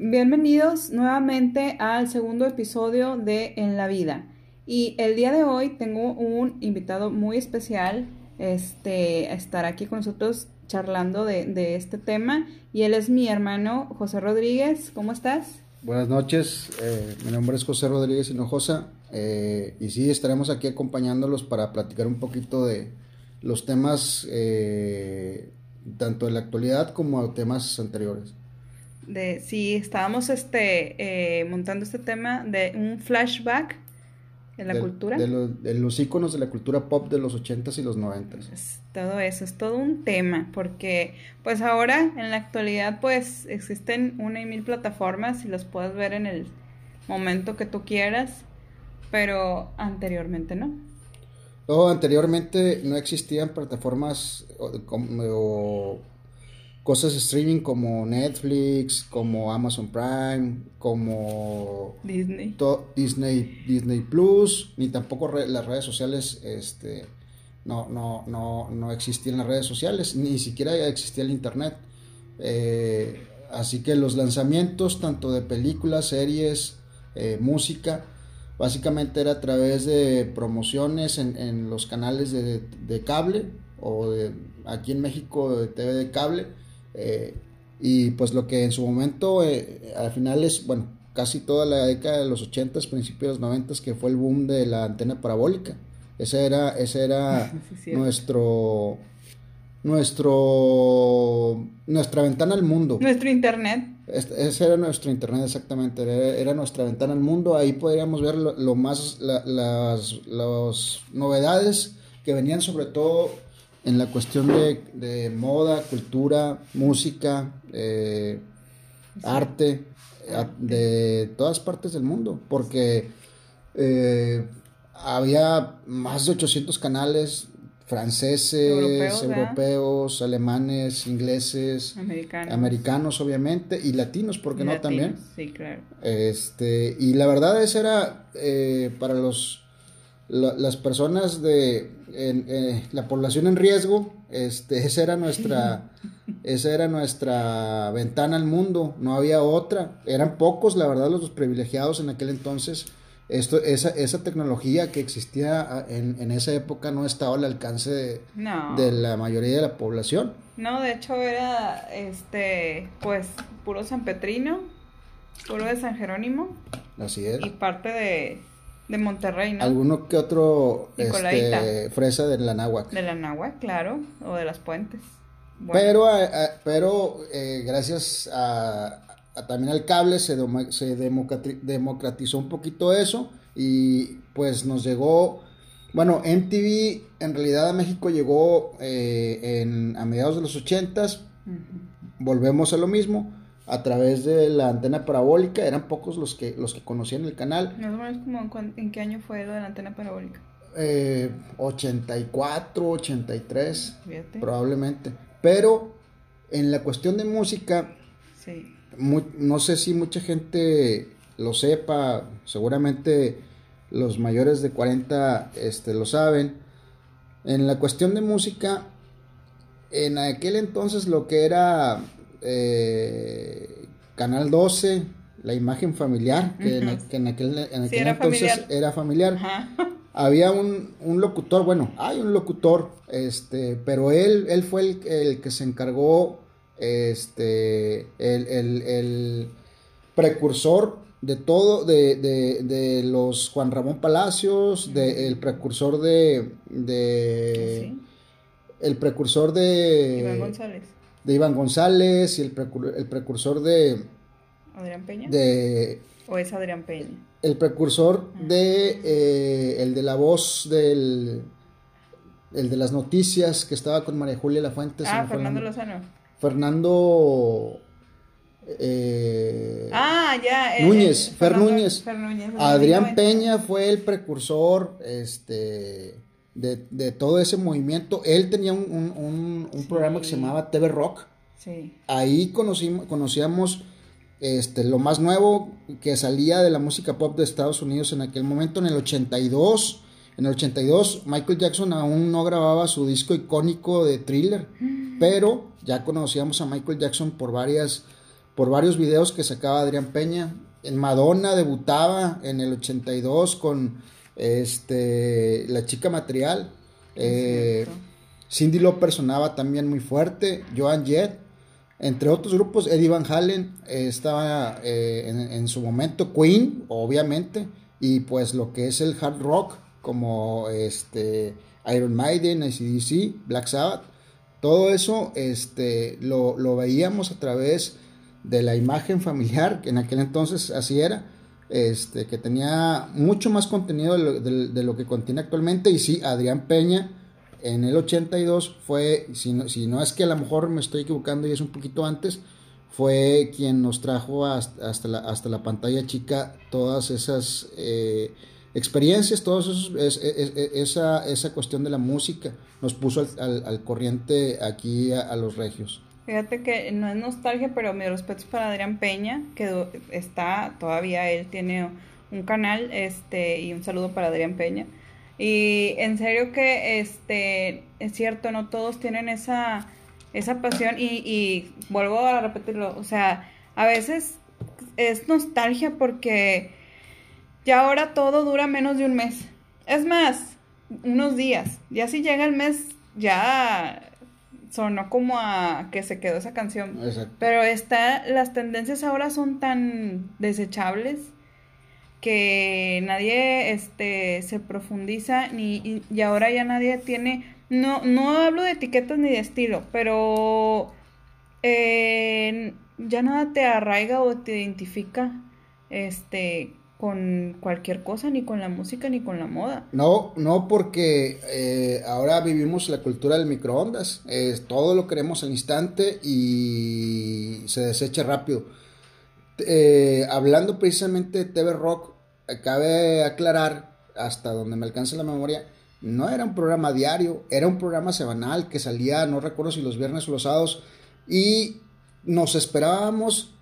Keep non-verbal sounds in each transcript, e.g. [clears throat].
Bienvenidos nuevamente al segundo episodio de En la Vida. Y el día de hoy tengo un invitado muy especial. Este estar aquí con nosotros charlando de, este tema. Y él es mi hermano José Rodríguez. ¿Cómo estás? Buenas noches, eh, mi nombre es José Rodríguez Hinojosa eh, y sí estaremos aquí acompañándolos para platicar un poquito de los temas eh, tanto de la actualidad como temas anteriores de sí estábamos este eh, montando este tema de un flashback en la cultura. de, los iconos de la cultura pop de los ochentas y los noventas. Todo eso es todo un tema porque pues ahora en la actualidad pues existen una y mil plataformas y los puedes ver en el momento que tú quieras pero anteriormente no. No anteriormente no existían plataformas como cosas de streaming como Netflix, como Amazon Prime, como Disney, Disney, Disney Plus, ni tampoco las redes sociales, este, no, no, no, no existían las redes sociales, ni siquiera existía el internet. Eh, así que los lanzamientos, tanto de películas, series, eh, música, básicamente era a través de promociones en, los canales de, de, cable o de, aquí en México de TV de cable eh, y pues lo que en su momento, eh, al final es, bueno, casi toda la década de los 80, principios de los 90, que fue el boom de la antena parabólica. Ese era, ese era [laughs] nuestro, nuestro, nuestra ventana al mundo. Nuestro internet. ese era nuestro internet, exactamente. Era, nuestra ventana al mundo. Ahí podríamos ver lo, más, las, las novedades que venían sobre todo en la cuestión de, moda, cultura, música, eh, arte, de todas partes del mundo, porque eh, había más de 800 canales franceses, europeos, alemanes, ingleses, americanos. obviamente, y latinos, ¿por qué no también? Sí, claro. Este, y la verdad esa era eh, para los las personas de eh, la población en riesgo, este, [laughs] esa era nuestra, esa era nuestra ventana al mundo, no había otra, eran pocos, la verdad, los privilegiados en aquel entonces. Esto, esa, esa tecnología que existía en, en esa época no estaba al alcance de, de la mayoría de la población. No, de hecho era este pues puro San Petrino, puro de San Jerónimo. Así es. Y parte de, de Monterrey, ¿no? Alguno que otro este, fresa de la náhuac. De la náhuac, claro, o de las puentes. Pero, pero eh, gracias a, también al cable se, se democratizó un poquito eso y pues nos llegó, bueno, MTV en realidad a México llegó eh, en, a mediados de los ochentas, volvemos a lo mismo, a través de la antena parabólica, eran pocos los que, los que conocían el canal. Más o menos como en, qué año fue lo de la antena parabólica. Eh, 84, 83, probablemente. Pero en la cuestión de música, no sé si mucha gente lo sepa, seguramente los mayores de 40 este, lo saben. En la cuestión de música, en aquel entonces lo que era eh, Canal 12, la imagen familiar, que, en, aquel, entonces era familiar. [laughs] Había un, locutor, bueno, hay un locutor, este, pero él, él fue el, que se encargó, este, el, precursor de todo, de, los Juan Ramón Palacios, de, el precursor de, de el precursor de Iván González de Iván González y el, precursor de... Adrián Peña. De, ¿O es Adrián Peña? El precursor de... Eh, el de la voz del... El de las noticias que estaba con María Julia Lafuente. Ah, Fernando Lozano. Fernando... Eh, ah, ya. Eh, Núñez, Fer Núñez. Adrián Peña fue el precursor, este, de, todo ese movimiento. Él tenía un, programa que se llamaba TV Rock. Ahí conocimos, conocíamos este, lo más nuevo que salía de la música pop de Estados Unidos en aquel momento, en el 82. En el 82 Michael Jackson aún no grababa su disco icónico de thriller, mm. pero ya conocíamos a Michael Jackson por varias por varios videos que sacaba Adrián Peña. En Madonna debutaba en el 82 con este, La Chica Material. Eh, Cindy Lauper sonaba también muy fuerte. Joan Jett. Entre otros grupos, Eddie Van Halen eh, estaba eh, en, su momento. Queen, obviamente. Y pues lo que es el hard rock, como este, Iron Maiden, ACDC, Black Sabbath. Todo eso este, lo, lo veíamos a través de la imagen familiar, que en aquel entonces así era este, que tenía mucho más contenido de lo, que contiene actualmente. Y sí, Adrián Peña en el 82 fue, si no, si no es que a lo mejor me estoy equivocando y es un poquito antes, fue quien nos trajo hasta, la, hasta la pantalla chica todas esas eh, experiencias, todos esa, esa cuestión de la música, nos puso al, corriente aquí a los regios. Fíjate que no es nostalgia, pero mi respeto es para Adrián Peña, que está todavía, él tiene un canal, este, y un saludo para Adrián Peña. Y en serio que, este, es cierto, no todos tienen esa, esa pasión y, y vuelvo a repetirlo, o sea, a veces es nostalgia porque ya ahora todo dura menos de un mes. Es más, unos días. Ya si llega el mes, ya sonó como a que se quedó esa canción. Pero está, las tendencias ahora son tan desechables que nadie este se profundiza ni y, ahora ya nadie tiene no no hablo de etiquetas ni de estilo pero eh, ya nada te arraiga o te identifica este con cualquier cosa, ni con la música, ni con la moda. No, no, porque eh, ahora vivimos la cultura del microondas. todo lo queremos al instante y se desecha rápido. Eh, hablando precisamente de TV Rock, cabe aclarar, hasta donde me alcanza la memoria, no era un programa diario, era un programa semanal que salía, no recuerdo si los viernes o los sábados, y nos esperábamos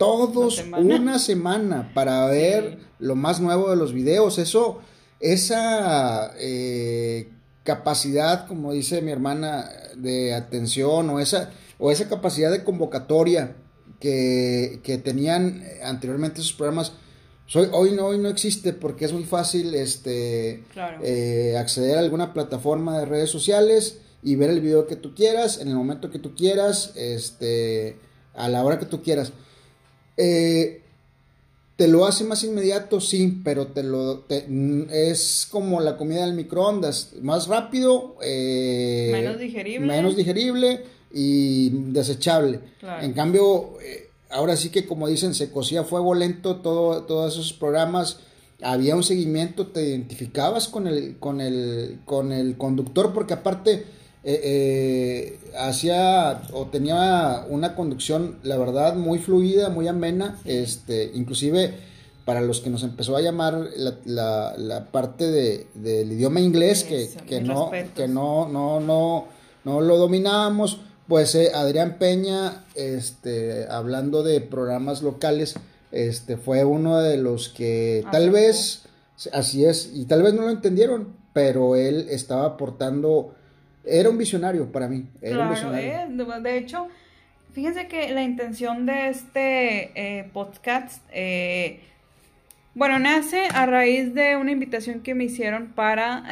todos una semana para ver lo más nuevo de los videos. Eso, esa eh, capacidad, como dice mi hermana, de atención o esa, o esa capacidad de convocatoria que, tenían anteriormente esos programas. hoy, no, hoy no existe porque es muy fácil este, eh, acceder a alguna plataforma de redes sociales y ver el video que tú quieras, en el momento que tú quieras, este, a la hora que tú quieras. Eh, ¿Te lo hace más inmediato? Sí, pero te lo es como la comida del microondas, más rápido, eh, menos digerible, menos digerible y desechable. En cambio, eh, ahora sí que como dicen, se cocía a fuego lento todo, todos esos programas. Había un seguimiento, te identificabas con el, con el, con el conductor, porque aparte eh, eh, hacía o tenía una conducción, la verdad, muy fluida, muy amena, este, inclusive para los que nos empezó a llamar la, la, parte de, del idioma inglés, que, que no, que no, no, no, no lo dominábamos, pues eh, Adrián Peña, este, hablando de programas locales, este, fue uno de los que tal vez, así es, y tal vez no lo entendieron, pero él estaba aportando era un visionario para mí. Era un visionario. Eh, de hecho, fíjense que la intención de este eh, podcast, eh, bueno, nace a raíz de una invitación que me hicieron para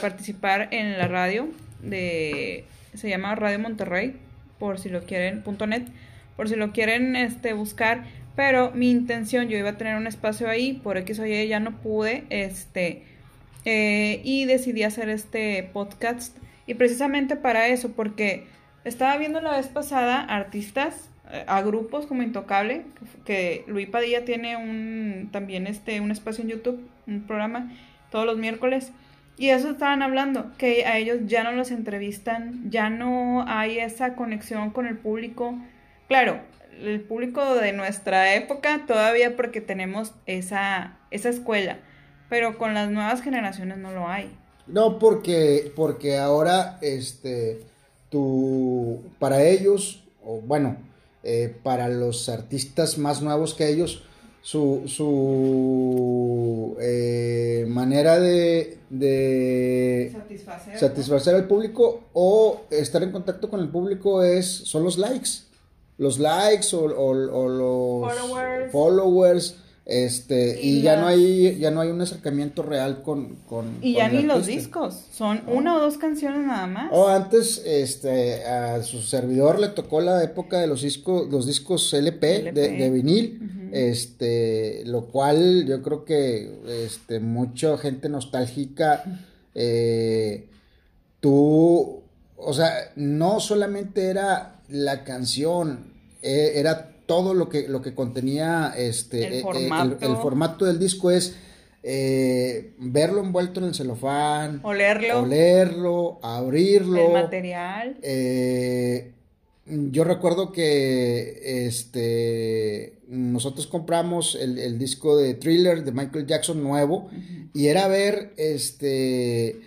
participar en la radio de, se llama Radio Monterrey, por si lo quieren, punto net, por si lo quieren este, buscar. Pero mi intención, yo iba a tener un espacio ahí, por X o Y ya no pude, este eh, y decidí hacer este podcast. Y precisamente para eso, porque estaba viendo la vez pasada artistas, eh, a grupos como Intocable, que, Luis Padilla tiene un también este un espacio en YouTube, un programa todos los miércoles. Y eso estaban hablando, que a ellos ya no los entrevistan, ya no hay esa conexión con el público. Claro, el público de nuestra época todavía porque tenemos esa, esa escuela pero con las nuevas generaciones no lo hay. No, porque, porque ahora, este, tú, para ellos, o bueno, eh, para los artistas más nuevos que ellos, su, su eh, manera de, de satisfacer, al público o estar en contacto con el público es son los likes. los likes o, los followers este, y, ya no hay, ya no hay un acercamiento real con, con Y ya ni los discos, son una o dos canciones nada más. O antes, este, a su servidor le tocó la época de los discos, los discos LP, De, vinil, este, lo cual yo creo que, este, mucha gente nostálgica, eh, tú, o sea, no solamente era la canción, eh, era todo lo que, lo que contenía este, el, eh, formato. del disco es eh, verlo envuelto en el celofán, olerlo, olerlo abrirlo. El material. Eh, yo recuerdo que este, nosotros compramos el, disco de Thriller de Michael Jackson nuevo y era ver este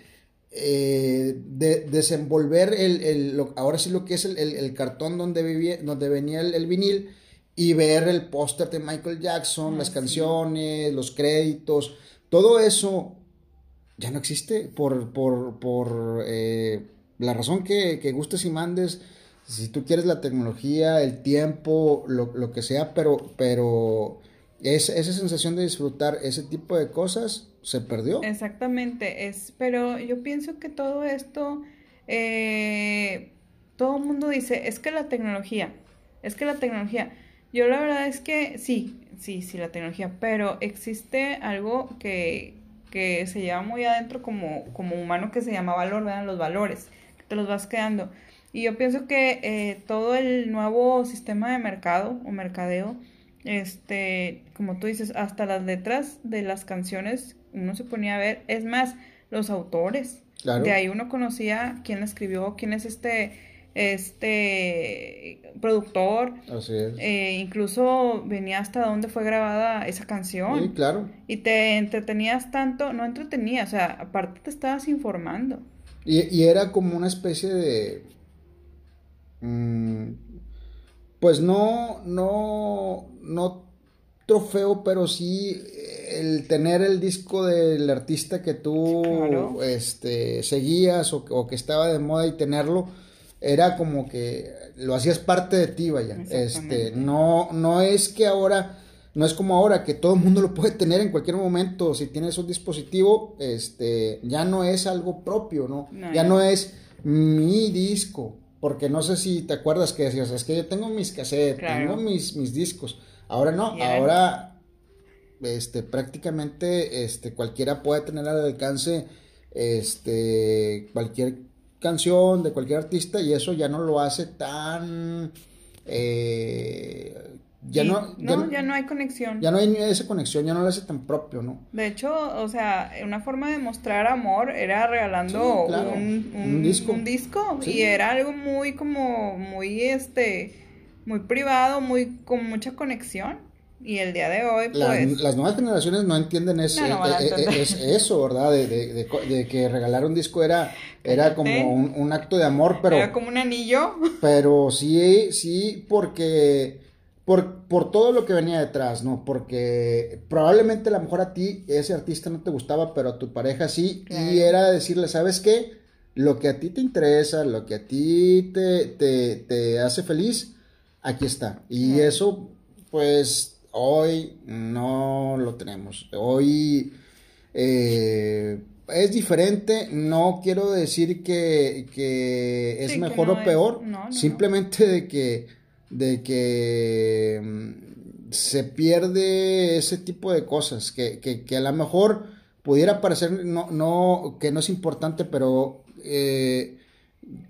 eh, de, desenvolver el, ahora sí lo que es el, cartón donde, vivía, donde venía el, vinil y ver el póster de Michael Jackson, las canciones, los créditos, todo eso ya no existe por, por, por eh, la razón que, que, gustes y mandes, si tú quieres la tecnología, el tiempo, lo, lo que sea, pero, pero es, esa sensación de disfrutar ese tipo de cosas se perdió. Exactamente, es, pero yo pienso que todo esto, eh, todo el mundo dice, es que la tecnología, es que la tecnología, yo la verdad es que sí, sí, sí, la tecnología, pero existe algo que, que se lleva muy adentro como, como humano que se llama valor, ¿verdad? Los valores, que te los vas quedando. Y yo pienso que eh, todo el nuevo sistema de mercado o mercadeo, este, como tú dices, hasta las letras de las canciones uno se ponía a ver, es más, los autores. De ahí uno conocía quién la escribió, quién es este este productor. Así es. Eh, incluso venía hasta dónde fue grabada esa canción. Sí, claro. Y te entretenías tanto, no entretenías, o sea, aparte te estabas informando. Y, era como una especie de... Mm, pues no, no, no trofeo, pero sí el tener el disco del artista que tú este, seguías o, o que estaba de moda y tenerlo era como que lo hacías parte de ti, vaya. Este, no, no es que ahora, no es como ahora que todo el mundo lo puede tener en cualquier momento. Si tienes un dispositivo, este, ya no es algo propio, ¿no? ya no es mi disco. Porque no sé si te acuerdas que decías, es que yo tengo mis cassettes, tengo mis, mis discos. Ahora no, ahora este, prácticamente este, cualquiera puede tener al alcance este, cualquier canción de cualquier artista y eso ya no lo hace tan... Eh, ya, no, ya, no, hay conexión. Ya no hay esa conexión, ya no lo hace tan propio, ¿no? De hecho, o sea, una forma de mostrar amor era regalando un, disco, un disco y era algo muy como, muy, este, muy privado, muy, con mucha conexión. Y el día de hoy, pues... Las, nuevas generaciones no entienden eh, eh, es, eso, ¿verdad? De, de, de, que regalar un disco era, era como un, acto de amor, pero... Era como un anillo. [laughs] Pero sí, sí, porque... Por, por todo lo que venía detrás, ¿no? Porque probablemente a lo mejor a ti ese artista no te gustaba, pero a tu pareja sí. Y era decirle, ¿sabes qué? Lo que a ti te interesa, lo que a ti te, te, te hace feliz, aquí está. Y eso, pues Hoy no lo tenemos. Hoy eh, es diferente. No quiero decir que, es mejor o peor. simplemente de que, de que mm, se pierde ese tipo de cosas. Que, que, a lo mejor pudiera parecer no, no, que no es importante, pero eh,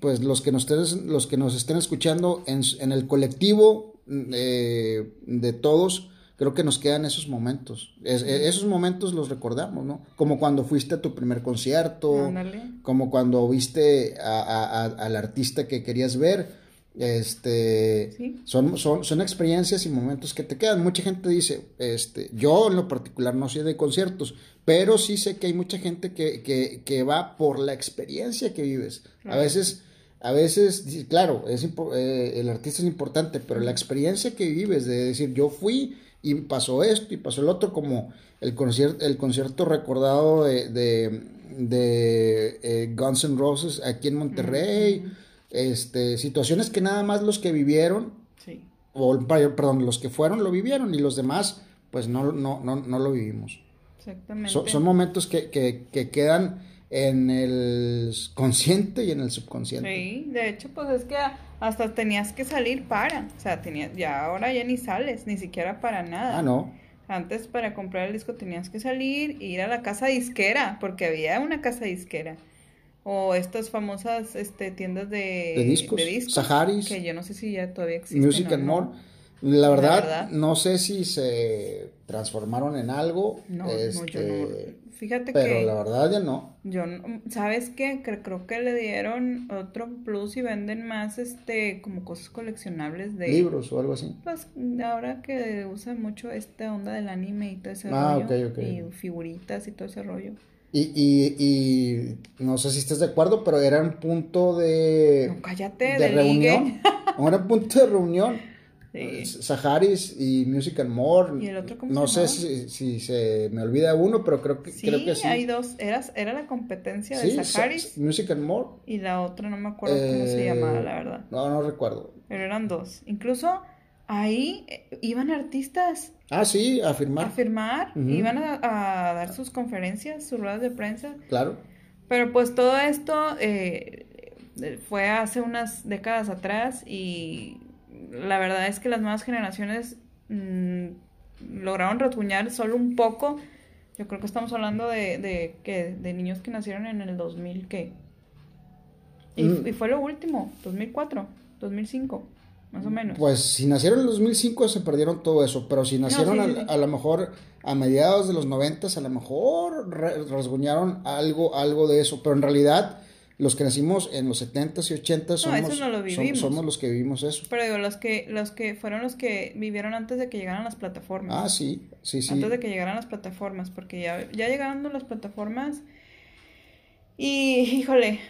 pues los que nos estén, los que nos estén escuchando en, en el colectivo eh, de todos, creo que nos quedan esos momentos. E, esos momentos los recordamos, ¿no? Como cuando fuiste a tu primer concierto, como cuando viste al artista que querías ver. Este, son, son, son experiencias y momentos que te quedan. Mucha gente dice, este, yo en lo particular no soy de conciertos, pero sí sé que hay mucha gente que, que, que va por la experiencia que vives. A veces a veces, claro, es, eh, el artista es importante, pero la experiencia que vives de decir, yo fui y pasó esto y pasó el otro, como el concierto, el concierto recordado de, de, eh, Guns N' Roses aquí en Monterrey, este, situaciones que nada más los que vivieron o perdón, los que fueron lo vivieron y los demás pues no, no, no, no lo vivimos. Exactamente. son momentos que, que, que, quedan en el consciente y en el subconsciente. Sí, de hecho pues es que hasta tenías que salir para, o sea, tenías, ya ahora ya ni sales, ni siquiera para nada. Ah, no. Antes para comprar el disco tenías que salir e ir a la casa disquera, porque había una casa disquera. O estas famosas este, tiendas de, de discos, Saharis. Que yo no sé si ya todavía existen. Music and More. La verdad, no sé si se transformaron en algo. No, no, yo no. Fíjate que. Pero la verdad ya no. Yo ¿sabes qué? Creo que le dieron otro plus y venden más este como cosas coleccionables de libros o algo así. Pues ahora que usa mucho esta onda del anime y todo ese ah, rollo. Y figuritas y todo ese rollo. Y, y, y no sé si estás de acuerdo, pero era un punto de. No, cállate, de, reunión. era un punto de reunión. Sí. Saharis y Music and More. ¿Y el otro No sé si, si, se me olvida uno, pero creo que sí. Creo que sí. hay dos. Era, era la competencia de Saharis. Music and More. Y la otra no me acuerdo cómo se eh, llamaba, la verdad. No, no recuerdo. Pero eran dos. Incluso ahí eh, iban artistas. Ah, sí, a firmar. A firmar, iban a, dar sus conferencias, sus ruedas de prensa. Claro. Pero pues todo esto eh, fue hace unas décadas atrás y la verdad es que las nuevas generaciones mm, lograron retuñar solo un poco. Yo creo que estamos hablando de, de, de niños que nacieron en el 2000, ¿qué? Y, mm. y fue lo último, 2004, 2005 más o menos. Pues si nacieron en el 2005 se perdieron todo eso, pero si nacieron a, lo mejor a mediados de los 90 a lo mejor rasguñaron algo, algo de eso, pero en realidad los que nacimos en los 70s y 80s somos, somos, los que vivimos eso. Pero digo, los que, los que fueron los que vivieron antes de que llegaran las plataformas. Ah, sí, sí, sí. Antes de que llegaran las plataformas, porque ya, ya llegando las plataformas y, híjole,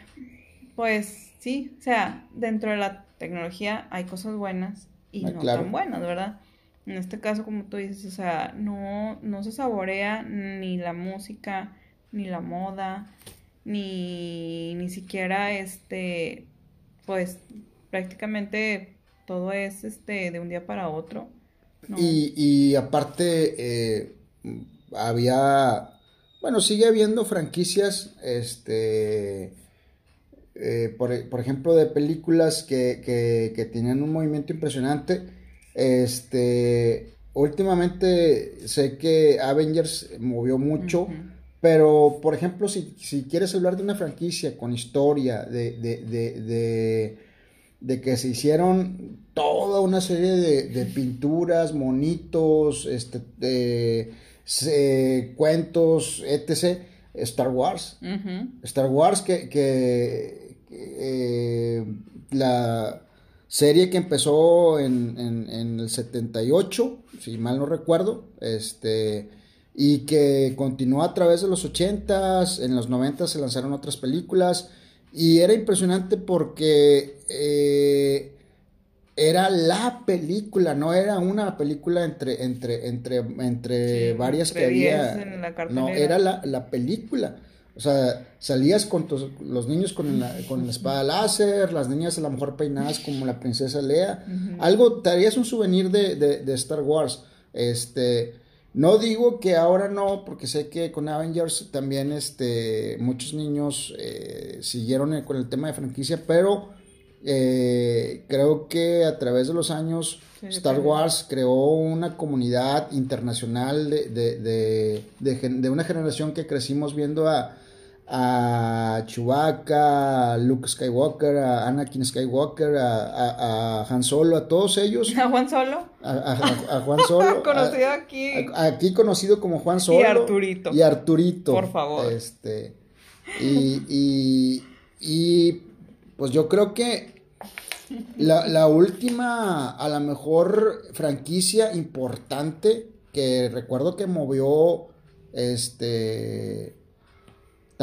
pues sí, o sea, dentro de la tecnología hay cosas buenas y ah, no tan buenas, ¿verdad? En este caso, como tú dices, o sea, no, no se saborea ni la música, ni la moda, ni, ni siquiera este, pues prácticamente todo es este de un día para otro. Y, y aparte, eh, había, bueno, sigue habiendo franquicias, este, eh, por, por, ejemplo, de películas que, que, que, tenían un movimiento impresionante. Este, últimamente sé que Avengers movió mucho, pero por ejemplo, si, si, quieres hablar de una franquicia con historia, de, de, de, de que se hicieron toda una serie de, pinturas, monitos, este, cuentos, etc. Star Wars. Star Wars que, que eh, la serie que empezó en, en, el 78, si mal no recuerdo, este, y que continuó a través de los 80s, en los 90 se lanzaron otras películas, y era impresionante porque eh, era la película, no era una película entre, entre, entre, entre varias que había. no, era la, la película. O sea, salías con los niños con la, con la espada láser, las niñas a lo mejor peinadas como la princesa Lea. Algo, te harías un souvenir de, de, Star Wars. Este, no digo que ahora no, porque sé que con Avengers también este, muchos niños eh, siguieron con el tema de franquicia, pero eh, creo que a través de los años Star Wars creó una comunidad internacional de, de, de, una generación que crecimos viendo a, a Chewbacca, a Luke Skywalker, a Anakin Skywalker, a, Han Solo, a todos ellos. [laughs] ¿A Juan Solo? A, Juan Solo. [laughs] conocido aquí. aquí conocido como Juan Solo. Y Arturito. Y Arturito. Por favor. Este, y, y, y pues yo creo que la, la última, a lo mejor, franquicia importante que recuerdo que movió este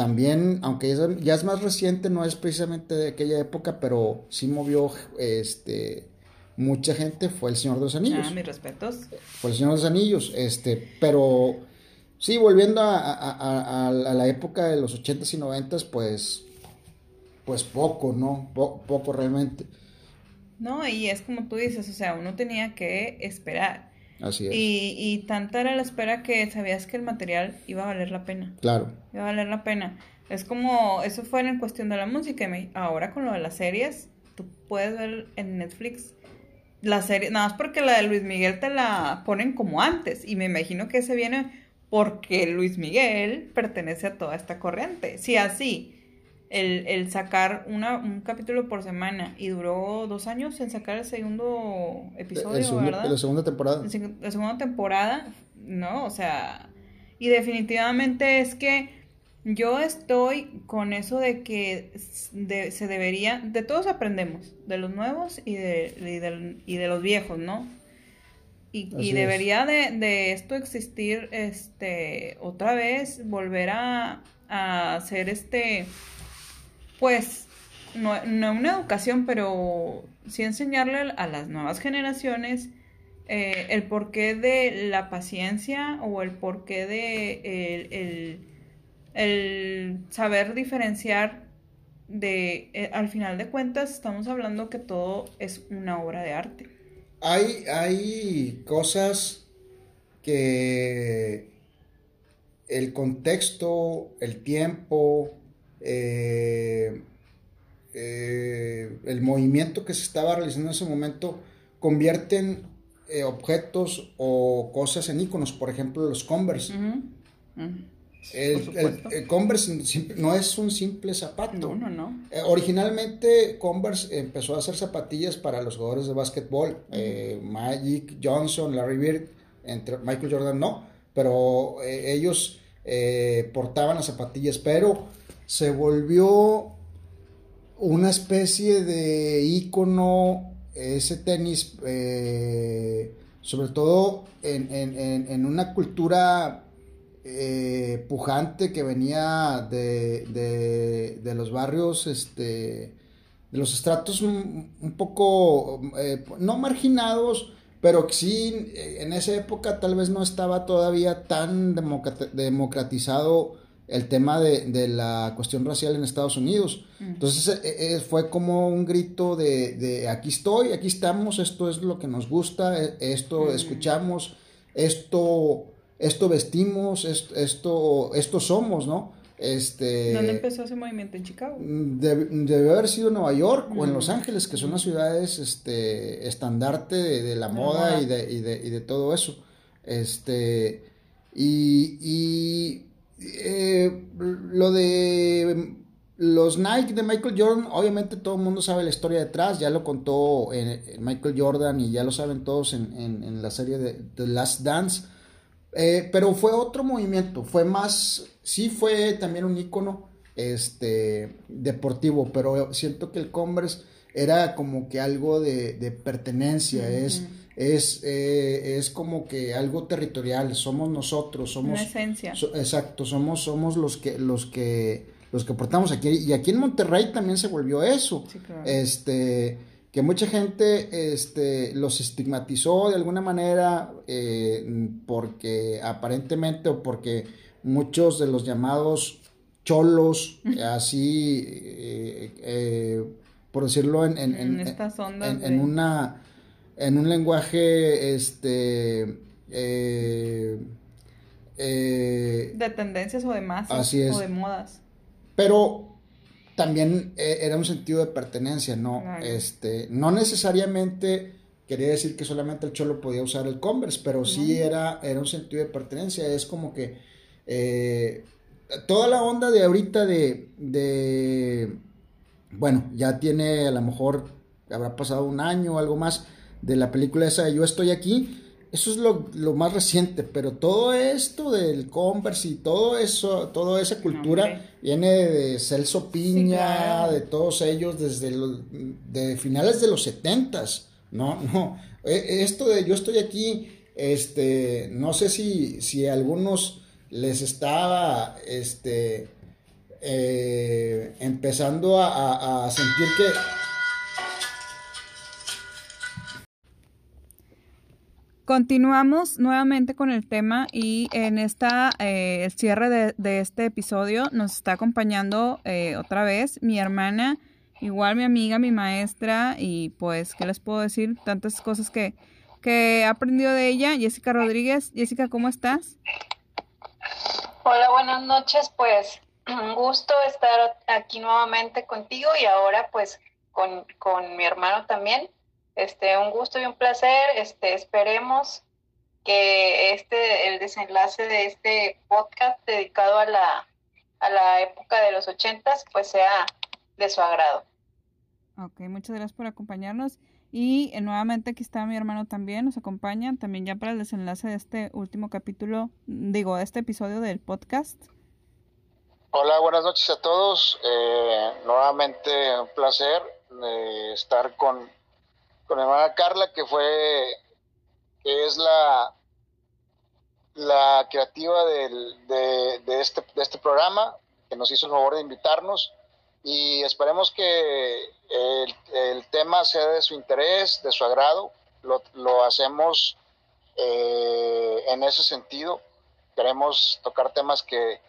también, aunque ya es más reciente, no es precisamente de aquella época, pero sí movió este mucha gente, fue el Señor de los Anillos. Ah, mis respetos. Fue el Señor de los Anillos, este, pero sí, volviendo a, la época de los 80s y 90s, pues, pues poco, ¿no? poco realmente. No, y es como tú dices, o sea, uno tenía que esperar. Así es. Y, y tanta era la espera que sabías que el material iba a valer la pena. Claro. Iba a valer la pena. Es como, eso fue en cuestión de la música. Ahora con lo de las series, tú puedes ver en Netflix la serie, nada más porque la de Luis Miguel te la ponen como antes. Y me imagino que ese viene porque Luis Miguel pertenece a toda esta corriente. Si así, el, el sacar una, un capítulo por semana y duró dos años en sacar el segundo episodio, ¿verdad? La segunda temporada. La segunda temporada, ¿no? O sea, y definitivamente es que yo estoy con eso de que se debería, de todos aprendemos, de los nuevos y de, y de, los viejos, ¿no? Y, debería de, esto existir, este, otra vez, volver a, hacer este, pues, no, no, una educación, pero sí enseñarle a las nuevas generaciones eh, el porqué de la paciencia o el porqué de el el saber diferenciar de, eh, al final de cuentas, estamos hablando que todo es una obra de arte. Hay, hay cosas que el contexto, el tiempo, eh, eh, el movimiento que se estaba realizando en ese momento convierten objetos o cosas en iconos, por ejemplo los Converse. El, Converse no es un simple zapato. No, no, no. Eh, originalmente Converse empezó a hacer zapatillas para los jugadores de básquetbol. Eh, Magic Johnson, Larry Bird, entre Michael Jordan no, pero eh, ellos portaban las zapatillas, pero se volvió una especie de icono ese tenis, sobre todo en, en una cultura eh, pujante que venía de, de, los barrios, este, de los estratos un, poco, eh, no marginados, pero sí eh, en esa época tal vez no estaba todavía tan democratizado el tema de, la cuestión racial en Estados Unidos. Mm. Entonces fue como un grito de, aquí estoy, aquí estamos, esto es lo que nos gusta, esto mm. escuchamos, esto esto vestimos, esto, esto, somos, ¿no? Este, ¿Dónde empezó ese movimiento? ¿En Chicago? Debe, haber sido en Nueva York o en Los Ángeles, que son las ciudades este, estandarte de, la moda, Y, de, y, de, y, de, todo eso. Este, y, y eh, lo de los Nike de Michael Jordan, obviamente todo el mundo sabe la historia detrás, ya lo contó eh, Michael Jordan y ya lo saben todos en, en la serie de The Last Dance. Eh, pero fue otro movimiento, fue más, sí fue también un icono este, deportivo, pero siento que el Converse era como que algo de, pertenencia, es, es, eh, es como que algo territorial, somos nosotros, somos... Una esencia. exacto, somos, somos los que, los que, los que portamos aquí, y aquí en Monterrey también se volvió eso. Este que mucha gente este, los estigmatizó de alguna manera eh, porque aparentemente o porque muchos de los llamados cholos, [laughs] así, eh, eh, por decirlo en, en, en, en, una, en un lenguaje, este... de tendencias o de masas o de modas. Pero también eh, era un sentido de pertenencia, ¿no? Este, no necesariamente quería decir que solamente el cholo podía usar el Converse, pero sí era, era un sentido de pertenencia. Es como que eh, toda la onda de ahorita de, de, bueno, ya tiene a lo mejor, habrá pasado un año o algo más de la película esa de Yo estoy aquí eso es lo, más reciente, pero todo esto del Converse y todo eso, toda esa cultura viene de Celso Piña, de todos ellos desde los, de finales de los setentas, no, no, e, esto de yo estoy aquí, este, no sé si, si a algunos les estaba, este, eh, empezando a sentir que Continuamos nuevamente con el tema y en esta eh, cierre de, este episodio nos está acompañando eh, otra vez mi hermana igual mi amiga, mi maestra, y pues, ¿qué les puedo decir? Tantas cosas que, que he aprendido de ella. Jessica Rodríguez. Jessica, ¿cómo estás? Hola, buenas noches. Pues un gusto estar aquí nuevamente contigo y ahora pues con, con mi hermano también. Este, un gusto y un placer. Este, esperemos que este, el desenlace de este podcast dedicado a la, a la época de los ochentas, pues sea de su agrado. Ok, muchas gracias por acompañarnos. Y eh, nuevamente aquí está mi hermano también, nos acompaña también ya para el desenlace de este último capítulo, digo, de este episodio del podcast. Hola, buenas noches a todos. Eh, nuevamente un placer eh, estar con, con mi hermana Carla, que fue, que es la, la creativa del, de, de, este, de este programa, que nos hizo el favor de invitarnos y esperemos que el, el, tema sea de su interés, de su agrado. Lo, lo hacemos eh, en ese sentido. Queremos tocar temas que,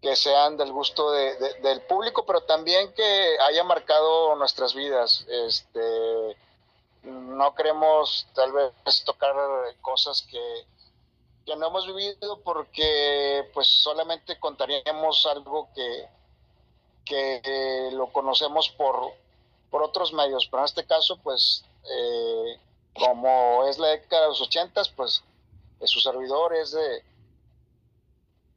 que sean del gusto de, del público, pero también que haya marcado nuestras vidas. Este, no queremos tal vez tocar cosas que, que no hemos vivido porque pues solamente contaríamos algo que, que lo conocemos por, por otros medios, pero en este caso, pues, eh, como es la década de los ochentas, pues, su servidor es de,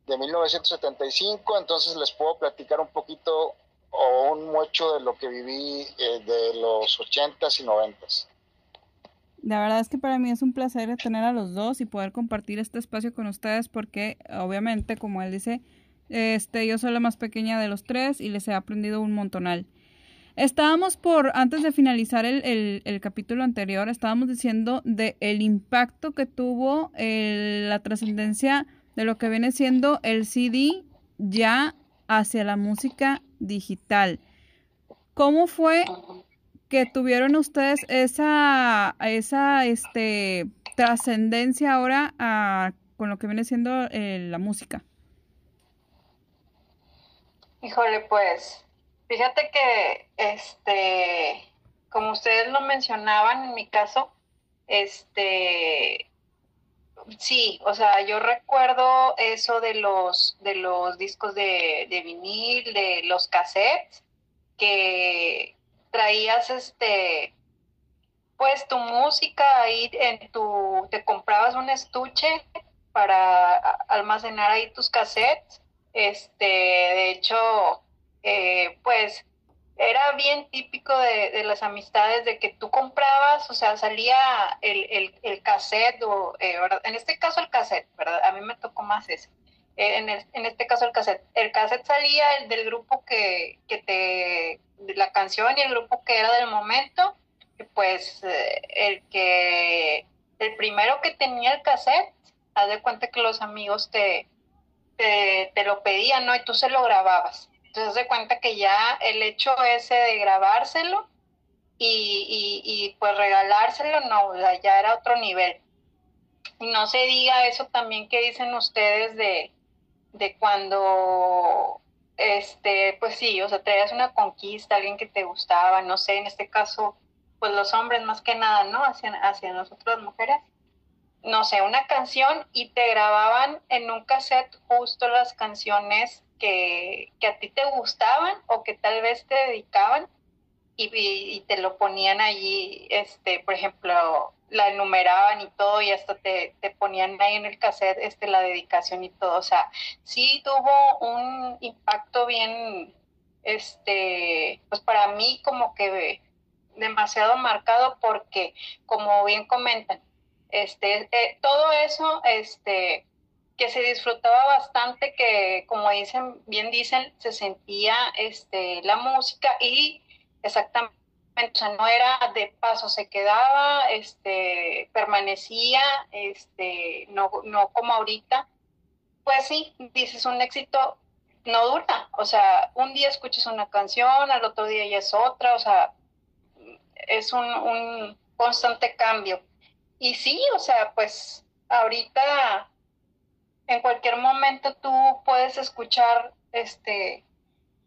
de 1975, entonces les puedo platicar un poquito o un mucho de lo que viví eh, de los ochentas y noventas. La verdad es que para mí es un placer tener a los dos y poder compartir este espacio con ustedes porque obviamente, como él dice, este, yo soy la más pequeña de los tres y les he aprendido un montonal. Estábamos por, antes de finalizar el, el, capítulo anterior, estábamos diciendo de el impacto que tuvo la trascendencia de lo que viene siendo el CD ya hacia la música digital. ¿Cómo fue que tuvieron ustedes esa, esa este, trascendencia ahora a, con lo que viene siendo eh, la música? Híjole, pues, fíjate que, este, como ustedes lo mencionaban, en mi caso, este, sí, o sea, yo recuerdo eso de los, de los discos de, de vinil, de los cassettes, que traías, este, pues tu música ahí en tu, te comprabas un estuche para almacenar ahí tus cassettes este, de hecho, eh, pues era bien típico de, las amistades de que tú comprabas, o sea, salía el, el, el cassette, o, eh, en este caso el cassette, ¿verdad? A mí me tocó más ese. Eh, en, en, este caso el cassette. El cassette salía el del grupo que, que te, la canción y el grupo que era del momento, pues el que, el primero que tenía el cassette, haz de cuenta que los amigos te, te, lo pedían, ¿no? Y tú se lo grababas. Entonces de cuenta que ya el hecho ese de grabárselo y, y, pues regalárselo, no, ya era otro nivel. Y no se diga eso también que dicen ustedes de, de cuando, este, pues sí, o sea, traías una conquista, alguien que te gustaba, no sé, en este caso, pues los hombres más que nada, ¿no? Hacia, hacia nosotros mujeres no sé, una canción y te grababan en un cassette justo las canciones que, a ti te gustaban o que tal vez te dedicaban y, te lo ponían allí, este, por ejemplo, la enumeraban y todo y hasta te, te, ponían ahí en el cassette este, la dedicación y todo. O sea, sí tuvo un impacto bien, este, pues para mí como que demasiado marcado porque, como bien comentan, este, eh, todo eso, este, que se disfrutaba bastante, que como dicen, bien dicen, se sentía este, la música y exactamente, o sea, no era de paso, se quedaba, este, permanecía, este, no, no como ahorita. Pues sí, dices un éxito no dura, o sea, un día escuchas una canción, al otro día ya es otra, o sea, es un, un constante cambio. Y sí, o sea, pues ahorita en cualquier momento tú puedes escuchar este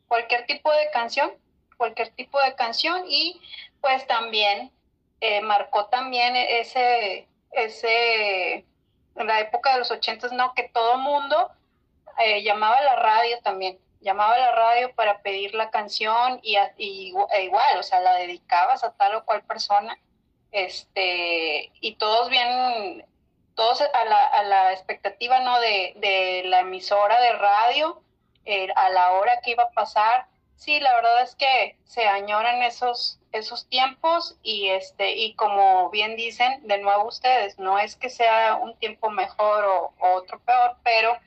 cualquier tipo de canción cualquier tipo de canción y pues también eh, marcó también ese, ese, en la época de los ochentas, ¿no? Que todo mundo eh, llamaba a la radio también, llamaba a la radio para pedir la canción y, e igual, o sea, la dedicabas a tal o cual persona, este, y todos bien, todos a la, a la expectativa, ¿no? De, de la emisora de radio, eh, a la hora que iba a pasar. Sí, la verdad es que se añoran esos, esos tiempos y este y como bien dicen de nuevo ustedes no es que sea un tiempo mejor o, otro peor pero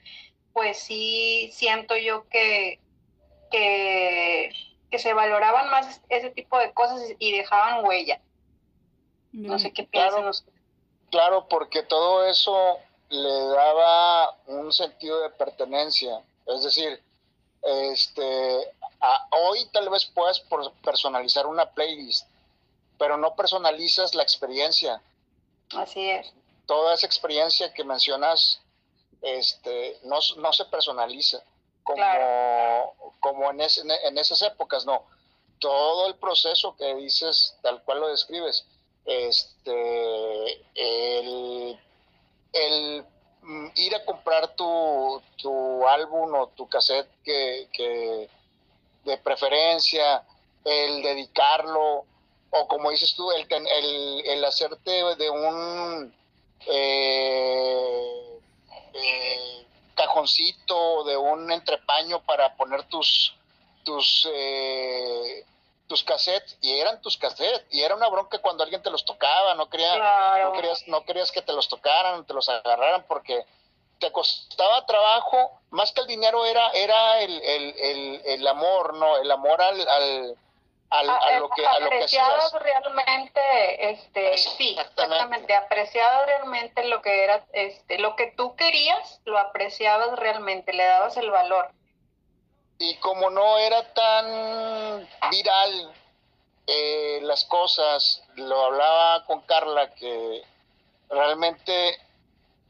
pues sí siento yo que, que, se valoraban más ese tipo de cosas y dejaban huella. No sé qué piensan claro, claro porque todo eso le daba un sentido de pertenencia. Es decir este hoy tal vez puedas personalizar una playlist, pero no personalizas la experiencia. Así es. Toda esa experiencia que mencionas este, no, no se personaliza como, como en, en esas épocas, no. Todo el proceso que dices, tal cual lo describes, este, el, el mm, ir a comprar tu, tu álbum o tu cassette que, que de preferencia, el dedicarlo, o como dices tú, el, el, el hacerte de un eh, eh, cajoncito, de un entrepaño para poner tus tus eh, tus cassettes y eran tus cassettes y era una bronca cuando alguien te los tocaba no quería no querías no querías que te los tocaran te los agarraran porque te costaba trabajo, más que el dinero era, era el, el, el, amor, ¿no? El amor al, al, al a, lo que a lo que hacías. realmente este sí exactamente apreciado realmente lo que era este lo que tú querías lo apreciabas realmente le dabas el valor y como no era tan viral eh, las cosas lo hablaba con Carla que realmente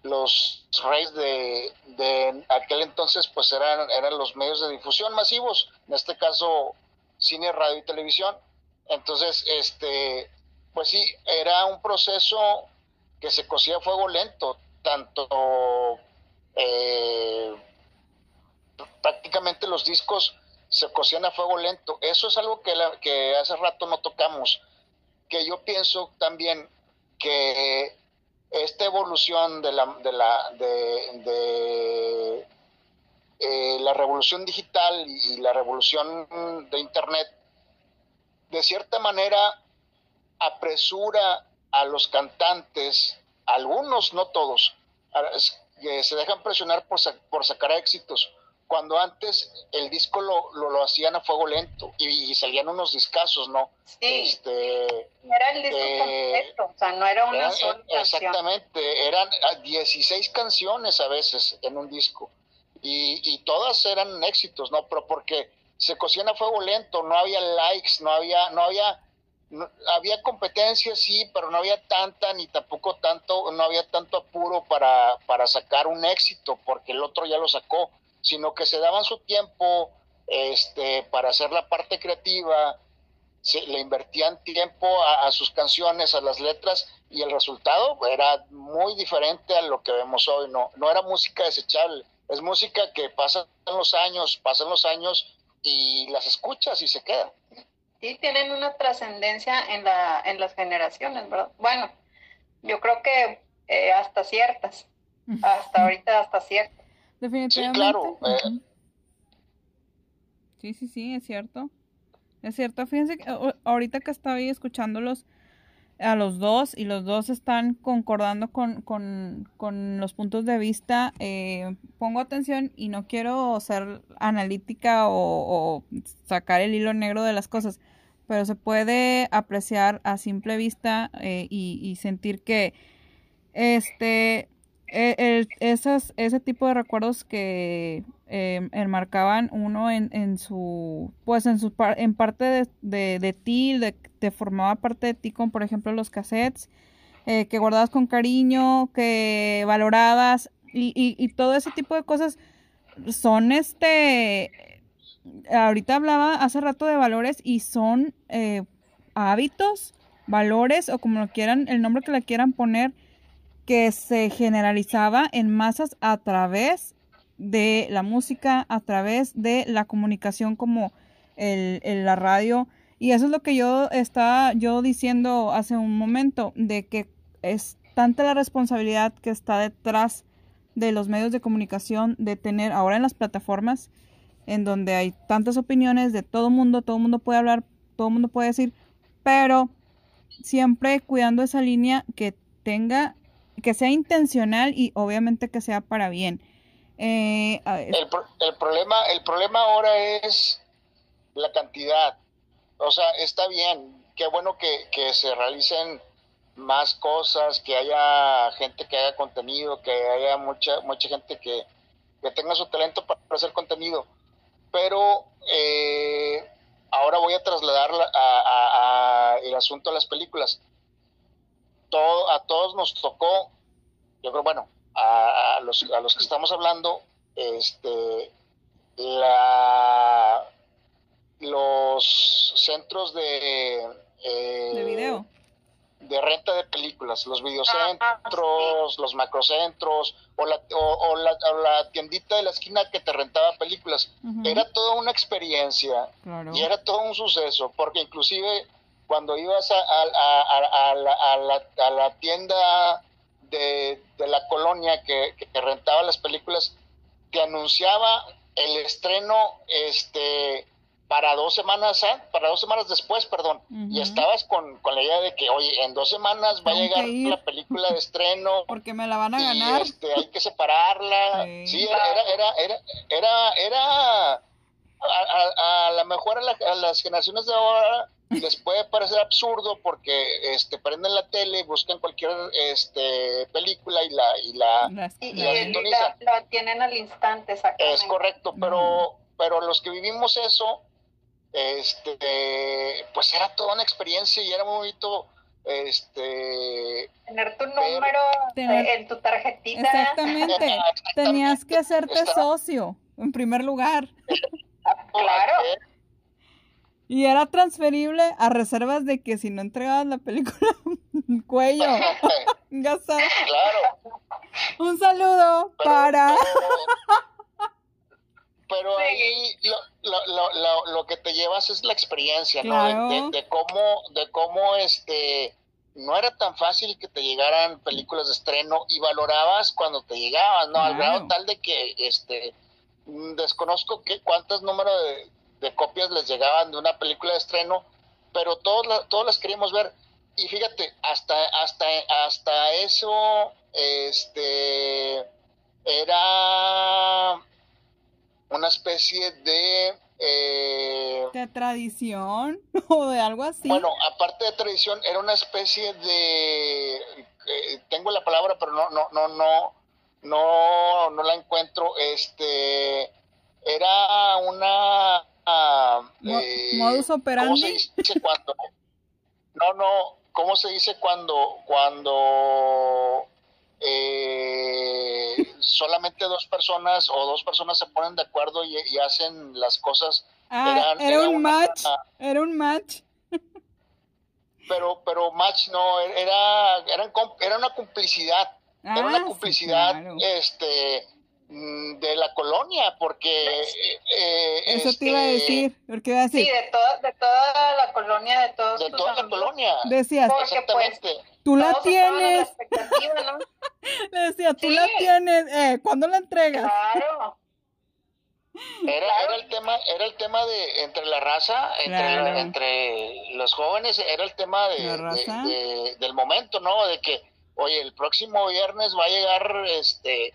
los reyes de, de, aquel entonces pues eran, eran los medios de difusión masivos, en este caso cine, radio y televisión. Entonces, este, pues sí, era un proceso que se cosía a fuego lento, tanto eh, prácticamente los discos se cosían a fuego lento. Eso es algo que, que hace rato no tocamos, que yo pienso también que esta evolución de la, de la, de, eh, la revolución digital y la revolución de Internet, de cierta manera apresura a los cantantes, algunos, no todos, se dejan presionar por, por sacar éxitos, cuando antes el disco lo, lo, hacían a fuego lento y, salían unos discazos, ¿no? Sí. Este, era el disco eh, completo, o sea, no era una sola Exactamente, eran 16 canciones a veces en un disco y, y todas eran éxitos, ¿no? Pero porque se cocían a fuego lento, no había likes, no había, no había, había competencia, sí, pero no había tanta ni tampoco tanto, no había tanto apuro para, para sacar un éxito porque el otro ya lo sacó sino que se daban su tiempo este, para hacer la parte creativa, se, le invertían tiempo a, sus canciones, a las letras, y el resultado era muy diferente a lo que vemos hoy. No, no era música desechable, es música que pasan los años, pasan los años y las escuchas y se queda. Sí, tienen una trascendencia en, la, en las generaciones, ¿verdad? Bueno, yo creo que eh, hasta ciertas, hasta ahorita hasta ciertas. Definitivamente. Sí, claro. Eh. Sí, sí, sí, es cierto. Es cierto. Fíjense que ahorita que estoy escuchándolos a los dos y los dos están concordando con, con, con los puntos de vista, eh, pongo atención y no quiero ser analítica o, sacar el hilo negro de las cosas, pero se puede apreciar a simple vista eh, y, y sentir que este e, el, esas, ese tipo de recuerdos que eh, enmarcaban uno en, en, su, pues en su en parte de, de, de ti, de, te formaba parte de ti, como por ejemplo los cassettes, eh, que guardabas con cariño, que valorabas y, y, y, todo ese tipo de cosas son este ahorita hablaba hace rato de valores y son eh, hábitos, valores o como lo quieran, el nombre que le quieran poner, que se generalizaba en masas a través de la música, a través de la comunicación como el, la radio. Y eso es lo que yo estaba yo diciendo hace un momento, de que es tanta la responsabilidad que está detrás de los medios de comunicación, de tener ahora en las plataformas, en donde hay tantas opiniones de todo mundo, todo mundo puede hablar, todo mundo puede decir, pero siempre cuidando esa línea que tenga, que sea intencional y obviamente que sea para bien. Eh, el, el, problema, el problema ahora es la cantidad. O sea, está bien, qué bueno que, que se realicen más cosas, que haya gente que haga contenido, que haya mucha, mucha gente que, que tenga su talento para hacer contenido. Pero eh, ahora voy a trasladar a, el asunto de las películas. Todo, a todos nos tocó, yo creo, bueno, a, los, a los que estamos hablando, este, la, los centros de, eh, de video. de renta de películas, los videocentros, los macrocentros o la, o, la, tiendita de la esquina que te rentaba películas. Era toda una experiencia y era todo un suceso, porque inclusive cuando ibas a, a, a la, tienda de, de la colonia que, que rentaba las películas, te anunciaba el estreno este para dos semanas, para dos semanas después, perdón, y estabas con, con, la idea de que, oye, en dos semanas va a llegar la película de estreno. [laughs] Porque me la van a ganar. Este, hay que separarla. Sí, era, era, era, era, era, a, a, lo mejor a, las generaciones de ahora les puede parecer absurdo porque este prenden la tele y buscan cualquier este película y la y la, y, la, tienen al instante exactamente. es correcto pero pero los que vivimos eso este, pues era toda una experiencia y era muy bonito este tener tu número en tu tarjetita. Exactamente. [laughs] Tenías que hacerte socio en primer lugar. [laughs] Claro y era transferible a reservas de que si no entregabas la película [laughs] cuello. [laughs] Claro. Un saludo para pero [laughs] ahí lo, lo, lo, lo, que te llevas es la experiencia, ¿no? De, cómo, de cómo este no era tan fácil que te llegaran películas de estreno y valorabas cuando te llegaban, ¿no? Al grado tal de que este mm, desconozco qué cuántos números de, copias les llegaban de una película de estreno, pero todos todas las queríamos ver. Y fíjate, hasta, hasta, hasta eso, este era una especie de... Eh, ¿De tradición [laughs] o de algo así? Bueno, aparte de tradición, era una especie de... Eh, tengo la palabra, pero no, no, no, no, no, no la encuentro. Este, era una... Eh, ¿Modus operandi? ¿Cómo se dice cuando? No, no, ¿cómo se dice cuando, cuando eh, solamente dos personas o dos personas se ponen de acuerdo y, hacen las cosas. Ah, era, un match, era un match. Pero, pero match no, era, era, era una complicidad, era una ah, complicidad, este, de la colonia, porque... Eh, Eso te iba a este, decir, porque iba a decir... Sí, de, toda, de toda la colonia, de todos De toda la colonia. Decías, pues, exactamente. tú la tienes. [laughs] Le decía, tú la tienes, eh, ¿cuándo la entregas? Claro. Era, era, el tema era el tema de entre la raza entre, entre los jóvenes era el tema de, del momento no de que oye el próximo viernes va a llegar este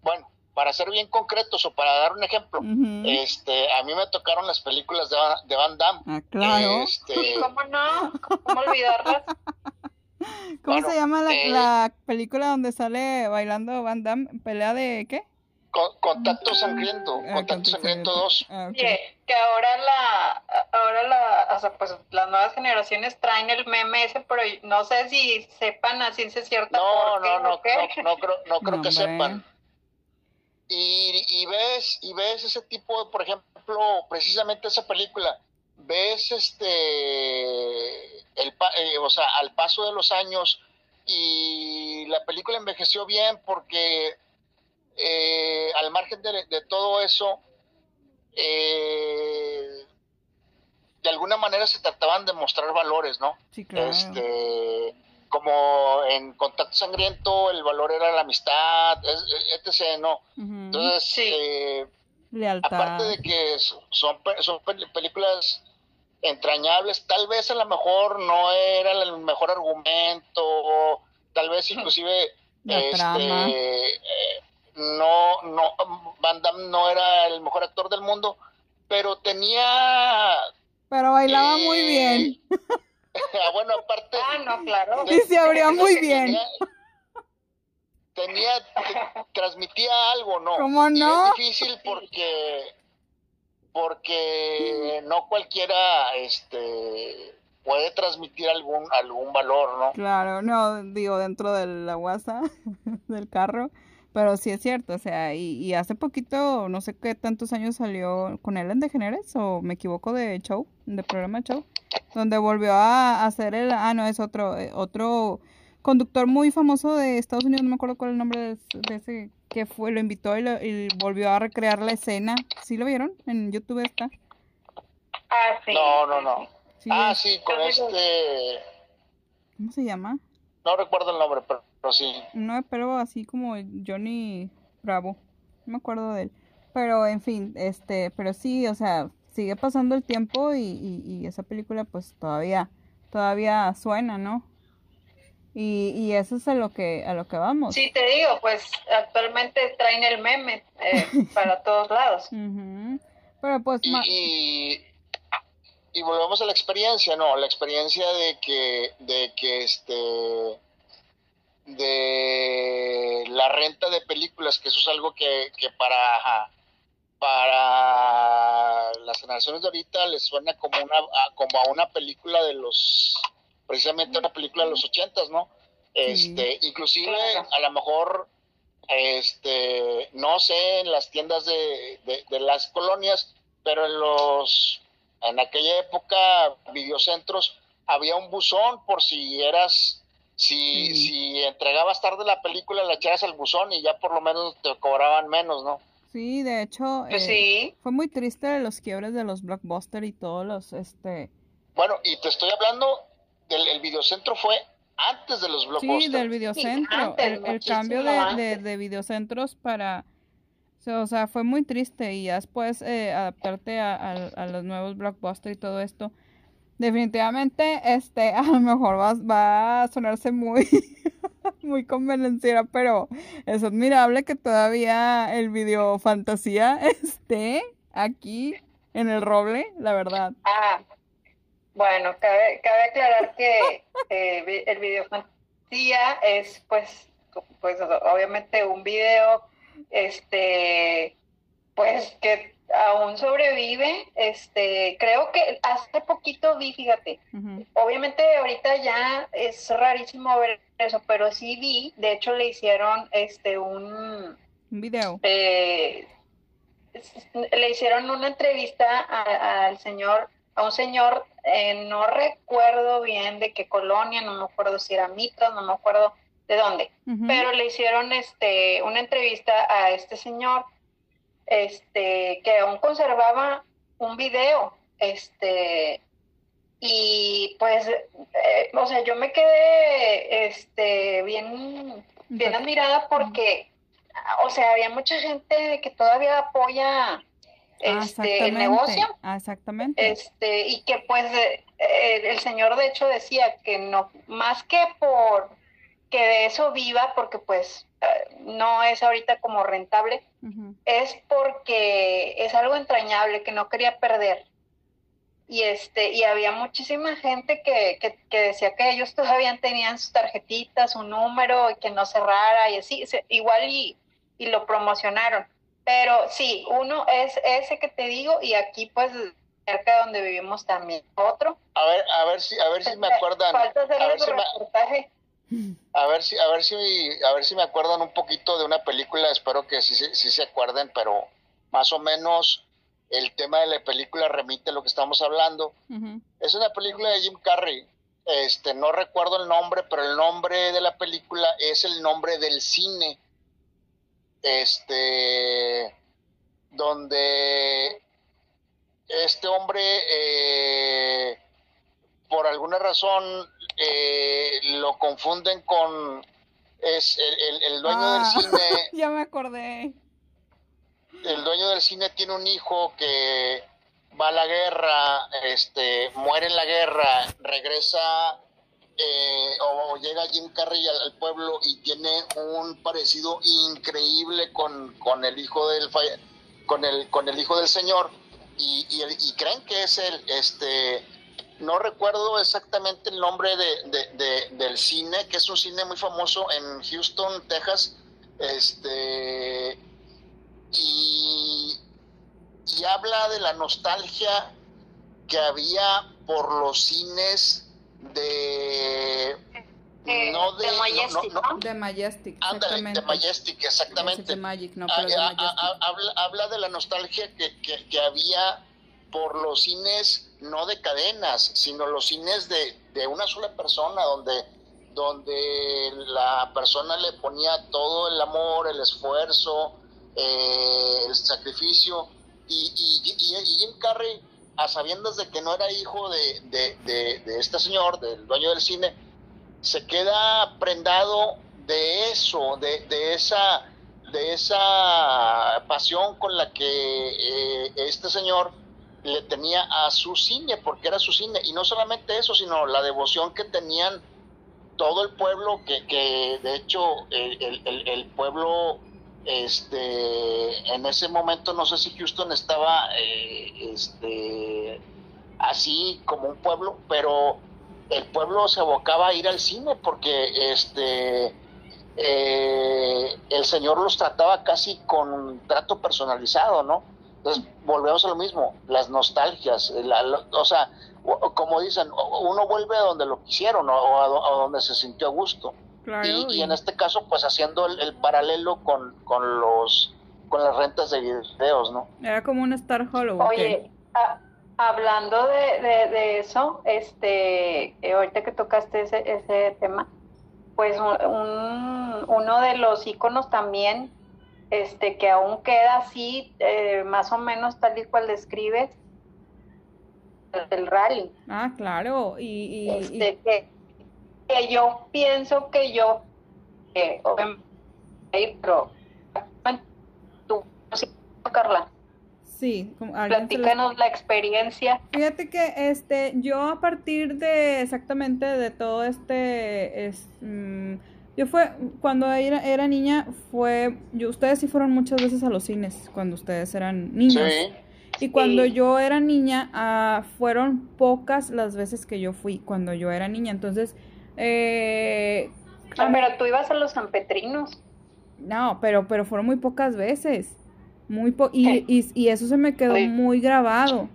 bueno para ser bien concretos o para dar un ejemplo este a mí me tocaron las películas de, de Van Damme ah, claro este, [laughs] cómo no cómo olvidarlas [laughs] ¿Cómo se llama la, eh, la, película donde sale bailando Van Damme? ¿Pelea de qué? contacto sangriento, ah, Contacto Sangriento 2. Ah, que, ahora la, ahora la, o sea, pues las nuevas generaciones traen el meme ese, pero no sé si sepan a ciencia cierta. No, no, no, no, no, creo, no creo que sepan. Y, ves, y ves ese tipo, de, por ejemplo, precisamente esa película, ves este, el, eh, o sea, al paso de los años y la película envejeció bien porque eh, al margen de, todo eso, eh, de alguna manera se trataban de mostrar valores, ¿no? Sí, claro. Este, como en Contacto Sangriento el valor era la amistad, etc., ¿no? Entonces, eh, aparte de que son, son películas entrañables, tal vez a lo mejor no era el mejor argumento, tal vez inclusive este, eh, no, no, Van Damme no era el mejor actor del mundo, pero tenía... Pero bailaba muy eh, bien. Ah, bueno, aparte. Ah, no, claro. y se abría muy bien. Tenía, transmitía algo, ¿no? ¿Cómo no? es difícil porque porque no cualquiera este puede transmitir algún algún valor, ¿no? Claro, no digo dentro de la guasa [laughs] del carro, pero sí es cierto, o sea, y, y hace poquito, no sé qué tantos años salió con Ellen DeGeneres o me equivoco de show, de programa show donde volvió a hacer el, ah, no, es otro, eh, otro conductor muy famoso de Estados Unidos, no me acuerdo cuál es el nombre de, ese, que fue, lo invitó y, volvió a recrear la escena. ¿Sí lo vieron? En YouTube está. Ah, sí. No, no, no. ah, sí, con este... ¿Cómo se llama? No recuerdo el nombre, pero, sí. No, pero así como Johnny Bravo. No me acuerdo de él. Pero, en fin, este, pero sí, o sea, sigue pasando el tiempo y, y, esa película pues todavía, todavía suena, ¿no? Y, y, eso es a lo que a lo que vamos. Sí, te digo, pues actualmente traen el meme eh, [laughs] para todos lados. Pero pues y, y, volvemos a la experiencia, ¿no? La experiencia de que de que este de la renta de películas, que eso es algo que, que para para las generaciones de ahorita les suena como una a, como a una película de los precisamente una película de los ochentas, ¿no? Este, inclusive a lo mejor este no sé en las tiendas de, de, las colonias, pero en los en aquella época videocentros había un buzón por si eras si, si entregabas tarde la película la echabas al buzón y ya por lo menos te cobraban menos, ¿no? Sí, de hecho, pues eh, fue muy triste los quiebres de los blockbusters y todos los, este... Bueno, y te estoy hablando del el videocentro fue antes de los blockbusters. Sí, del videocentro, el, cambio de, de, videocentros para... O sea, fue muy triste y después eh, adaptarte a, a, los nuevos blockbusters y todo esto. Definitivamente, este, [laughs] a lo mejor va, a sonarse muy [laughs] muy pero es admirable que todavía el video fantasía [laughs] esté aquí en el roble, la verdad. Ah, bueno, cabe, cabe aclarar que eh, el video fantasía es pues, pues obviamente un video, este, pues que aún sobrevive. Este, creo que hace poquito vi, fíjate. Obviamente ahorita ya es rarísimo ver eso, pero sí vi. De hecho le hicieron este un, un video. Eh, le hicieron una entrevista al señor, a un señor, eh, no recuerdo bien de qué colonia, no me acuerdo si era Mitos, no me acuerdo de dónde, pero le hicieron este una entrevista a este señor este, que aún conservaba un video, este, y pues, eh, o sea, yo me quedé, este, bien, bien admirada porque, o sea, había mucha gente que todavía apoya este el negocio. Exactamente. Este, y que pues eh, el señor de hecho decía que no, más que por que de eso viva, porque pues eh, no es ahorita como rentable, es porque es algo entrañable que no quería perder. Y este, y había muchísima gente que, que, decía que ellos todavía tenían sus tarjetitas, su número, y que no cerrara, y así, igual y, y lo promocionaron. Pero sí, uno es ese que te digo, y aquí pues cerca de donde vivimos también otro. A ver, a ver si, a ver si me acuerdan. Falta hacer a ver reportaje A ver si, a ver si, a ver si me acuerdan un poquito de una película, espero que sí, sí se acuerden, pero más o menos el tema de la película remite a lo que estamos hablando. Es una película de Jim Carrey. Este, no recuerdo el nombre, pero el nombre de la película es el nombre del cine. Este, donde este hombre, eh, por alguna razón, eh, lo confunden con es el, dueño del ah, cine. [laughs] ya me acordé el dueño del cine tiene un hijo que va a la guerra, este, muere en la guerra, regresa eh, o, llega Jim Carrey al, pueblo y tiene un parecido increíble con, con el hijo del con el con el hijo del señor y, y, creen que es el este no recuerdo exactamente el nombre de, del cine que es un cine muy famoso en Houston Texas este y, habla de la nostalgia que había por los cines de eh, no de, Majestic, no, de Majestic, exactamente. de Majestic, exactamente. habla, de la nostalgia que, había por los cines, no de cadenas, sino los cines de, de una sola persona, donde, donde la persona le ponía todo el amor, el esfuerzo, eh, el sacrificio. Y, y, Jim Carrey, a sabiendas de que no era hijo de, de, este señor, del dueño del cine, se queda prendado de eso, de, esa de esa pasión con la que eh, este señor le tenía a su cine, porque era su cine, y no solamente eso, sino la devoción que tenían todo el pueblo, que, que de hecho el, el, pueblo este, en ese momento no sé si Houston estaba eh, este, así como un pueblo, pero el pueblo se abocaba a ir al cine porque este, eh, el Señor los trataba casi con un trato personalizado, ¿no? Entonces volvemos a lo mismo, las nostalgias, o sea, como dicen, uno vuelve a donde lo quisieron o a donde se sintió a gusto y, en este caso, pues haciendo el, paralelo con, con, los con las rentas de videos, ¿no? Era como un Star Hollow. Oye, hablando de, de, eso, este, eh, ahorita que tocaste ese, ese tema, pues un, uno de los iconos también, este, que aún queda así, eh, más o menos tal y cual describes, el rally. Ah, claro, y... y, este, Que, que yo pienso que yo, eh, pero tú, Carla. Sí, platícanos la experiencia. Fíjate que este, yo a partir de exactamente de todo este, es, mm, yo fue, cuando era, era niña, fue, yo, ustedes sí fueron muchas veces a los cines, cuando ustedes eran niños. Y cuando yo era niña, ah, fueron pocas las veces que yo fui cuando yo era niña. Entonces, eh, ah, pero tú ibas a los sanpetrinos. No, pero, pero fueron muy pocas veces. Muy y, y, eso se me quedó muy grabado.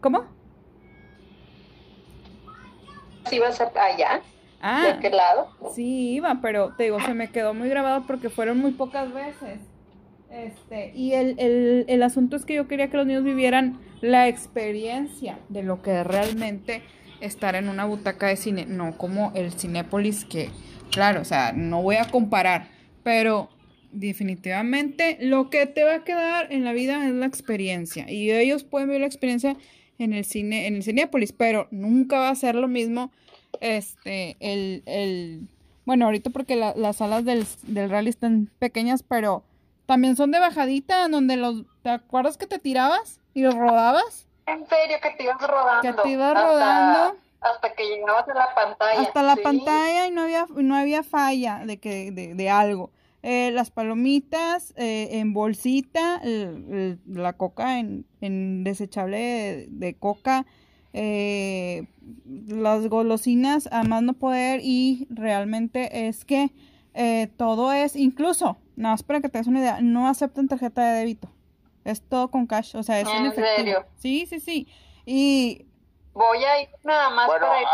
¿Cómo? ¿Ibas allá? Ah, ¿De qué lado? Sí, iba, pero te digo, se me quedó muy grabado porque fueron muy pocas veces. Este, y el, el, el asunto es que yo quería que los niños vivieran la experiencia de lo que realmente estar en una butaca de cine, no como el Cinépolis que, claro, o sea, no voy a comparar, pero definitivamente lo que te va a quedar en la vida es la experiencia y ellos pueden ver la experiencia en el cine, en el Cinépolis, pero nunca va a ser lo mismo este, el, el bueno, ahorita porque las salas del, del rally están pequeñas, pero también son de bajadita, donde los, ¿te acuerdas que te tirabas y los rodabas? En serio, que te ibas rodando. Que te ibas rodando. Hasta que llegabas a la pantalla. Hasta la pantalla y no había, no había falla de, que, de, de algo. Eh, las palomitas eh, en bolsita, la coca en, en desechable de, coca, eh, las golosinas a más no poder y realmente es que todo es, incluso, nada más para que te des una idea, no aceptan tarjeta de débito. Es todo con cash, o sea, es ¿En, efectivo. Sí, sí, sí. Y voy a ir nada más para ir.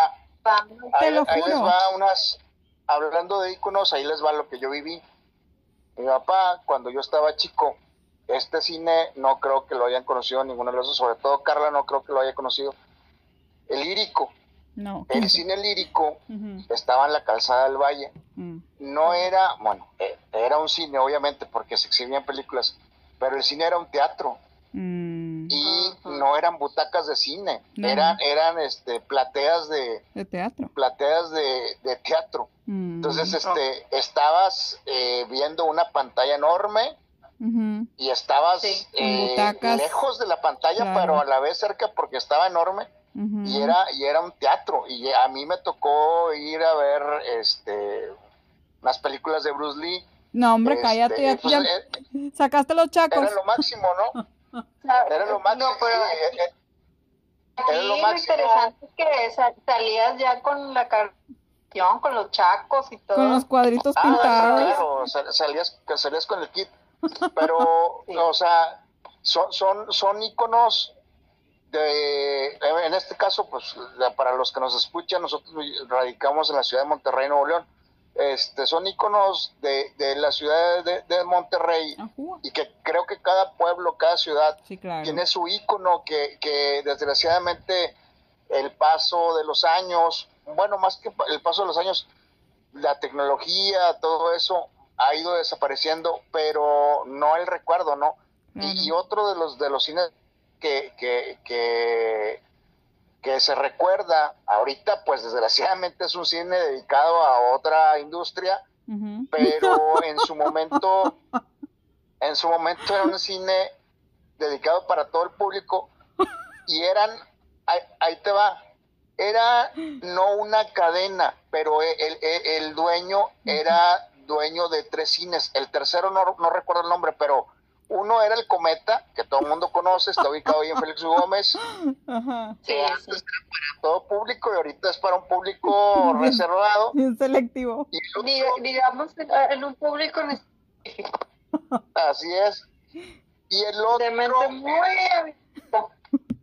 Te lo juro. Ahí les va unas, hablando de íconos, ahí les va lo que yo viví. Mi papá, cuando yo estaba chico, este cine no creo que lo hayan conocido ninguno de los sobre todo Carla no creo que lo haya conocido. El lírico. No. El cine lírico estaba en la calzada del Valle. Mm. No era, bueno, eh, era un cine obviamente porque se exhibían películas, pero el cine era un teatro. Mm. Y no eran butacas de cine, eran eran este plateas de, teatro. Plateas de, teatro. Mm. Entonces este estabas eh, viendo una pantalla enorme y estabas eh, lejos de la pantalla, pero a la vez cerca porque estaba enorme y era y era un teatro y a mí me tocó ir a ver este las películas de Bruce Lee. No, hombre, este, cállate, pues, eh, sacaste los chacos. Era lo máximo, ¿no? [laughs] era lo máximo. No, pero, eh, era lo, interesante es que salías ya con la canción, con los chacos y todo. Con los cuadritos ah, pintados. Claro, salías, salías con el kit. [laughs] Pero, o sea, son, son, son íconos de, en este caso, pues para los que nos escuchan, nosotros radicamos en la ciudad de Monterrey, Nuevo León. Este, son íconos de, de la ciudad de, Monterrey y que creo que cada pueblo, cada ciudad tiene su ícono que, que desgraciadamente el paso de los años, bueno, más que el paso de los años, la tecnología, todo eso ha ido desapareciendo, pero no el recuerdo, ¿no? Y, otro de los de los cines que, que, que, se recuerda ahorita, pues desgraciadamente es un cine dedicado a otra industria, pero [laughs] en su momento, en su momento era un cine dedicado para todo el público y eran, ahí, ahí te va, era no una cadena, pero el, el dueño era dueño de tres cines. El tercero no, no recuerdo el nombre, pero uno era el Cometa, que todo el mundo conoce, está ubicado ahí en Félix Gómez. [laughs] Ajá. Sí, para todo público y ahorita es para un público [laughs] reservado. Y selectivo. digamos en un público Así es. Y el otro. De mente muy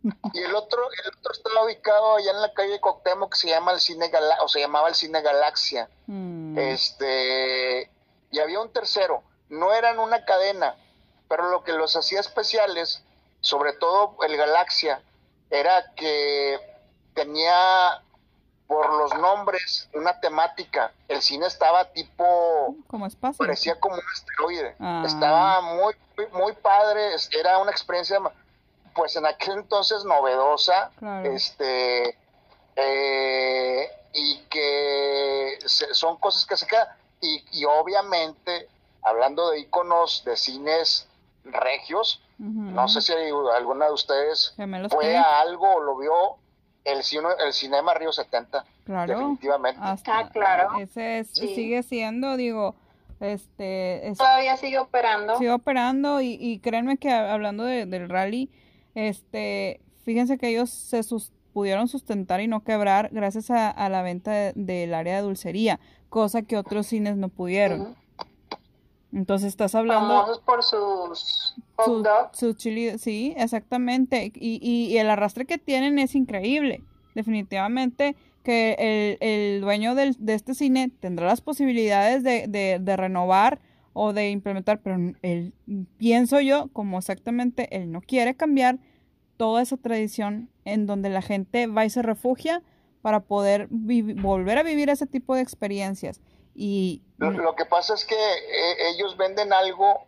[laughs] y el otro, el otro estaba ubicado allá en la calle Coctemo que se llama el Cine o se llamaba el Cine Galaxia. Mm. Este, y había un tercero, no eran una cadena, pero lo que los hacía especiales, sobre todo el Galaxia, era que tenía por los nombres una temática. El cine estaba tipo como espacio. Parecía como un asteroide. Ah. Estaba muy muy padre, era una experiencia pues en aquel entonces novedosa, este, eh, y que son cosas que se quedan. Y, y, obviamente, hablando de iconos de cines regios, no sé si alguna de ustedes fue a algo o lo vio, el, cine, el Cinema Río 70, claro, definitivamente. ah, claro. Ese sigue siendo, digo, este... Todavía sigue operando. Sigue operando y, y créanme que hablando del rally este, fíjense que ellos se pudieron sustentar y no quebrar gracias a, la venta del área de dulcería, cosa que otros cines no pudieron. Entonces estás hablando... Famosos por sus hot Su, chili, sí, exactamente. Y, y, el arrastre que tienen es increíble. Definitivamente que el, el dueño del, de este cine tendrá las posibilidades de, de, de renovar o de implementar, pero él, pienso yo, como exactamente él no quiere cambiar toda esa tradición en donde la gente va y se refugia para poder volver a vivir ese tipo de experiencias. Y lo, que pasa es que eh, ellos venden algo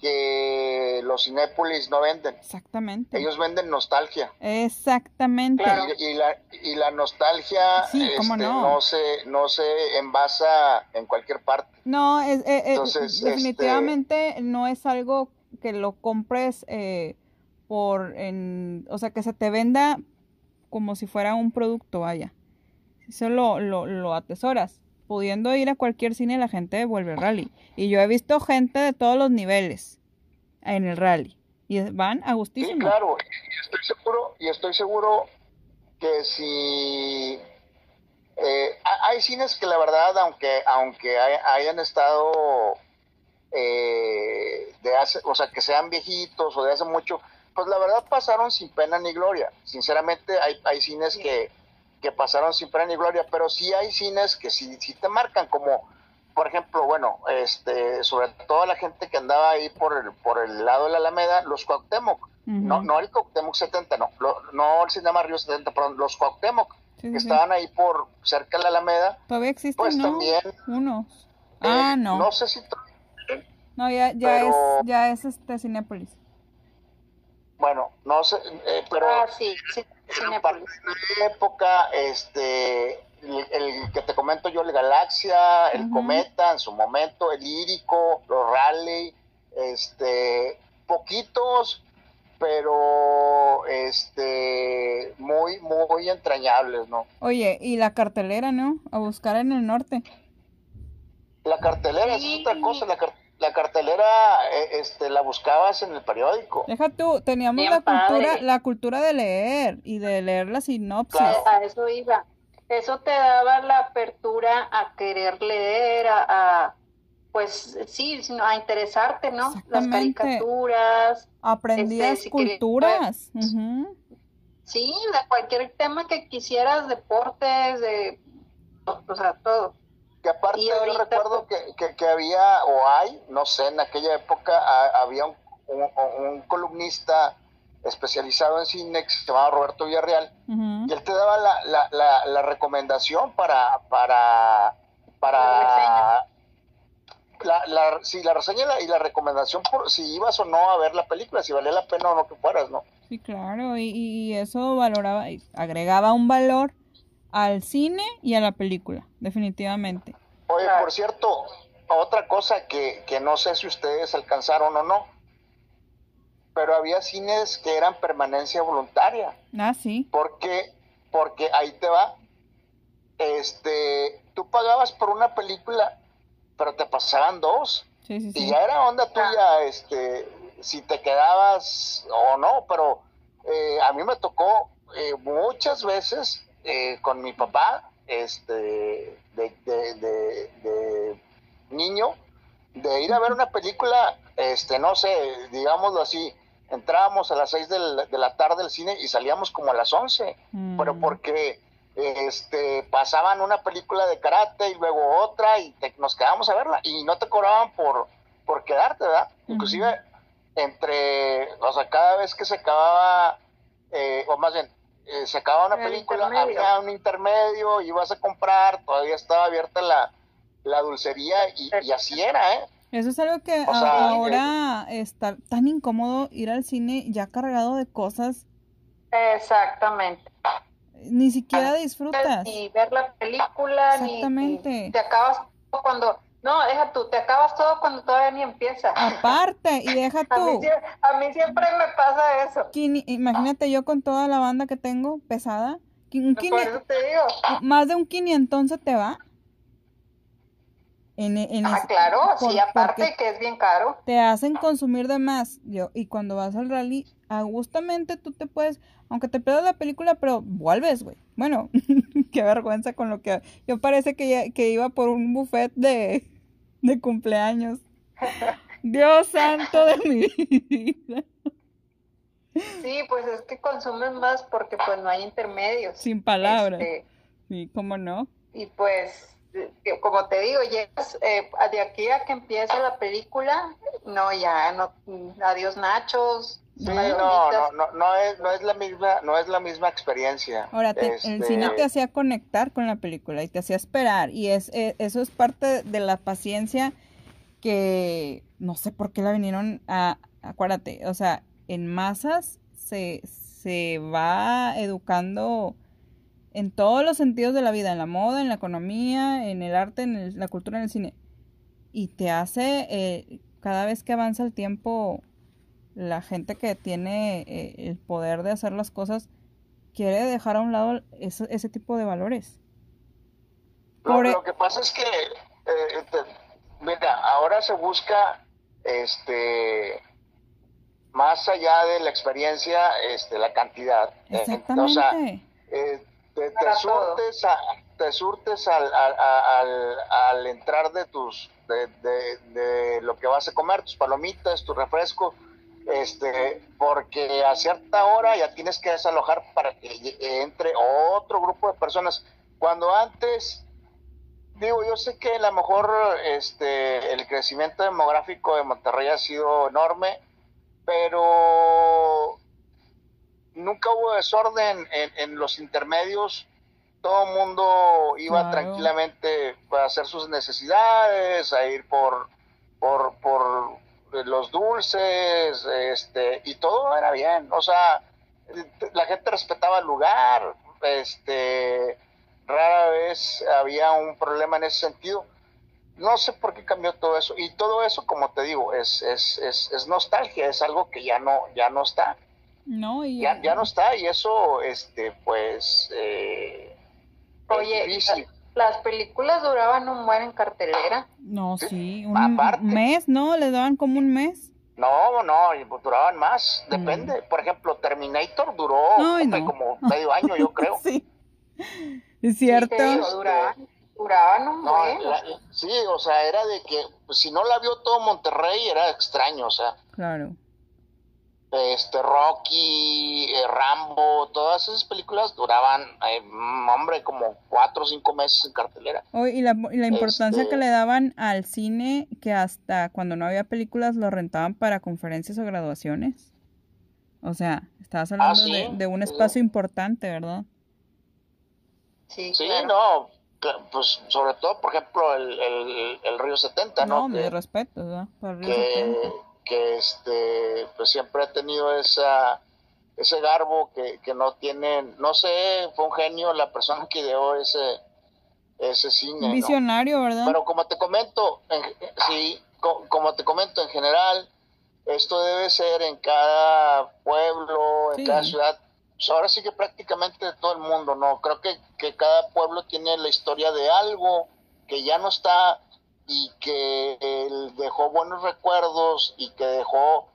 que los Cinépolis no venden. Exactamente. Ellos venden nostalgia. Exactamente. Y, la, y la nostalgia este, no? se, no se envasa en cualquier parte. No, es, eh, eh, este, definitivamente no es algo que lo compres eh, por, en, o sea, que se te venda como si fuera un producto, vaya. Eso lo, lo, lo atesoras pudiendo ir a cualquier cine la gente vuelve rally. Y yo he visto gente de todos los niveles en el rally. Y van a gustísimo. Sí, claro, y estoy seguro, y estoy seguro que si eh, hay cines que la verdad, aunque, aunque hayan estado eh, de hace, o sea, que sean viejitos o de hace mucho, pues la verdad pasaron sin pena ni gloria. Sinceramente, hay, hay cines que, que pasaron sin pena ni gloria, pero sí hay cines que sí, sí te marcan, como por ejemplo, bueno, este, sobre todo la gente que andaba ahí por el, por el lado de la Alameda, los Cuauhtémoc, no, no el Cuauhtémoc 70, no, no el Cinema Río 70, perdón, los Cuauhtémoc, que estaban ahí por cerca de la Alameda. Todavía existen, pues también unos. Eh, ah, no. No sé si no, ya, ya es, ya es este Cinepolis. Bueno, no sé, eh, pero ah, sí, sí, en la época, este, el, que te comento yo, el Galaxia, el Cometa en su momento, el Lírico, los Raleigh, este, poquitos, pero este, muy, muy entrañables, ¿no? Oye, y la cartelera, ¿no? A buscar en el norte. La cartelera es otra cosa, la cartelera la cartelera eh, este la buscabas en el periódico. Deja tú, teníamos la cultura la cultura de leer y de leer la sinopsis. A eso iba. Eso te daba la apertura a querer leer, a, pues sí, a interesarte, ¿no? Las caricaturas. Aprendías este, culturas. Sí, de cualquier tema que quisieras, deportes, de, o sea, todo. Que aparte yo recuerdo que, que, había, o hay, no sé, en aquella época había un, un, columnista especializado en cine que se llamaba Roberto Villarreal, y él te daba la, la, la, la recomendación para, para, para la, la, sí, la reseña y la, recomendación por si ibas o no a ver la película, si valía la pena o no que fueras, ¿no? Sí, claro, y, y eso valoraba, agregaba un valor al cine y a la película, definitivamente. Oye, por cierto, otra cosa que, que no sé si ustedes alcanzaron o no, pero había cines que eran permanencia voluntaria. Ah, sí. Porque, porque ahí te va, este, tú pagabas por una película, pero te pasaban dos. Sí, sí, sí. Y ya era onda tuya, este, si te quedabas o no, pero eh, a mí me tocó eh, muchas veces eh, con mi papá, este, de, de, niño, de ir a ver una película, este, no sé, digámoslo así, entrábamos a las 6 de la, tarde al cine y salíamos como a las 11, pero mm. porque este, pasaban una película de karate y luego otra y nos quedábamos a verla y no te cobraban por, por quedarte, ¿verdad? Inclusive entre, o sea, cada vez que se acababa, eh, o más bien, eh, se acababa una película, había un intermedio, ibas a comprar, todavía estaba abierta la, la dulcería y, así era, ¿eh? Eso es algo que ahora eh, está tan incómodo ir al cine ya cargado de cosas. Exactamente. Ni siquiera disfrutas. Ni ver la película, Exactamente. ni te acabas cuando no, deja tú, te acabas todo cuando todavía ni empieza. Aparte, y deja tú. a, mí, siempre me pasa eso. imagínate yo con toda la banda que tengo pesada. Un Por eso te digo. Más de un quinientón se te va. En, en ah, claro, sí, aparte que es bien caro. Te hacen consumir de más. Yo, y cuando vas al rally, justamente tú te puedes, aunque te pierdas la película, pero vuelves, güey. Bueno, [laughs] qué vergüenza con lo que... Yo parece que, que iba por un buffet de, de cumpleaños. [laughs] Dios santo de mi vida. Sí, pues es que consumen más porque pues no hay intermedios. Sin palabras. Este, sí, ¿cómo no? Y pues como te digo, llegas eh, de aquí a que empiece la película, no, ya, no, adiós nachos. No, no, no, no, es, no es la misma, no es la misma experiencia. Ahora, el este, cine te hacía conectar con la película y te hacía esperar y es, eh, eso es parte de la paciencia que no sé por qué la vinieron a, acuérdate, o sea, en masas se, se va educando en todos los sentidos de la vida, en la moda, en la economía, en el arte, en la cultura, en el cine. Y te hace, eh, cada vez que avanza el tiempo, la gente que tiene eh, el poder de hacer las cosas quiere dejar a un lado ese, ese tipo de valores. Lo, e- que pasa es que, eh, mira, ahora se busca, este, más allá de la experiencia, este, la cantidad. Exactamente te, surtes, te surtes al, al, al, entrar de tus de, de, lo que vas a comer, tus palomitas, tu refresco, este, porque a cierta hora ya tienes que desalojar para que entre otro grupo de personas. Cuando antes, digo, yo sé que a lo mejor este, el crecimiento demográfico de Monterrey ha sido enorme, pero nunca hubo desorden en, los intermedios. Todo el mundo iba tranquilamente a hacer sus necesidades, a ir por, por, por los dulces, este, y todo era bien, o sea, la gente respetaba el lugar, este, rara vez había un problema en ese sentido. No sé por qué cambió todo eso. Y todo eso, como te digo, es, es, es, es nostalgia, es algo que ya no, ya no está. No, y... ya, ya no está, y eso, este, pues, eh, Oye, las películas duraban un buen en cartelera. No, sí, un mes, ¿no? ¿Le daban como un mes? No, no, pues duraban más, mm. depende. Por ejemplo, Terminator duró como medio año, yo [laughs] creo. sí, es cierto. Sí, duraban, duraban un buen. sí, o sea, era de que pues, si no la vio todo Monterrey era extraño, o sea. Claro este Rocky, eh, Rambo, todas esas películas duraban, eh, hombre, como cuatro o cinco meses en cartelera. y, la, y la importancia que este le daban al cine, que hasta cuando no había películas lo rentaban para conferencias o graduaciones. O sea, estabas hablando ah, de, un espacio importante, ¿verdad? Sí, sí no, pues sobre todo, por ejemplo, el, el, Río 70, ¿no? No, mi respeto, ¿verdad? Para el Río 70 que este, pues siempre ha tenido esa, ese garbo que, que no tiene, no sé, fue un genio la persona que ideó ese, ese cine. Visionario, ¿verdad? Pero como te comento, sí, como te comento en general, esto debe ser en cada pueblo, en cada ciudad. Pues ahora sí que prácticamente de todo el mundo, ¿no? Creo que, que cada pueblo tiene la historia de algo que ya no está y que él dejó buenos recuerdos y que dejó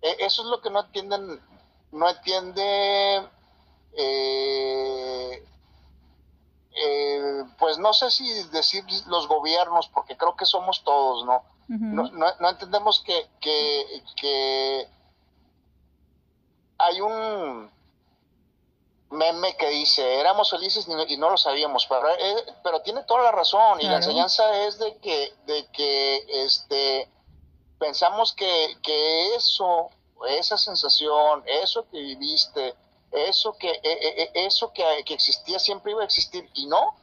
e, eso es lo que no entienden no entiende eh, eh, pues no sé si decir los gobiernos porque creo que somos todos no no, no, entendemos que, que, que hay un meme que dice, éramos felices y no, lo sabíamos, pero, eh, pero tiene toda la razón y la enseñanza es de que, de que este, pensamos que, que eso, esa sensación, eso que viviste, eso que, e, e, e, eso que, que, existía siempre iba a existir y no,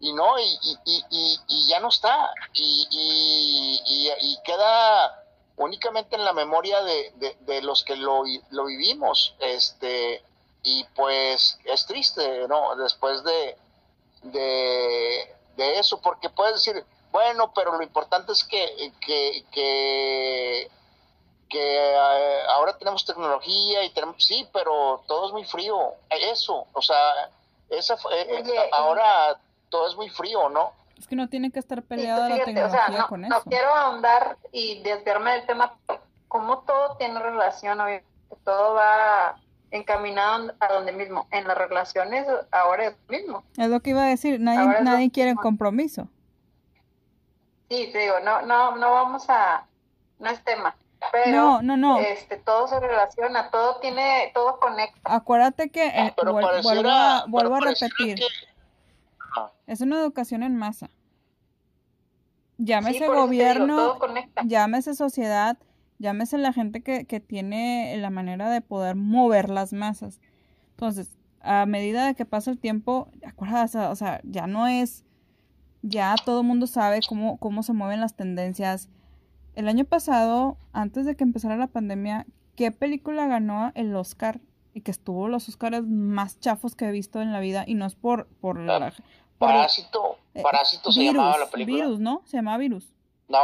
y no, y, y, y, y, ya no está, y, queda únicamente en la memoria de, de, de los que lo, lo vivimos, este, y pues es triste, ¿no? Después de, de, eso, porque puedes decir, bueno, pero lo importante es que, que, que, eh, ahora tenemos tecnología y tenemos, sí, pero todo es muy frío, eso, o sea, esa, eh, ahora todo es muy frío, ¿no? Es que no tiene que estar peleada la tecnología no, con eso. No quiero ahondar y desviarme del tema, como todo tiene relación, obviamente, todo va encaminado a donde mismo. En las relaciones ahora es lo mismo. Es lo que iba a decir, nadie, nadie quiere compromiso. Sí, te digo, no, no, no vamos a, no es tema. Pero, no, no, no. Este, todo se relaciona, todo tiene, todo conecta. Acuérdate que, eh, vuelvo, a, vuelvo a repetir, es una educación en masa. Llámese gobierno, llámese sociedad, Llámese la gente que, que tiene la manera de poder mover las masas. Entonces, a medida de que pasa el tiempo, acuerdas, o sea, ya no es, ya todo el mundo sabe cómo, cómo se mueven las tendencias. El año pasado, antes de que empezara la pandemia, ¿qué película ganó el Oscar? Y que estuvo los Oscars más chafos que he visto en la vida, y no es por, por la... Parásito, eh, Parásito se llamaba la película. Virus, ¿no? Se llamaba Virus. No,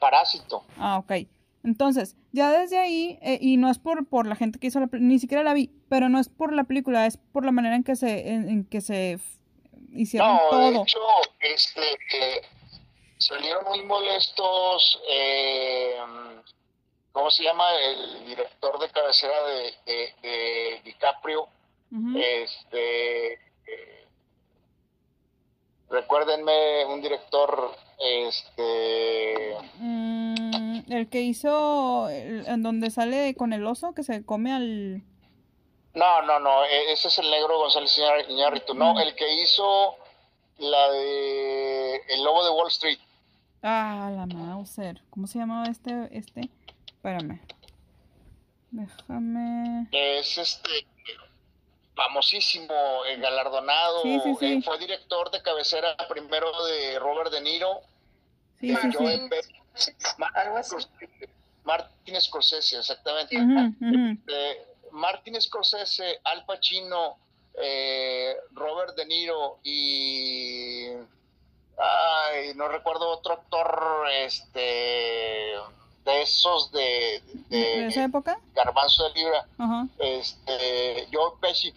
Parásito. Ah, ok. Entonces, ya desde ahí, eh, y no es por, por la gente que hizo la película, ni siquiera la vi, pero no es por la película, es por la manera en que se, en, que se hicieron no, todo. De hecho, este, eh, salieron muy molestos, eh, ¿cómo se llama? El director de cabecera de, de, DiCaprio, este, recuérdenme un director, este... Mm, El que hizo, en donde sale con el oso que se come al... No, no, no, e, ese es el negro González Iñárritu. No, el que hizo la de El Lobo de Wall Street. Ah, la Mauser. ¿Cómo se llamaba este? este? Espérame. Déjame. Es este famosísimo, eh, galardonado. Sí, sí, sí. Eh, fue director de cabecera primero de Robert De Niro. Sí, sí, sí. Martin Scorsese, exactamente. Martin Scorsese, Al Pacino, eh, Robert De Niro y ay, no recuerdo otro actor este de esos de, de, esa época Garbanzo de Libra. Este Joe Pesci.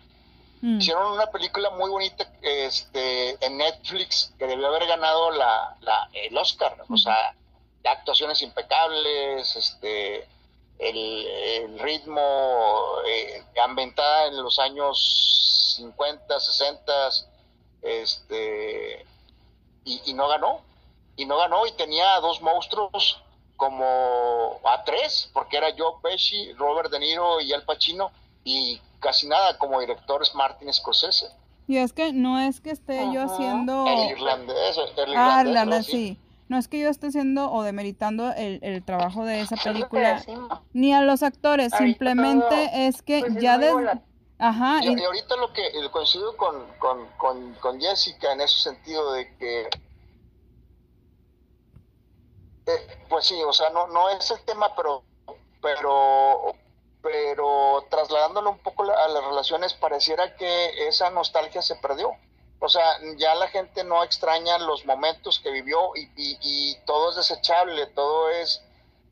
Mm. hicieron una película muy bonita este en Netflix que debió haber ganado la, la el Oscar. O sea actuaciones impecables este el, ritmo eh, ambientada en los años 50, 60, este, y, no ganó, y no ganó, y tenía a dos monstruos como a tres, porque era Joe Pesci, Robert De Niro y Al Pacino, y casi nada como director es Martin Scorsese. Y es que no es que esté yo haciendo... El irlandés, el ah, irlandés, sí no es que yo esté haciendo o demeritando el, el trabajo de esa película, ni a los actores, simplemente es que pues, ya desde... Ajá. Y, ahorita lo que coincido con, con, con, con, Jessica en ese sentido de que, eh, pues sí, o sea, no, no es el tema, pero, pero, pero trasladándolo un poco a las relaciones, pareciera que esa nostalgia se perdió o sea, ya la gente no extraña los momentos que vivió y, y, todo es desechable, todo es,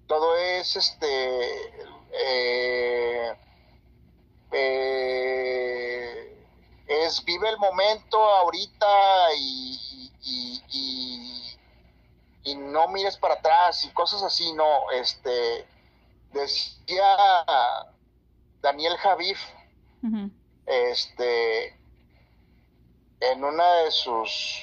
todo es este, eh, eh, es vive el momento ahorita y, y, y, no mires para atrás y cosas así, no, este, decía Daniel Javif, este, en una de sus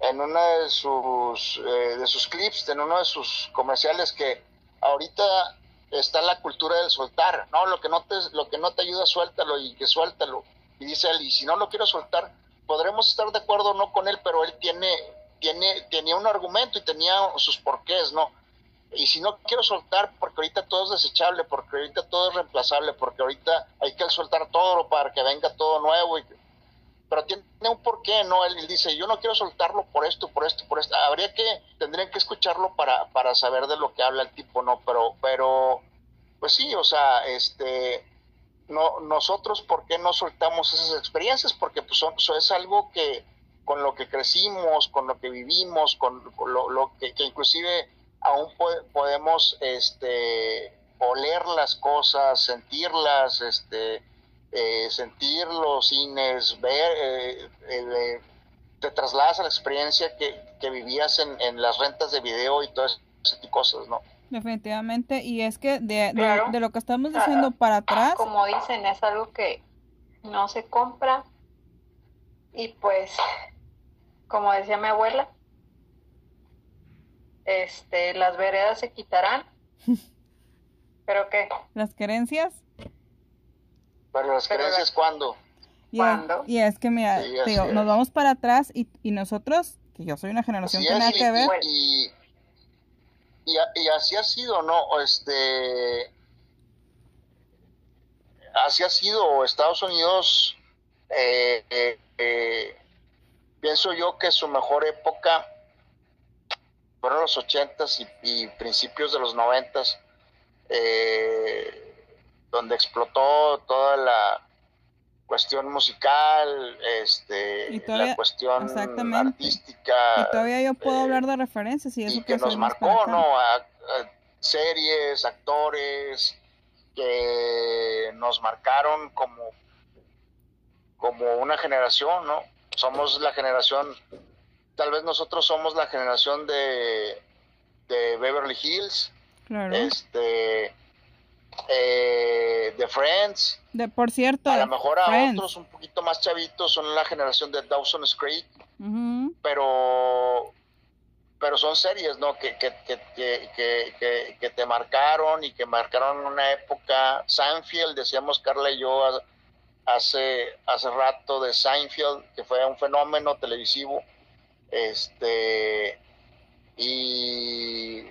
en una de sus eh, de sus clips, en uno de sus comerciales que ahorita está la cultura del soltar, no, lo que no te lo que no te ayuda suéltalo y que suéltalo. Y dice él, y si no lo quiero soltar, podremos estar de acuerdo o no con él, pero él tiene tiene tenía un argumento y tenía sus porqués, ¿no? Y si no quiero soltar porque ahorita todo es desechable, porque ahorita todo es reemplazable, porque ahorita hay que soltar todo para que venga todo nuevo y pero tiene un porqué, ¿no? Él, dice, yo no quiero soltarlo por esto, por esto, por esto. Habría que, tendrían que escucharlo para, para saber de lo que habla el tipo, ¿no? Pero, pero, pues sí, o sea, este, no, nosotros, ¿por qué no soltamos esas experiencias? Porque pues eso es algo que, con lo que crecimos, con lo que vivimos, con, lo, que, inclusive aún podemos, este, oler las cosas, sentirlas, este, eh, sentir los cines, ver, eh, eh, te trasladas a la experiencia que, vivías en, las rentas de video y todo ese tipo de cosas, ¿no? Definitivamente, y es que de, de, lo que estamos diciendo para atrás... Como dicen, es algo que no se compra y pues, como decía mi abuela, este, las veredas se quitarán, [laughs] pero ¿qué? ¿Las creencias? Pero las creencias, ¿cuándo? Y, y es que, mira, digo, nos vamos para atrás y, y, nosotros, que yo soy una generación que nada que ver. Y, y, así ha sido, ¿no? Este. Así ha sido Estados Unidos. Eh, eh, eh, pienso yo que su mejor época fueron los ochentas y, y principios de los noventas. Eh, donde explotó toda la cuestión musical, este, la cuestión artística. Y todavía yo puedo hablar de referencias y eso que, nos marcó, ¿no? series, actores que nos marcaron como como una generación, ¿no? Somos la generación, tal vez nosotros somos la generación de, de Beverly Hills, claro. este eh, de Friends. De, por cierto. A lo mejor a otros un poquito más chavitos son la generación de Dawson's Creek. Pero pero son series, ¿no? Que, que, que, que, te marcaron y que marcaron una época. Seinfeld, decíamos Carla y yo hace, hace rato de Seinfeld, que fue un fenómeno televisivo. Este, y,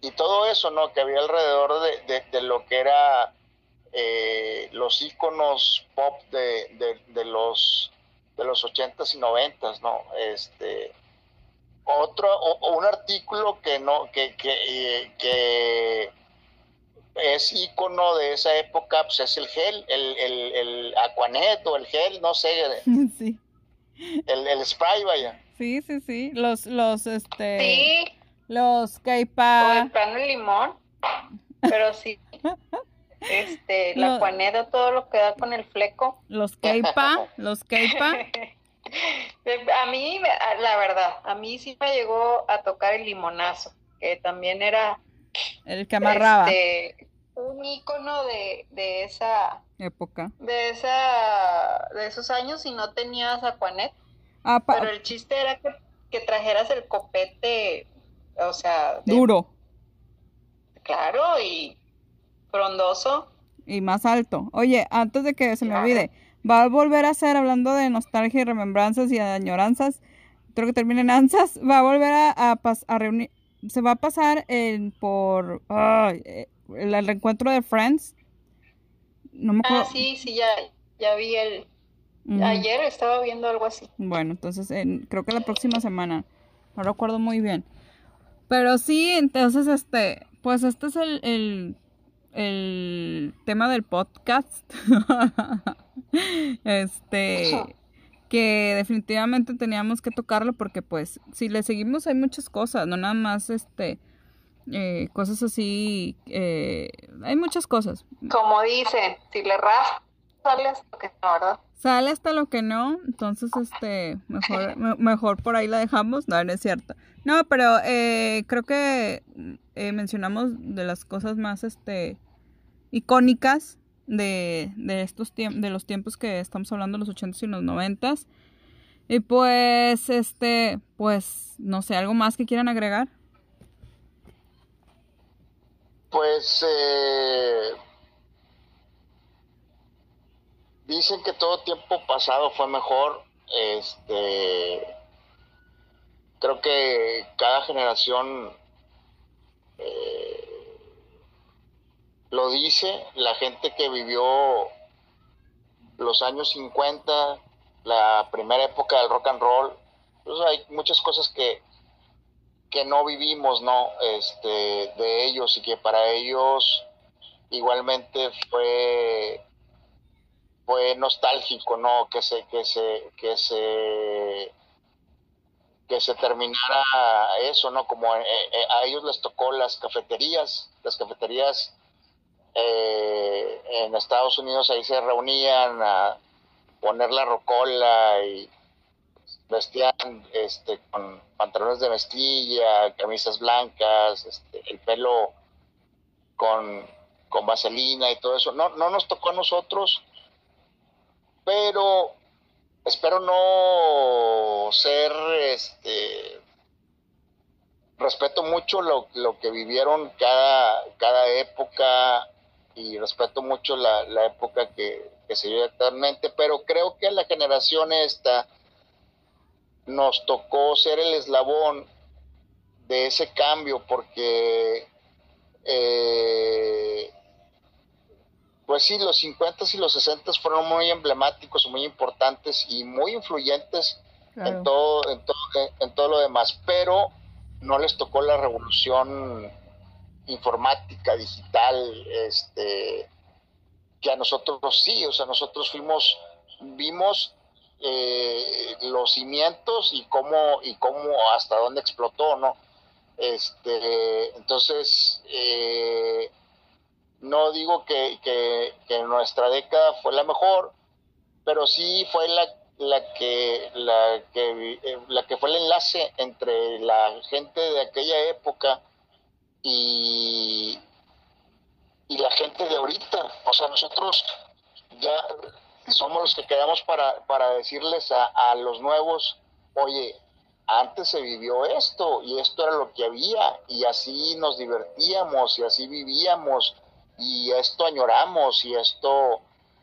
y todo eso, ¿no? Que había alrededor de, de, lo que era eh, los íconos pop de, de, los de los ochentas y noventas, ¿no? Este, otro, o, un artículo que no, que, que, que es icono de esa época, pues es el gel, el, el, el Aquanet o el gel, no sé. [laughs] Sí. El, el spray, vaya. Sí, sí, sí. Los, los, este. Sí. Los Keipa. O el pan de limón. Pero sí. [laughs] Este, la Aquanet todo lo que da con el fleco. Los Keipa, los Keipa. [laughs] A mí, la verdad, a mí sí me llegó a tocar el limonazo, que también era... El que amarraba. Este, un icono de, de esa... Época. De esa... De esos años y no tenías Aquanet. Ah, pero el chiste era que, trajeras el copete, o sea... Duro. Claro, y frondoso. Y más alto. Oye, antes de que se me olvide va a volver a ser, hablando de nostalgia y remembranzas y añoranzas, creo que termina en ansas, va a volver a, a, reunir, se va a pasar en, por eh, el, reencuentro de Friends. No me acuerdo. Ah, sí, sí, ya, ya vi el... Ayer estaba viendo algo así. Bueno, entonces creo que la próxima semana. No recuerdo muy bien. Pero sí, entonces este, pues este es el, el, el tema del podcast. [laughs] este que definitivamente teníamos que tocarlo porque pues si le seguimos hay muchas cosas, no nada más este eh, cosas así, eh, hay muchas cosas. Como dicen, si le raspas, sale hasta lo que no, ¿verdad? Sale hasta lo que no, entonces este, mejor, [laughs] mejor por ahí la dejamos, no, no es cierto. No, pero eh, creo que mencionamos de las cosas más este icónicas de, de estos de los tiempos que estamos hablando, los 80 y los 90 Y pues, este, pues, no sé, ¿algo más que quieran agregar? Pues, eh, dicen que todo tiempo pasado fue mejor. Este, creo que cada generación eh, lo dice la gente que vivió los años 50, la primera época del rock and roll. Pues hay muchas cosas que, que no vivimos, ¿no? Este, de ellos y que para ellos igualmente fue fue nostálgico, ¿no? Que se que se que se que se terminara eso, ¿no? Como eh, eh, a ellos les tocó las cafeterías, las cafeterías eh, en Estados Unidos ahí se reunían a poner la rocola y vestían este, con pantalones de mezclilla, camisas blancas, este, el pelo con, con vaselina y todo eso. No, no nos tocó a nosotros, pero espero no ser este respeto mucho lo, lo que vivieron cada, cada época y respeto mucho la, la época que, se vive actualmente, pero creo que la generación esta nos tocó ser el eslabón de ese cambio porque eh, pues sí, los 50 y los 60 fueron muy emblemáticos, muy importantes y muy influyentes en, todo, en, todo, en todo lo demás, pero no les tocó la revolución informática, digital, este, que a nosotros sí, o sea, nosotros fuimos, vimos eh, los cimientos y cómo, y cómo hasta dónde explotó, ¿no? Este, entonces, eh, no digo que, que, nuestra década fue la mejor, pero sí fue la, la que la que eh, la que fue el enlace entre la gente de aquella época y, y la gente de ahorita. O sea, nosotros ya somos los que quedamos para, para decirles a, a los nuevos, oye, antes se vivió esto y esto era lo que había y así nos divertíamos y así vivíamos y esto añoramos y esto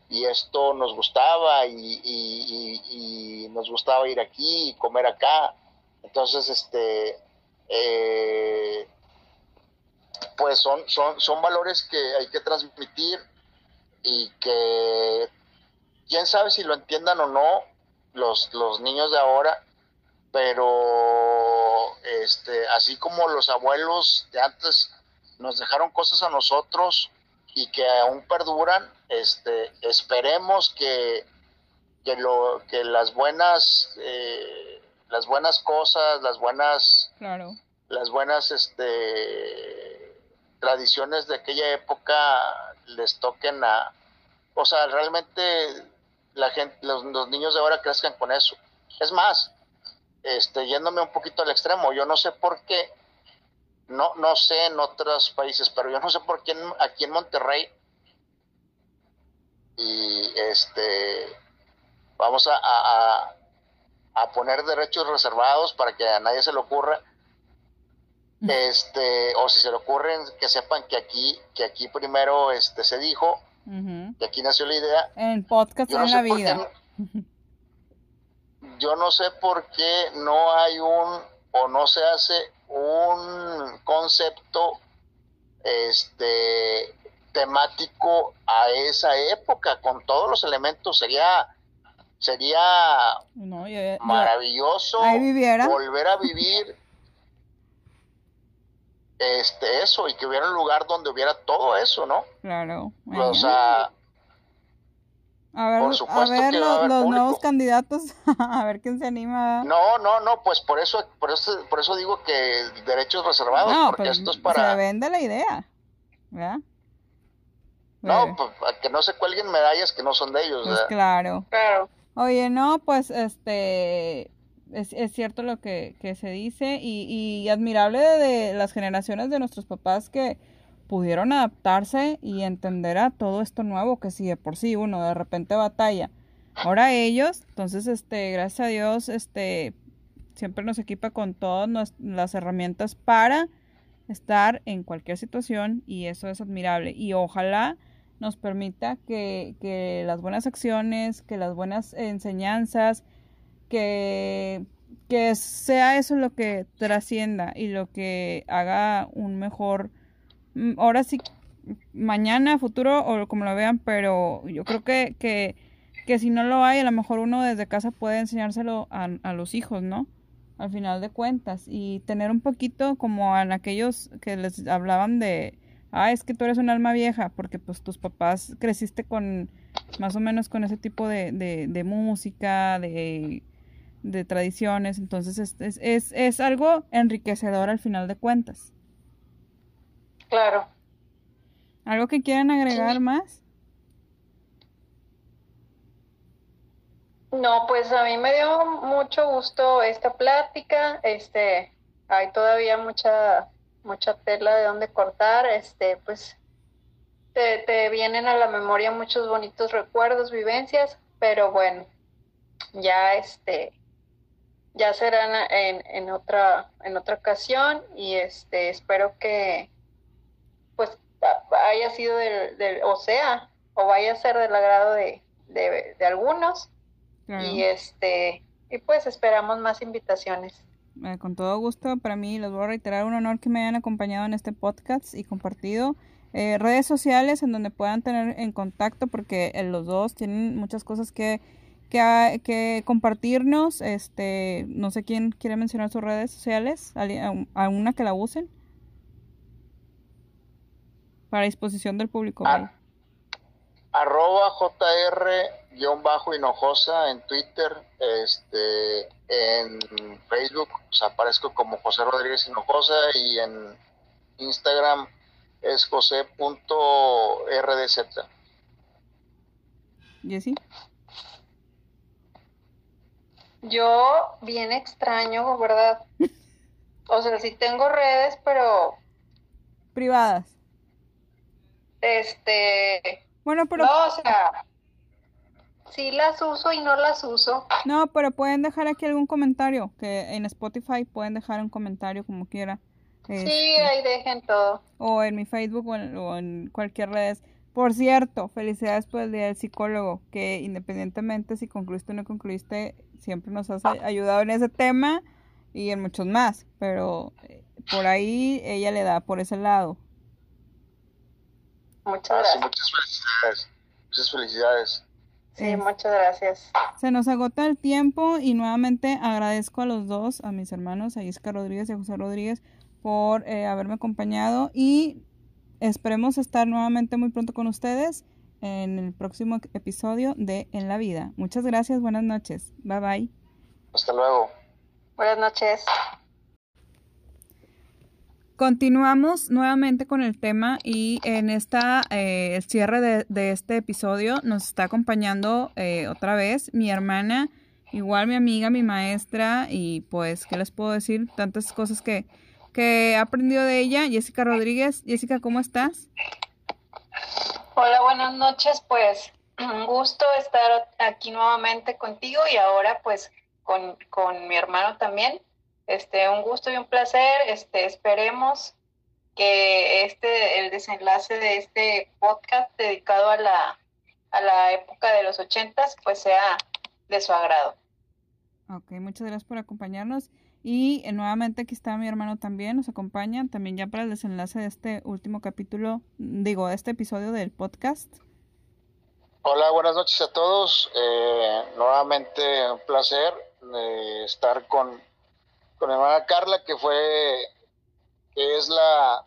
y esto nos gustaba y, nos gustaba ir aquí y comer acá. Entonces este eh, pues son, son, son valores que hay que transmitir y que quién sabe si lo entiendan o no los, los niños de ahora, pero este, así como los abuelos de antes nos dejaron cosas a nosotros y que aún perduran, este, esperemos que, que, lo, que las buenas eh, las buenas cosas, las buenas claro. las buenas este tradiciones de aquella época les toquen a o sea, realmente la gente, los, niños de ahora crezcan con eso. Es más, este, yéndome un poquito al extremo, yo no sé por qué, no, no sé en otros países, pero yo no sé por qué aquí en Monterrey, y este, vamos a, a, poner derechos reservados para que a nadie se le ocurra, este, o si se le ocurren, que sepan que aquí, que aquí primero este, se dijo y aquí nació la idea. En podcast en la vida. yo no sé por qué no hay un, o no se hace un concepto este temático a esa época con todos los elementos sería sería maravilloso volver a vivir este eso y que hubiera un lugar donde hubiera todo eso, ¿no? Claro. O sea, a ver, a ver los, nuevos candidatos, [laughs] a ver quién se anima. No, no, no, pues por eso, por eso, por eso digo que derechos reservados, porque esto es para. Se vende la idea, ¿verdad? No, pues, que no se cuelguen medallas que no son de ellos. Pues claro. Claro. Oye, no, pues este, es, es cierto lo que, que se dice y, y admirable de, las generaciones de nuestros papás que pudieron adaptarse y entender a todo esto nuevo que sigue por sí uno de repente batalla. Ahora ellos, entonces, este, gracias a Dios, este, siempre nos equipa con todas las herramientas para estar en cualquier situación y eso es admirable. Y ojalá nos permita que, que las buenas acciones, que las buenas enseñanzas, que, que sea eso lo que trascienda y lo que haga un mejor, ahora sí, mañana, futuro o como lo vean, pero yo creo que, que, que si no lo hay, a lo mejor uno desde casa puede enseñárselo a, los hijos, ¿no? Al final de cuentas y tener un poquito como en aquellos que les hablaban de, ah, es que tú eres un alma vieja, porque pues tus papás creciste con más o menos con ese tipo de, de, música, de de tradiciones, entonces es, es, es, algo enriquecedor al final de cuentas. Claro. ¿Algo que quieran agregar más? No, pues a mí me dio mucho gusto esta plática, este, hay todavía mucha, mucha tela de donde cortar, este, pues te, te vienen a la memoria muchos bonitos recuerdos, vivencias, pero bueno, ya este, ya serán en, en, otra en otra ocasión y este espero que haya sido del, del o sea o vaya a ser del agrado de, de, algunos. Y este y pues esperamos más invitaciones. Eh, con todo gusto. Para mí les voy a reiterar un honor que me hayan acompañado en este podcast y compartido. Eh, redes sociales en donde puedan tener en contacto porque eh, los dos tienen muchas cosas que que, que compartirnos. Este, no sé quién quiere mencionar sus redes sociales, a, una que la usen. Para disposición del público. Ah, arroba JR-Hinojosa en Twitter, este, en Facebook o aparezco como José Rodríguez Hinojosa y en Instagram es josé.rdz. ¿Jessy? Yo, bien extraño, ¿verdad? [laughs] O sea, sí tengo redes, pero... Privadas. Este... Bueno, pero... No, o sea... sí las uso y no las uso. No, pero pueden dejar aquí algún comentario, que en Spotify pueden dejar un comentario como quiera. sí, este, ahí dejen todo. O en mi Facebook o en, cualquier red. Por cierto, felicidades por el Día del Psicólogo, que independientemente si concluiste o no concluiste, siempre nos has ayudado en ese tema y en muchos más, pero eh, por ahí ella le da por ese lado. Muchas ah, gracias. muchas felicidades. Muchas felicidades. Sí, muchas gracias. Se nos agota el tiempo y nuevamente agradezco a los dos, a mis hermanos, a Isca Rodríguez y a José Rodríguez, por eh, haberme acompañado y esperemos estar nuevamente muy pronto con ustedes en el próximo episodio de En la Vida. Muchas gracias, buenas noches. Bye bye. Hasta luego. Buenas noches. Continuamos nuevamente con el tema y en esta eh, el cierre de, este episodio nos está acompañando eh, otra vez mi hermana, igual mi amiga, mi maestra y pues, ¿qué les puedo decir? Tantas cosas que, que he aprendido de ella, Jessica Rodríguez. Jessica, ¿cómo estás? Hola, buenas noches, pues [clears throat] un gusto estar aquí nuevamente contigo y ahora pues con, con mi hermano también. Este, un gusto y un placer. Este, esperemos que este, el desenlace de este podcast dedicado a la, a la época de los ochentas, pues sea de su agrado. Ok, muchas gracias por acompañarnos. Y eh, nuevamente aquí está mi hermano también, nos acompaña también ya para el desenlace de este último capítulo, digo, de este episodio del podcast. Hola, buenas noches a todos. Eh, nuevamente un placer eh, estar con con mi hermana Carla, que fue, que es la,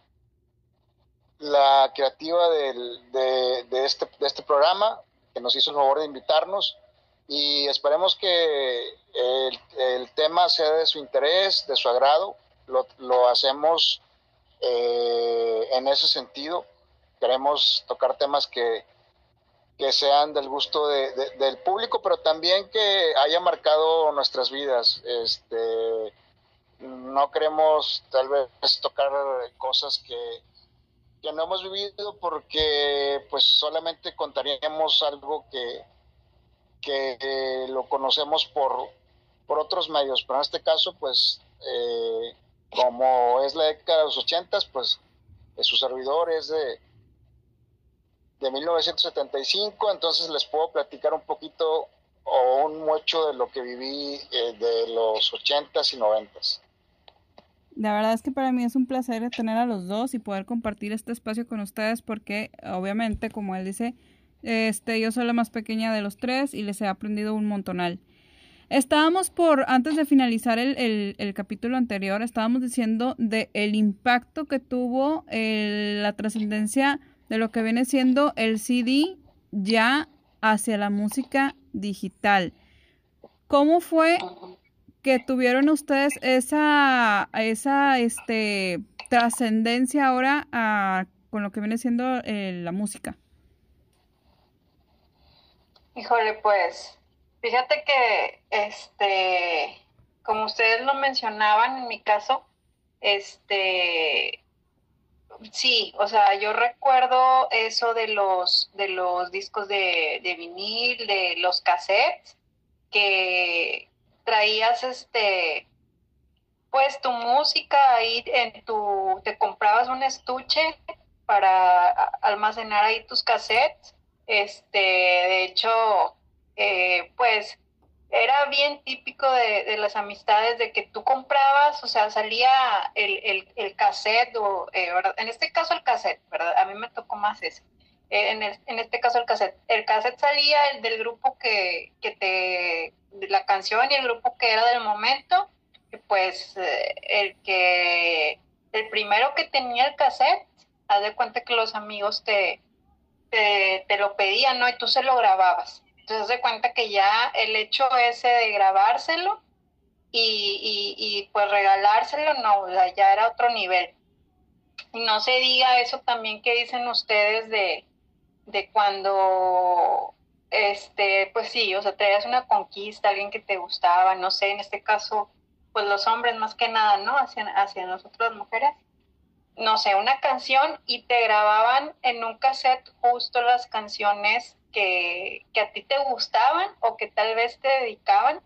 la creativa del, de, este, de este programa, que nos hizo el favor de invitarnos y esperemos que el, tema sea de su interés, de su agrado. Lo, lo hacemos eh, en ese sentido. Queremos tocar temas que, que sean del gusto de, del público, pero también que haya marcado nuestras vidas. Este, no queremos tal vez tocar cosas que, no hemos vivido porque pues solamente contaríamos algo que, que lo conocemos por, por otros medios, pero en este caso pues eh, como es la década de los ochentas, pues de su servidor es de, de 1975, entonces les puedo platicar un poquito o un mucho de lo que viví eh, de los ochentas y noventas. La verdad es que para mí es un placer tener a los dos y poder compartir este espacio con ustedes porque obviamente, como él dice, este, yo soy la más pequeña de los tres y les he aprendido un montonal. Estábamos por, antes de finalizar el, el, capítulo anterior, estábamos diciendo de el impacto que tuvo la trascendencia de lo que viene siendo el CD ya hacia la música digital. ¿Cómo fue que tuvieron ustedes esa, esa este, trascendencia ahora a, con lo que viene siendo eh, la música? Híjole, pues, fíjate que, este, como ustedes lo mencionaban en mi caso, este, sí, o sea, yo recuerdo eso de los, de los discos de, de vinil, de los cassettes, que, traías este pues tu música ahí en tu te comprabas un estuche para almacenar ahí tus cassettes este de hecho eh, pues era bien típico de, las amistades de que tú comprabas, o sea, salía el, el, cassette, o, eh, en este caso el cassette, ¿verdad? A mí me tocó más ese. En, en, este caso el cassette. El cassette salía el del grupo que, que te la canción y el grupo que era del momento, pues eh, el que, el primero que tenía el cassette, haz de cuenta que los amigos te, te, lo pedían, ¿no? Y tú se lo grababas. Entonces, haz de cuenta que ya el hecho ese de grabárselo y, y, pues regalárselo, no, ya era otro nivel. Y no se diga eso también que dicen ustedes de, de cuando este, pues sí, o sea, traías una conquista, alguien que te gustaba, no sé, en este caso, pues los hombres más que nada, ¿no? Hacia, hacia nosotros mujeres, no sé, una canción y te grababan en un cassette justo las canciones que, a ti te gustaban o que tal vez te dedicaban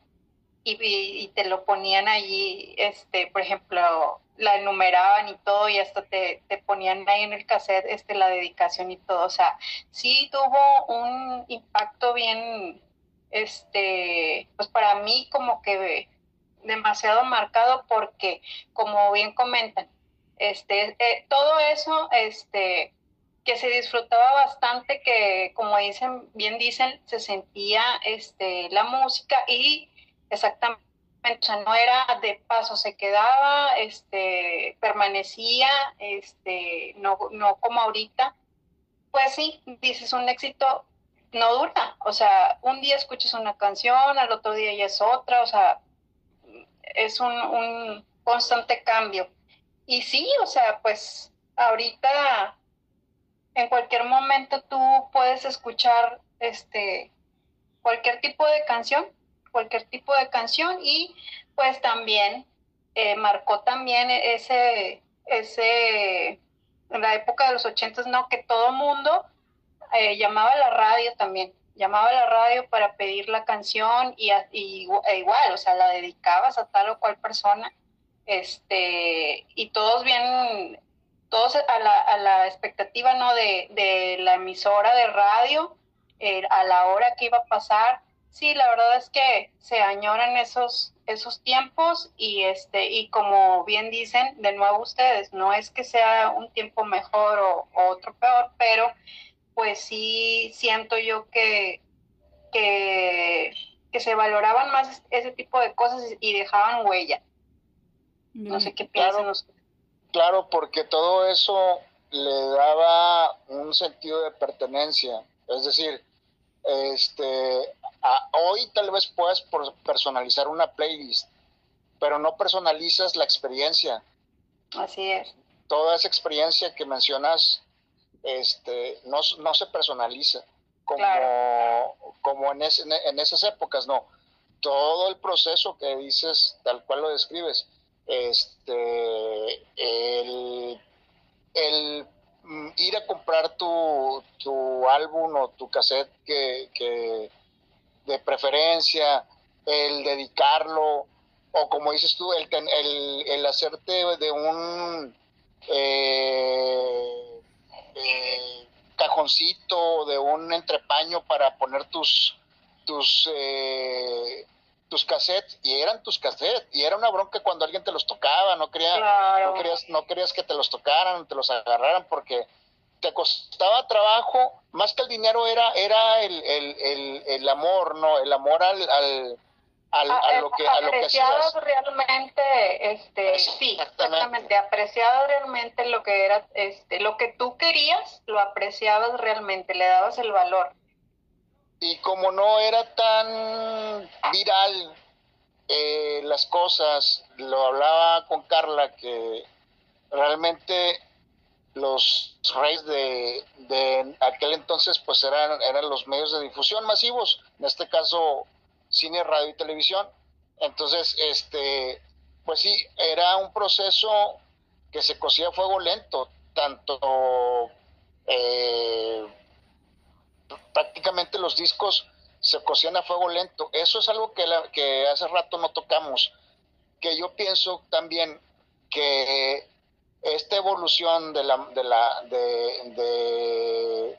y, te lo ponían allí, este, por ejemplo, la enumeraban y todo y hasta te, te, ponían ahí en el cassette este, la dedicación y todo. O sea, sí tuvo un impacto bien, este, pues para mí como que demasiado marcado porque, como bien comentan, este, eh, todo eso, este, que se disfrutaba bastante, que como dicen, bien dicen, se sentía este, la música y exactamente, o sea, no era de paso, se quedaba, este, permanecía, este, no, no como ahorita. Pues sí, dices un éxito no dura, o sea, un día escuchas una canción, al otro día ya es otra, o sea, es un, un constante cambio. Y sí, o sea, pues ahorita en cualquier momento tú puedes escuchar este cualquier tipo de canción, cualquier tipo de canción y pues también eh, marcó también ese, ese, en la época de los ochentas, ¿no? Que todo mundo eh, llamaba a la radio también, llamaba a la radio para pedir la canción y, e igual, o sea, la dedicabas a tal o cual persona, este, y todos bien todos a la, a la expectativa ¿no? de, de, la emisora de radio, eh, a la hora que iba a pasar. Sí, la verdad es que se añoran esos, esos tiempos y, este, y como bien dicen, de nuevo ustedes, no es que sea un tiempo mejor o, otro peor, pero pues sí siento yo que, que, que se valoraban más ese tipo de cosas y dejaban huella. No sé qué piensan ustedes. Claro, porque todo eso le daba un sentido de pertenencia. Es decir, este, hoy tal vez puedas personalizar una playlist, pero no personalizas la experiencia. Así es. Toda esa experiencia que mencionas este, no, no se personaliza como, como en, en esas épocas, no. Todo el proceso que dices, tal cual lo describes, este, el, mm, ir a comprar tu, tu, álbum o tu cassette que, de preferencia, el dedicarlo, o como dices tú, el, el, el hacerte de un eh, eh, cajoncito, de un entrepaño para poner tus, tus eh, tus cassettes y eran tus cassettes y era una bronca cuando alguien te los tocaba, no, quería, no, querías, no querías que te los tocaran, te los agarraran porque te costaba trabajo, más que el dinero era, era el, el, el, amor, ¿no? El amor al, al, al a, lo que, a lo que hacías. realmente, este, sí, exactamente, apreciado realmente lo que era, este, lo que tú querías, lo apreciabas realmente, le dabas el valor y como no era tan viral eh, las cosas, lo hablaba con Carla, que realmente los reyes de, de, aquel entonces pues eran, eran los medios de difusión masivos, en este caso cine, radio y televisión. Entonces, este, pues sí, era un proceso que se cosía a fuego lento, tanto eh, prácticamente los discos se cocían a fuego lento. Eso es algo que hace rato no tocamos, que yo pienso también que esta evolución de la, de la, de,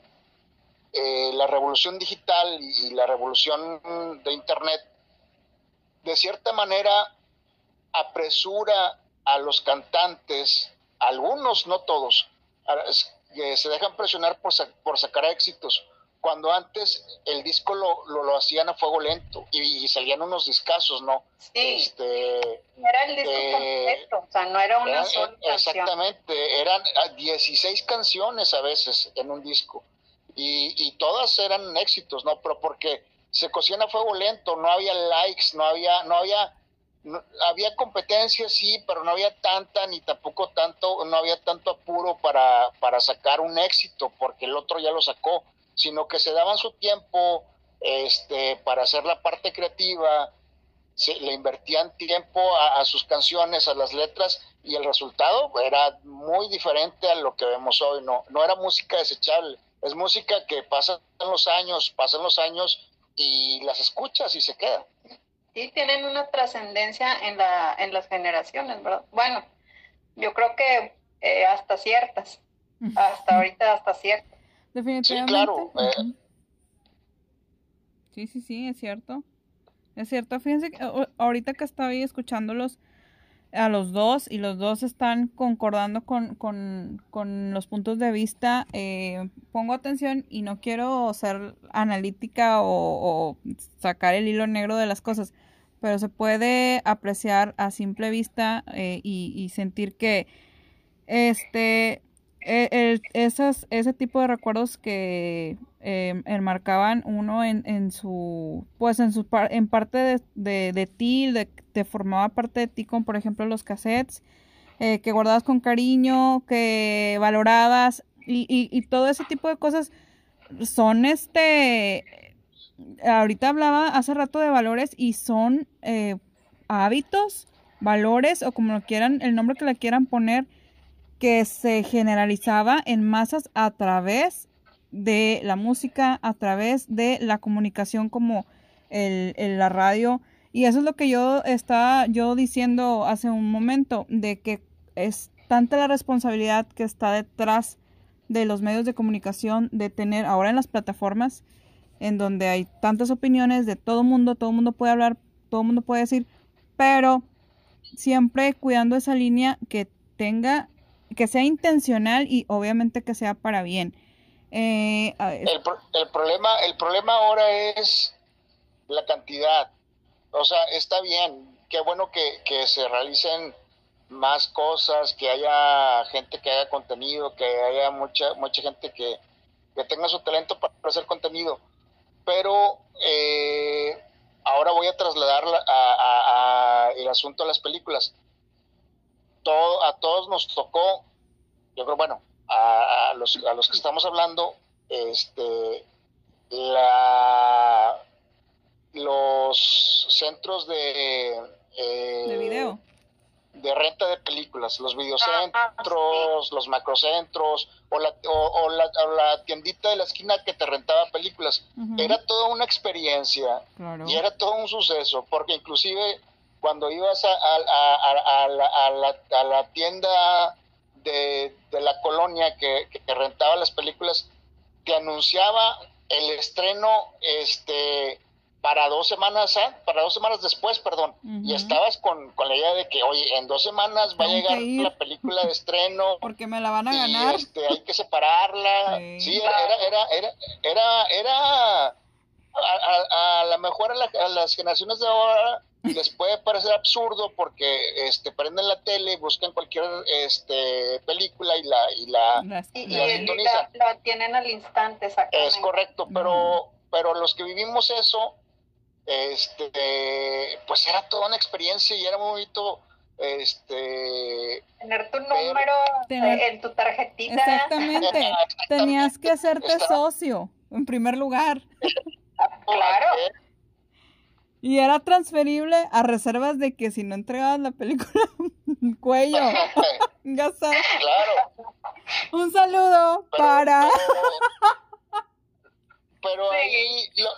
eh, la revolución digital y la revolución de Internet, de cierta manera apresura a los cantantes, algunos, no todos, que se dejan presionar por, por sacar éxitos cuando antes el disco lo, lo, hacían a fuego lento y, salían unos discazos, ¿no? Sí. Este, era el disco eh, completo, o sea, no era una sola Exactamente, eran 16 ah, canciones a veces en un disco y, y todas eran éxitos, ¿no? Pero porque se cocían a fuego lento, no había likes, no había, no había, había competencia, sí, pero no había tanta ni tampoco tanto, no había tanto apuro para, para sacar un éxito porque el otro ya lo sacó sino que se daban su tiempo este, para hacer la parte creativa, se, le invertían tiempo a, sus canciones, a las letras, y el resultado era muy diferente a lo que vemos hoy, no, no era música desechable, es música que pasan los años, pasan los años y las escuchas y se queda. Sí, tienen una trascendencia en, la, en las generaciones, ¿verdad? Bueno, yo creo que eh, hasta ciertas, hasta ahorita hasta ciertas. Definitivamente. Sí, claro. Eh. Sí, sí, sí, es cierto. Es cierto, fíjense que ahorita que estaba ahí escuchándolos a los dos y los dos están concordando con, con, los puntos de vista, eh, pongo atención y no quiero ser analítica o, sacar el hilo negro de las cosas, pero se puede apreciar a simple vista eh, y, sentir que este e, esos, ese tipo de recuerdos que eh, enmarcaban uno en, en, su, pues en su en parte de, de, de ti, te formaba parte de ti, como por ejemplo los cassettes, eh, que guardabas con cariño, que valorabas y, y, todo ese tipo de cosas son este, ahorita hablaba hace rato de valores y son eh, hábitos, valores o como lo quieran, el nombre que le quieran poner, que se generalizaba en masas a través de la música a través de la comunicación como el, la radio. Y eso es lo que yo estaba yo diciendo hace un momento, de que es tanta la responsabilidad que está detrás de los medios de comunicación, de tener ahora en las plataformas, en donde hay tantas opiniones de todo mundo, todo mundo puede hablar, todo mundo puede decir, pero siempre cuidando esa línea que tenga, que sea intencional y obviamente que sea para bien. Eh, el, el, problema, el problema ahora es la cantidad. O sea, está bien, qué bueno que, que se realicen más cosas, que haya gente que haga contenido, que haya mucha, mucha gente que, que tenga su talento para hacer contenido. Pero eh, ahora voy a trasladar a, el asunto de las películas. Todo, a todos nos tocó, yo creo, bueno, a, los, a los que estamos hablando, este, la, los centros de, eh, de video. de renta de películas, los videocentros, los macrocentros o la, o, la, tiendita de la esquina que te rentaba películas. Era toda una experiencia y era todo un suceso, porque inclusive cuando ibas a, a, la, a la, tienda de, la colonia que, rentaba las películas te anunciaba el estreno este para dos semanas para dos semanas después perdón. Y estabas con, la idea de que oye en dos semanas va a llegar la película de estreno [laughs] porque me la van a ganar. este, hay que separarla sí, era era era era era, a, a, lo mejor a, las generaciones de ahora les puede parecer absurdo porque este prenden la tele y buscan cualquier este película y la y la, y, la, tienen al instante es correcto pero pero los que vivimos eso este pues era toda una experiencia y era muy bonito este tener tu número en tu tarjetita. Exactamente. [laughs] Tenías que hacerte socio en primer lugar. Claro y era transferible a reservas de que si no entregabas la película, [laughs] cuello. [laughs] claro. Un saludo para. [laughs] Pero, ahí lo,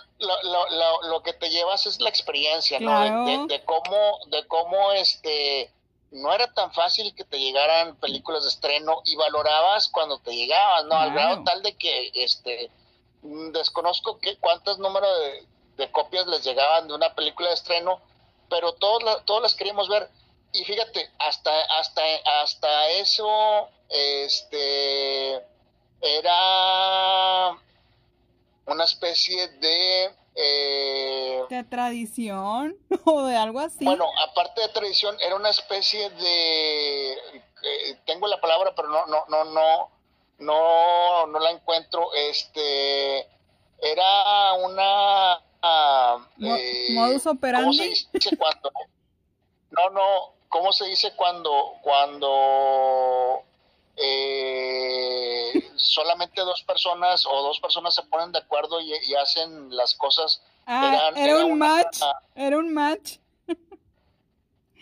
lo, que te llevas es la experiencia, ¿no? De, cómo, de cómo este no era tan fácil que te llegaran películas de estreno y valorabas cuando te llegaban, ¿no? Al grado tal de que este desconozco que cuántos números de de copias les llegaban de una película de estreno, pero todos, todos las queríamos ver. Y fíjate, hasta, hasta, hasta eso, este, era una especie de... Eh, ¿De tradición [laughs] o de algo así? Bueno, aparte de tradición, era una especie de... Eh, tengo la palabra, pero no, no, no, no, no, no la encuentro. Este, era una eh, modus operandi. ¿Cómo se dice cuando? No, no. ¿Cómo se dice cuando cuando eh, solamente dos personas o dos personas se ponen de acuerdo y, hacen las cosas? Ah, era, un match. Era un match.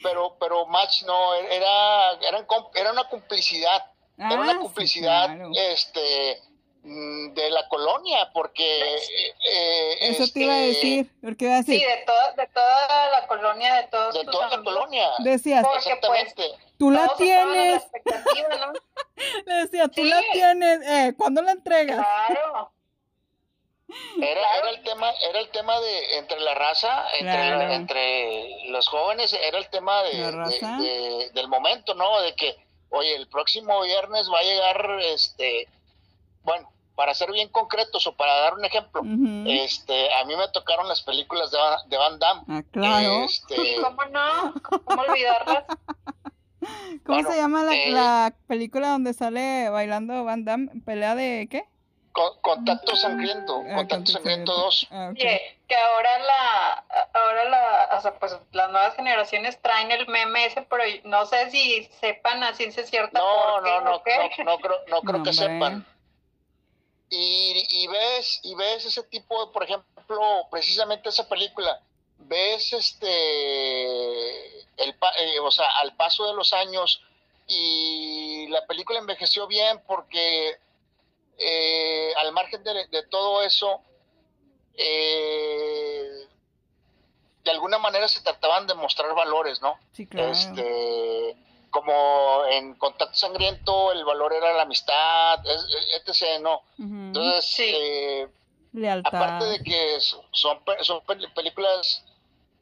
Pero, pero match no, era, era, era una complicidad. era una ah, complicidad, este de la colonia, porque... Eh, Eso te iba a este, decir, porque iba a decir... Sí, de, toda, de toda la colonia, de todos De toda la colonia. Decías, pues, tú la tienes. ¿no? [laughs] Le decía, tú la tienes, eh, ¿cuándo la entregas? Claro. Era, era el tema, era el tema de entre la raza, entre, entre los jóvenes, era el tema de, del momento, ¿no? De que, oye, el próximo viernes va a llegar, este, bueno, para ser bien concretos o para dar un ejemplo, este, a mí me tocaron las películas de, de Van Damme. Ah, claro. Este, [laughs] ¿Cómo no? ¿Cómo olvidarlas? [laughs] ¿Cómo se llama la, eh, la, película donde sale bailando Van Damme? ¿Pelea de qué? contacto sangriento, ah, contacto sangriento 2. Ah, que, ahora la, ahora la, o sea, pues las nuevas generaciones traen el meme ese, pero no sé si sepan a ciencia cierta. No, no, no, no, no, creo, no creo que sepan. Y, y ves, y ves ese tipo de, por ejemplo, precisamente esa película, ves este, el, eh, o sea, al paso de los años y la película envejeció bien porque eh, al margen de, todo eso, eh, de alguna manera se trataban de mostrar valores, ¿no? Sí, claro. Este, como en Contacto Sangriento el valor era la amistad, etc., ¿no? Entonces, eh, aparte de que son, son películas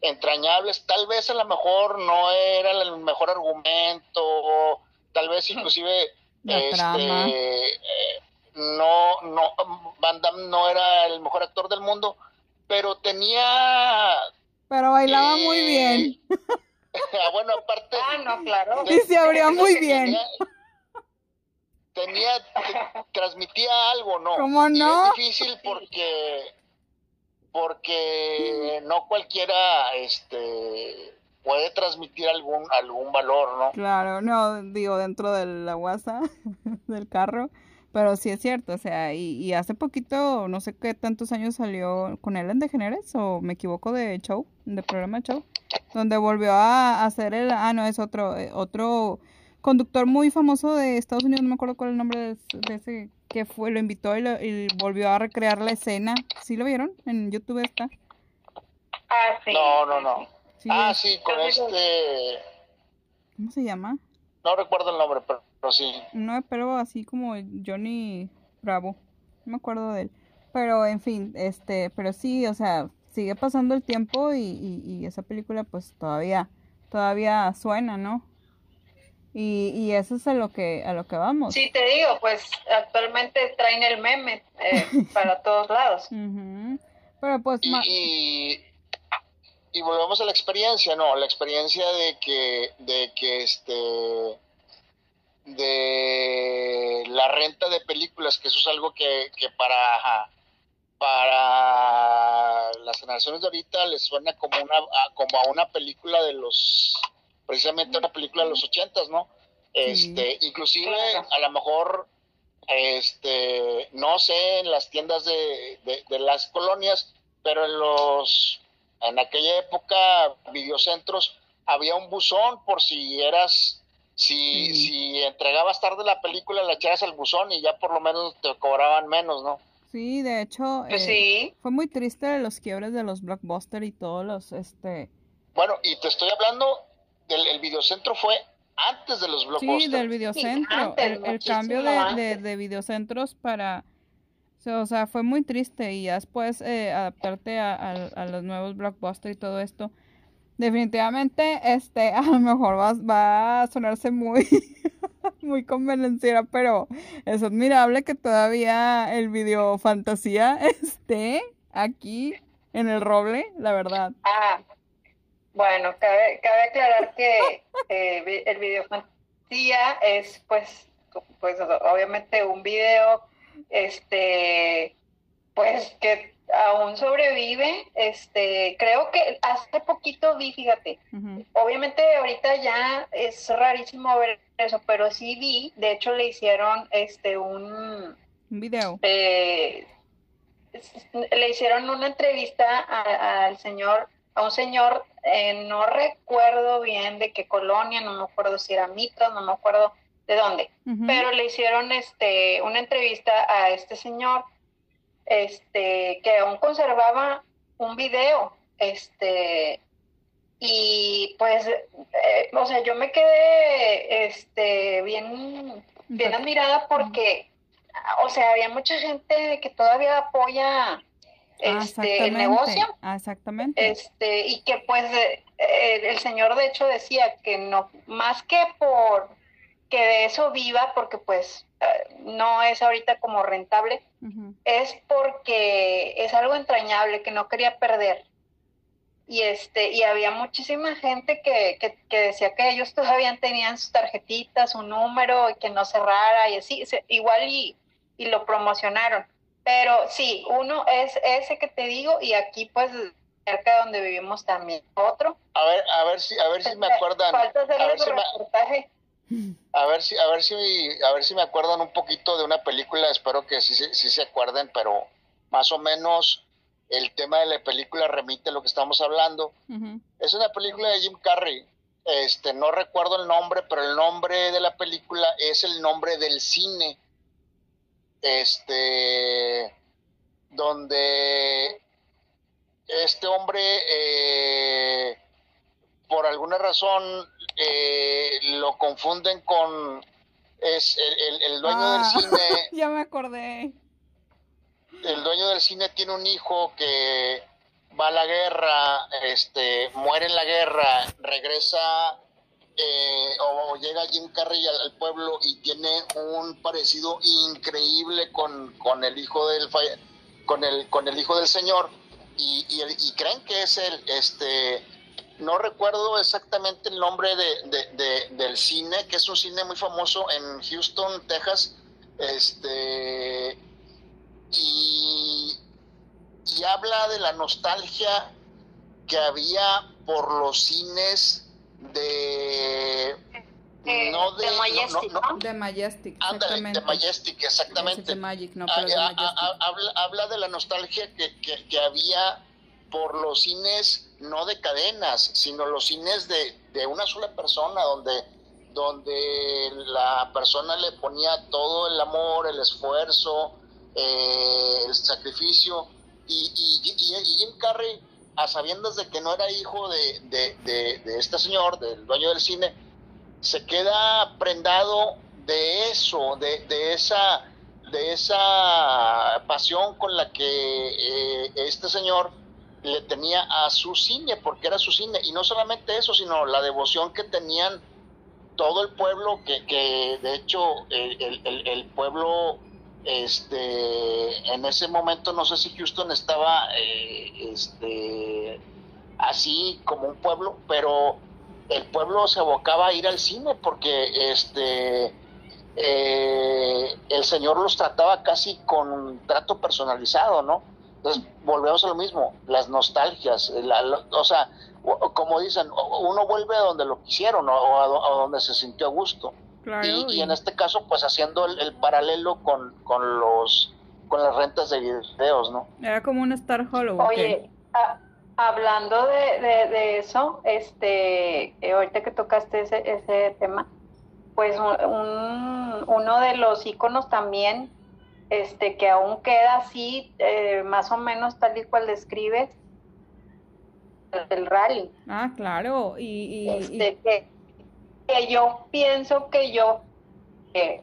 entrañables, tal vez a lo mejor no era el mejor argumento, tal vez inclusive este, no, no, Van Damme no era el mejor actor del mundo, pero tenía... Pero bailaba muy eh, bien. [laughs] [laughs] Bueno, aparte... Ah, no, claro. Y se abría muy bien. Tenía, transmitía algo, ¿no? ¿Cómo no? es difícil porque porque no cualquiera este puede transmitir algún algún valor, ¿no? Claro, no, digo dentro de la guasa [laughs] del carro pero sí es cierto, o sea, y, hace poquito, no sé qué tantos años salió con Ellen DeGeneres, o me equivoco de show, de programa show, donde volvió a hacer el, ah, no, es otro, eh, otro conductor muy famoso de Estados Unidos, no me acuerdo cuál es el nombre de, ese, que fue, lo invitó y, volvió a recrear la escena. ¿Sí lo vieron? En YouTube está. Ah, sí. No, no, no. ah, sí, con este... ¿Cómo se llama? No recuerdo el nombre, pero no, pero así como Johnny Bravo. No me acuerdo de él. Pero en fin, este, pero sí, o sea, sigue pasando el tiempo y, esa película pues todavía, todavía suena, ¿no? Y, y, eso es a lo que a lo que vamos. Sí, te digo, pues actualmente traen el meme eh, [laughs] para todos lados. Pero pues y, y, volvemos a la experiencia, no, la experiencia de que de que este de la renta de películas, que eso es algo que, para, para las generaciones de ahorita les suena como una como a una película de los precisamente una película de los ochentas, ¿no? Este, inclusive a lo mejor este no sé en las tiendas de, de, las colonias, pero en los en aquella época videocentros había un buzón por si eras si, si entregabas tarde la película, la echabas al buzón y ya por lo menos te cobraban menos, ¿no? Sí, de hecho, pues eh, fue muy triste los quiebres de los blockbuster y todos los, este... Bueno, y te estoy hablando del el videocentro fue antes de los blockbuster. Sí, del videocentro, el, cambio de, de, videocentros para... O sea, fue muy triste y ya después eh, adaptarte a, a los nuevos blockbuster y todo esto definitivamente, este, [laughs] a lo mejor va, va a sonarse muy, [laughs] muy convenenciera, pero es admirable que todavía el video fantasía [laughs] esté aquí en el roble, la verdad. Ah, bueno, cabe, cabe aclarar que eh, el video fantasía es, pues, pues, obviamente un video, este, pues, que aún sobrevive. Este, creo que hace poquito vi, fíjate, obviamente ahorita ya es rarísimo ver eso, pero sí vi, de hecho le hicieron este un, video. Eh, le hicieron una entrevista al señor, a un señor, eh, no recuerdo bien de qué colonia, no me acuerdo si era Mitras, no me acuerdo de dónde, pero le hicieron este una entrevista a este señor, este, que aún conservaba un video, este, y pues, eh, o sea, yo me quedé, este, bien, bien admirada porque, o sea, había mucha gente que todavía apoya este, el negocio. Exactamente. Este, y que pues eh, el señor de hecho decía que no, más que por que de eso viva, porque pues eh, no es ahorita como rentable, es porque es algo entrañable que no quería perder. Y este, y había muchísima gente que, que, decía que ellos todavía tenían sus tarjetitas, su número, y que no cerrara, y así, igual y, y lo promocionaron. Pero sí, uno es ese que te digo, y aquí pues cerca de donde vivimos también otro. A ver, a ver si, a ver si me acuerdan. Falta hacerle a ver si reportaje. A ver si, a ver si, a ver si me acuerdan un poquito de una película, espero que sí, sí, se acuerden, pero más o menos el tema de la película remite a lo que estamos hablando. Es una película de Jim Carrey. Este, no recuerdo el nombre, pero el nombre de la película es el nombre del cine. Este, donde este hombre, eh, por alguna razón, eh, lo confunden con es el, dueño del ah, [laughs] cine. ya me acordé. El dueño del cine tiene un hijo que va a la guerra, este, muere en la guerra, regresa eh, o, llega Jim Carrey al, pueblo y tiene un parecido increíble con, con el hijo del con el con el hijo del señor y, y creen que es el este no recuerdo exactamente el nombre de, del cine, que es un cine muy famoso en Houston, Texas, este, y, habla de la nostalgia que había por los cines de... no de, Majestic, de Majestic, exactamente. de Majestic, exactamente. habla, de la nostalgia que, que, que había por los cines no de cadenas, sino los cines de, una sola persona, donde, donde la persona le ponía todo el amor, el esfuerzo, eh, el sacrificio, y, Jim Carrey, a sabiendas de que no era hijo de, este señor, del dueño del cine, se queda prendado de eso, de, esa de esa pasión con la que eh, este señor le tenía a su cine, porque era su cine, y no solamente eso, sino la devoción que tenían todo el pueblo, que, que de hecho el, el, el, pueblo, este, en ese momento no sé si Houston estaba eh, este, así como un pueblo, pero el pueblo se abocaba a ir al cine porque este, eh, el Señor los trataba casi con trato personalizado, ¿no? Entonces, volvemos a lo mismo, las nostalgias, o sea, como dicen, uno vuelve a donde lo quisieron o a, donde se sintió a gusto. y, en este caso, pues haciendo el, paralelo con, con, los con las rentas de videos, ¿no? Era como un Star Hollow. Oye, hablando de, de, eso, este, eh, ahorita que tocaste ese, ese tema, pues un, uno de los iconos también este, que aún queda así, eh, más o menos tal y cual describe el rally. Ah, claro, y... Este, que, yo pienso que yo, eh,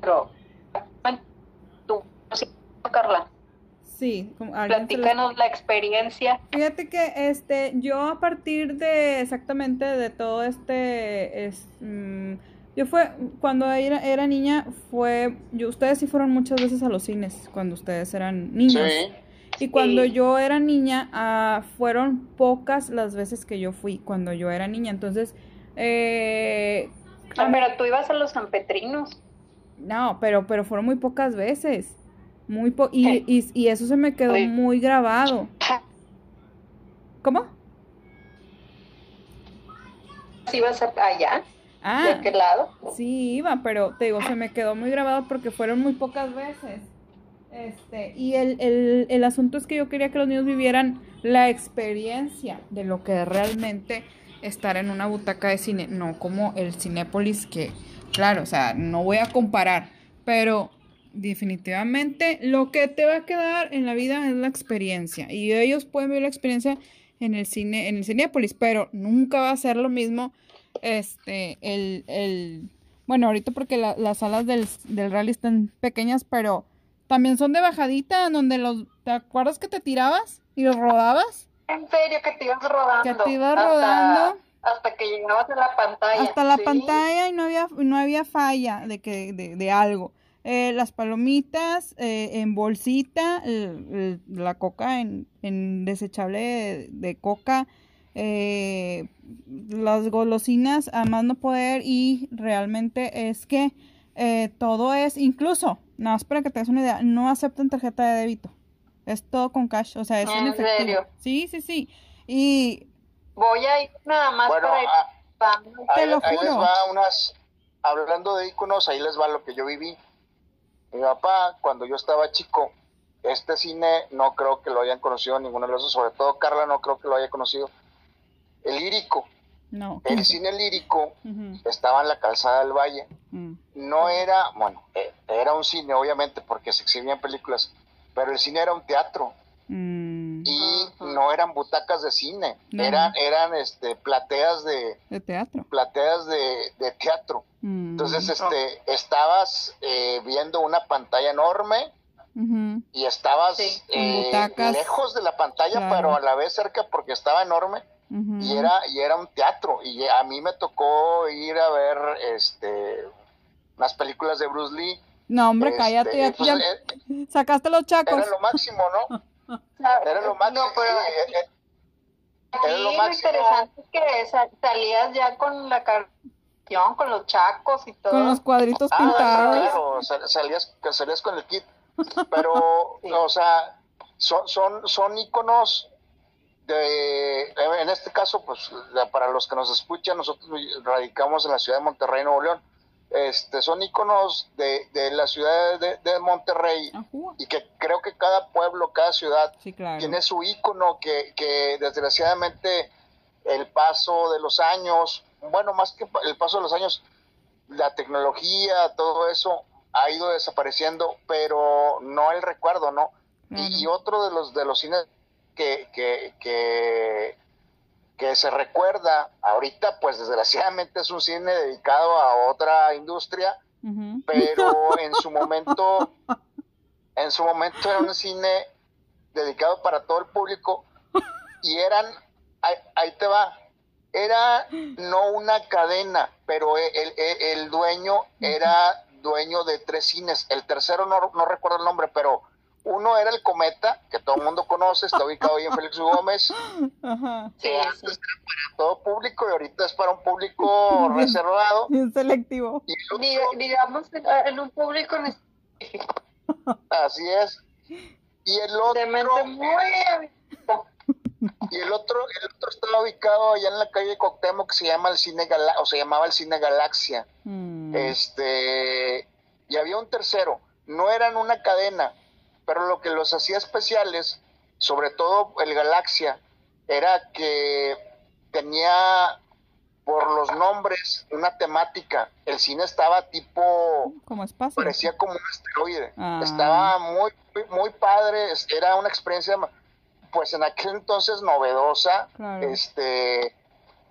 pero tú, Carla. Sí, platícanos la experiencia. Fíjate que este, yo a partir de exactamente de todo este, es, mm, yo fue, cuando era, era niña, fue, yo, ustedes sí fueron muchas veces a los cines cuando ustedes eran niños. Y cuando yo era niña, ah, fueron pocas las veces que yo fui cuando yo era niña. Entonces, eh, ah, pero tú ibas a los sanpetrinos. No, pero, pero fueron muy pocas veces. Muy po y, y, y, eso se me quedó muy grabado. ¿Cómo? ¿Ibas allá? Ah, ¿De qué lado? Sí, iba, pero te digo, se me quedó muy grabado porque fueron muy pocas veces. Este, y el, el, el asunto es que yo quería que los niños vivieran la experiencia de lo que realmente estar en una butaca de cine, no como el Cinépolis que, claro, o sea, no voy a comparar, pero definitivamente lo que te va a quedar en la vida es la experiencia y ellos pueden vivir la experiencia en el cine, en el Cinépolis, pero nunca va a ser lo mismo este, el, el bueno, ahorita porque las salas del, del rally están pequeñas, pero también son de bajadita, donde los, ¿te acuerdas que te tirabas y los rodabas? En serio, que te ibas rodando. Que te ibas rodando. Hasta que llegabas a la pantalla. Hasta la pantalla y no había, no había falla de que, de, de algo. Eh, las palomitas eh, en bolsita, la coca en, en desechable de, coca, eh, las golosinas a más no poder y realmente es que todo es, incluso, nada más para que te des una idea, no aceptan tarjeta de débito. Es todo con cash, o sea, es en, efectivo. Sí, sí, sí. Y voy a ir nada más para ir. Ah, te lo juro. les va unas, hablando de iconos, ahí les va lo que yo viví. Mi papá, cuando yo estaba chico, este cine no creo que lo hayan conocido ninguno de los dos, sobre todo Carla no creo que lo haya conocido. El lírico. No. El cine lírico estaba en la calzada del Valle. Mm. No era, bueno, eh, era un cine obviamente porque se exhibían películas, pero el cine era un teatro. Mm. Y no eran butacas de cine, eran, eran este, plateas de, teatro. Plateas de, teatro. Mm. Entonces, este, estabas eh, viendo una pantalla enorme y estabas eh, lejos de la pantalla, pero a la vez cerca porque estaba enorme. Y era, y era un teatro. Y a mí me tocó ir a ver este unas películas de Bruce Lee no, hombre, este, cállate, ya, pues, eh, sacaste los chacos. Era lo máximo, ¿no? era lo máximo. No, pero, era lo, máximo. interesante es que salías ya con la canción, con los chacos y todo. Con los cuadritos ah, pintados. Claro, salías, salías con el kit. Pero, [laughs] o sea, son, son, son íconos de, en este caso, pues para los que nos escuchan, nosotros radicamos en la ciudad de Monterrey, Nuevo León. Este, son iconos de, de la ciudad de, Monterrey y que creo que cada pueblo, cada ciudad tiene su icono que, que desgraciadamente el paso de los años, bueno, más que el paso de los años, la tecnología, todo eso ha ido desapareciendo, pero no el recuerdo, ¿no? Y, otro de los de los cines que, que, que que se recuerda, ahorita pues desgraciadamente es un cine dedicado a otra industria, pero [laughs] en su momento, en su momento era un cine dedicado para todo el público y eran, ahí, te va, era no una cadena, pero el, el, dueño era dueño de tres cines, el tercero no, no recuerdo el nombre, pero uno era el Cometa, que todo el mundo conoce, está ubicado ahí en Félix Gómez. [laughs] Ajá. Sí, antes era para todo público y ahorita es para un público [laughs] reservado. Bien selectivo. digamos en un público Así es. Y el otro. Muy y el otro, el otro estaba ubicado allá en la calle Coctemo que se llama el Cine Galaxia, o se llamaba el Cine Galaxia. Mm. Este, y había un tercero. No eran una cadena, pero lo que los hacía especiales, sobre todo el Galaxia, era que tenía por los nombres una temática. El cine estaba tipo... Como espacio. Parecía como un asteroide. Ah. Estaba muy, muy, padre. Era una experiencia, pues en aquel entonces novedosa. Este...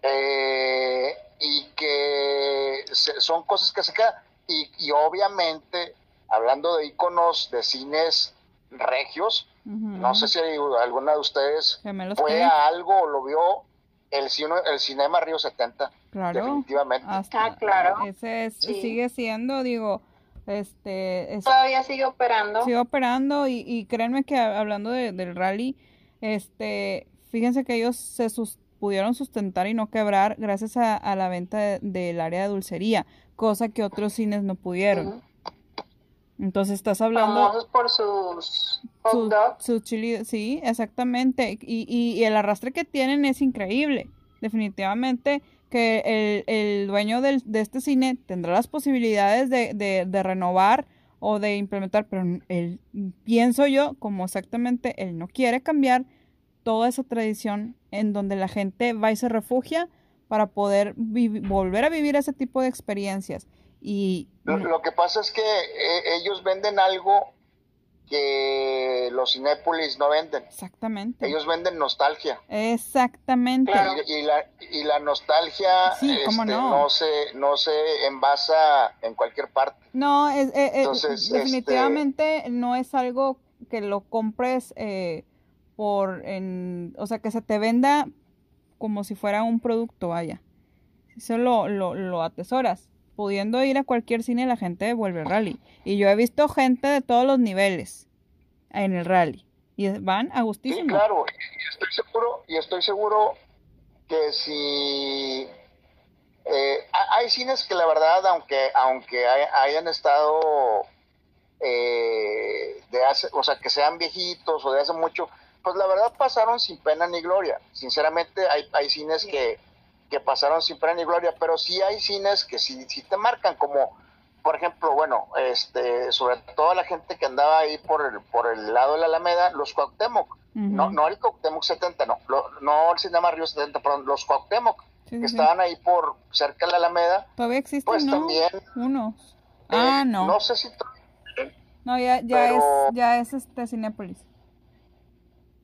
Eh, y que son cosas que se quedan. Y, y obviamente, hablando de iconos de cines regios. No sé si alguna de ustedes fue a algo o lo vio el, cine, el Cinema Río 70. Claro. Definitivamente. ah, claro. Ese sigue siendo, digo, este... Todavía sigue operando. Sigue operando y, créanme que hablando del rally, este, fíjense que ellos se pudieron sustentar y no quebrar gracias a, la venta del área de dulcería, cosa que otros cines no pudieron. Entonces estás hablando... Famosos por sus Su chili, sí, exactamente. Y, y, el arrastre que tienen es increíble. Definitivamente que el, el dueño del, de este cine tendrá las posibilidades de, de, de, renovar o de implementar, pero él, pienso yo, como exactamente él no quiere cambiar toda esa tradición en donde la gente va y se refugia para poder volver a vivir ese tipo de experiencias. Y lo, que pasa es que eh, ellos venden algo que los Cinépolis no venden. Exactamente. Ellos venden nostalgia. Exactamente. Y, la, y la nostalgia este, no. se, no se envasa en cualquier parte. No, es, eh, eh, este, definitivamente no es algo que lo compres eh, por, en, o sea, que se te venda como si fuera un producto, vaya. Eso lo, lo, lo atesoras pudiendo ir a cualquier cine la gente vuelve al rally. Y yo he visto gente de todos los niveles en el rally. Y van a gustísimo. Sí, claro. Y estoy seguro, y estoy seguro que si eh, hay cines que la verdad, aunque, aunque hayan estado eh, de hace, o sea, que sean viejitos o de hace mucho, pues la verdad pasaron sin pena ni gloria. Sinceramente, hay, hay cines que que pasaron sin pena ni gloria, pero sí hay cines que sí, sí te marcan, como por ejemplo, bueno, este, sobre todo la gente que andaba ahí por el, por el lado de la Alameda, los Cuauhtémoc, no, no el Cuauhtémoc 70, no, no el Cinema Río 70, perdón, los Cuauhtémoc, que estaban ahí por cerca de la Alameda. Todavía existen, pues también. Unos. Eh, ah, no. No sé si. No, ya, ya es, ya es este Cinépolis.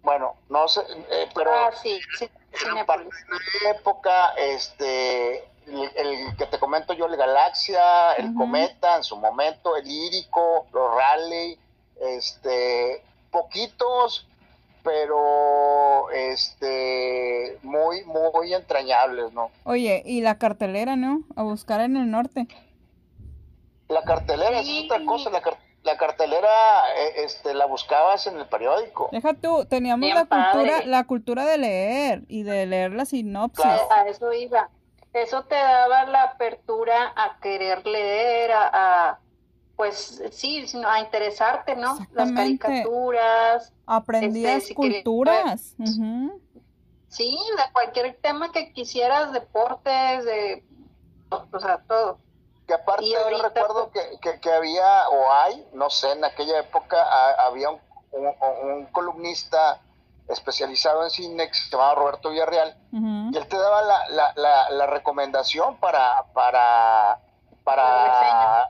Bueno, no sé, eh, pero. Ah, sí, sí en la época, este, el, que te comento yo, el Galaxia, el Cometa en su momento, el Lírico, los Raleigh, este, poquitos, pero este, muy, muy entrañables, ¿no? Oye, y la cartelera, ¿no? A buscar en el norte. La cartelera es otra cosa, la cartelera la cartelera eh, este la buscabas en el periódico. Deja tú, teníamos la cultura, la cultura de leer y de leer la sinopsis. A eso iba. Eso te daba la apertura a querer leer, a, pues sí, a interesarte, ¿no? Las caricaturas. Aprendías este, culturas. Sí, de cualquier tema que quisieras, deportes, de, o sea, todo. Que aparte yo recuerdo que, que, había, o hay, no sé, en aquella época había un, un, columnista especializado en cine que se llamaba Roberto Villarreal, y él te daba la, la, la, la recomendación para, para, para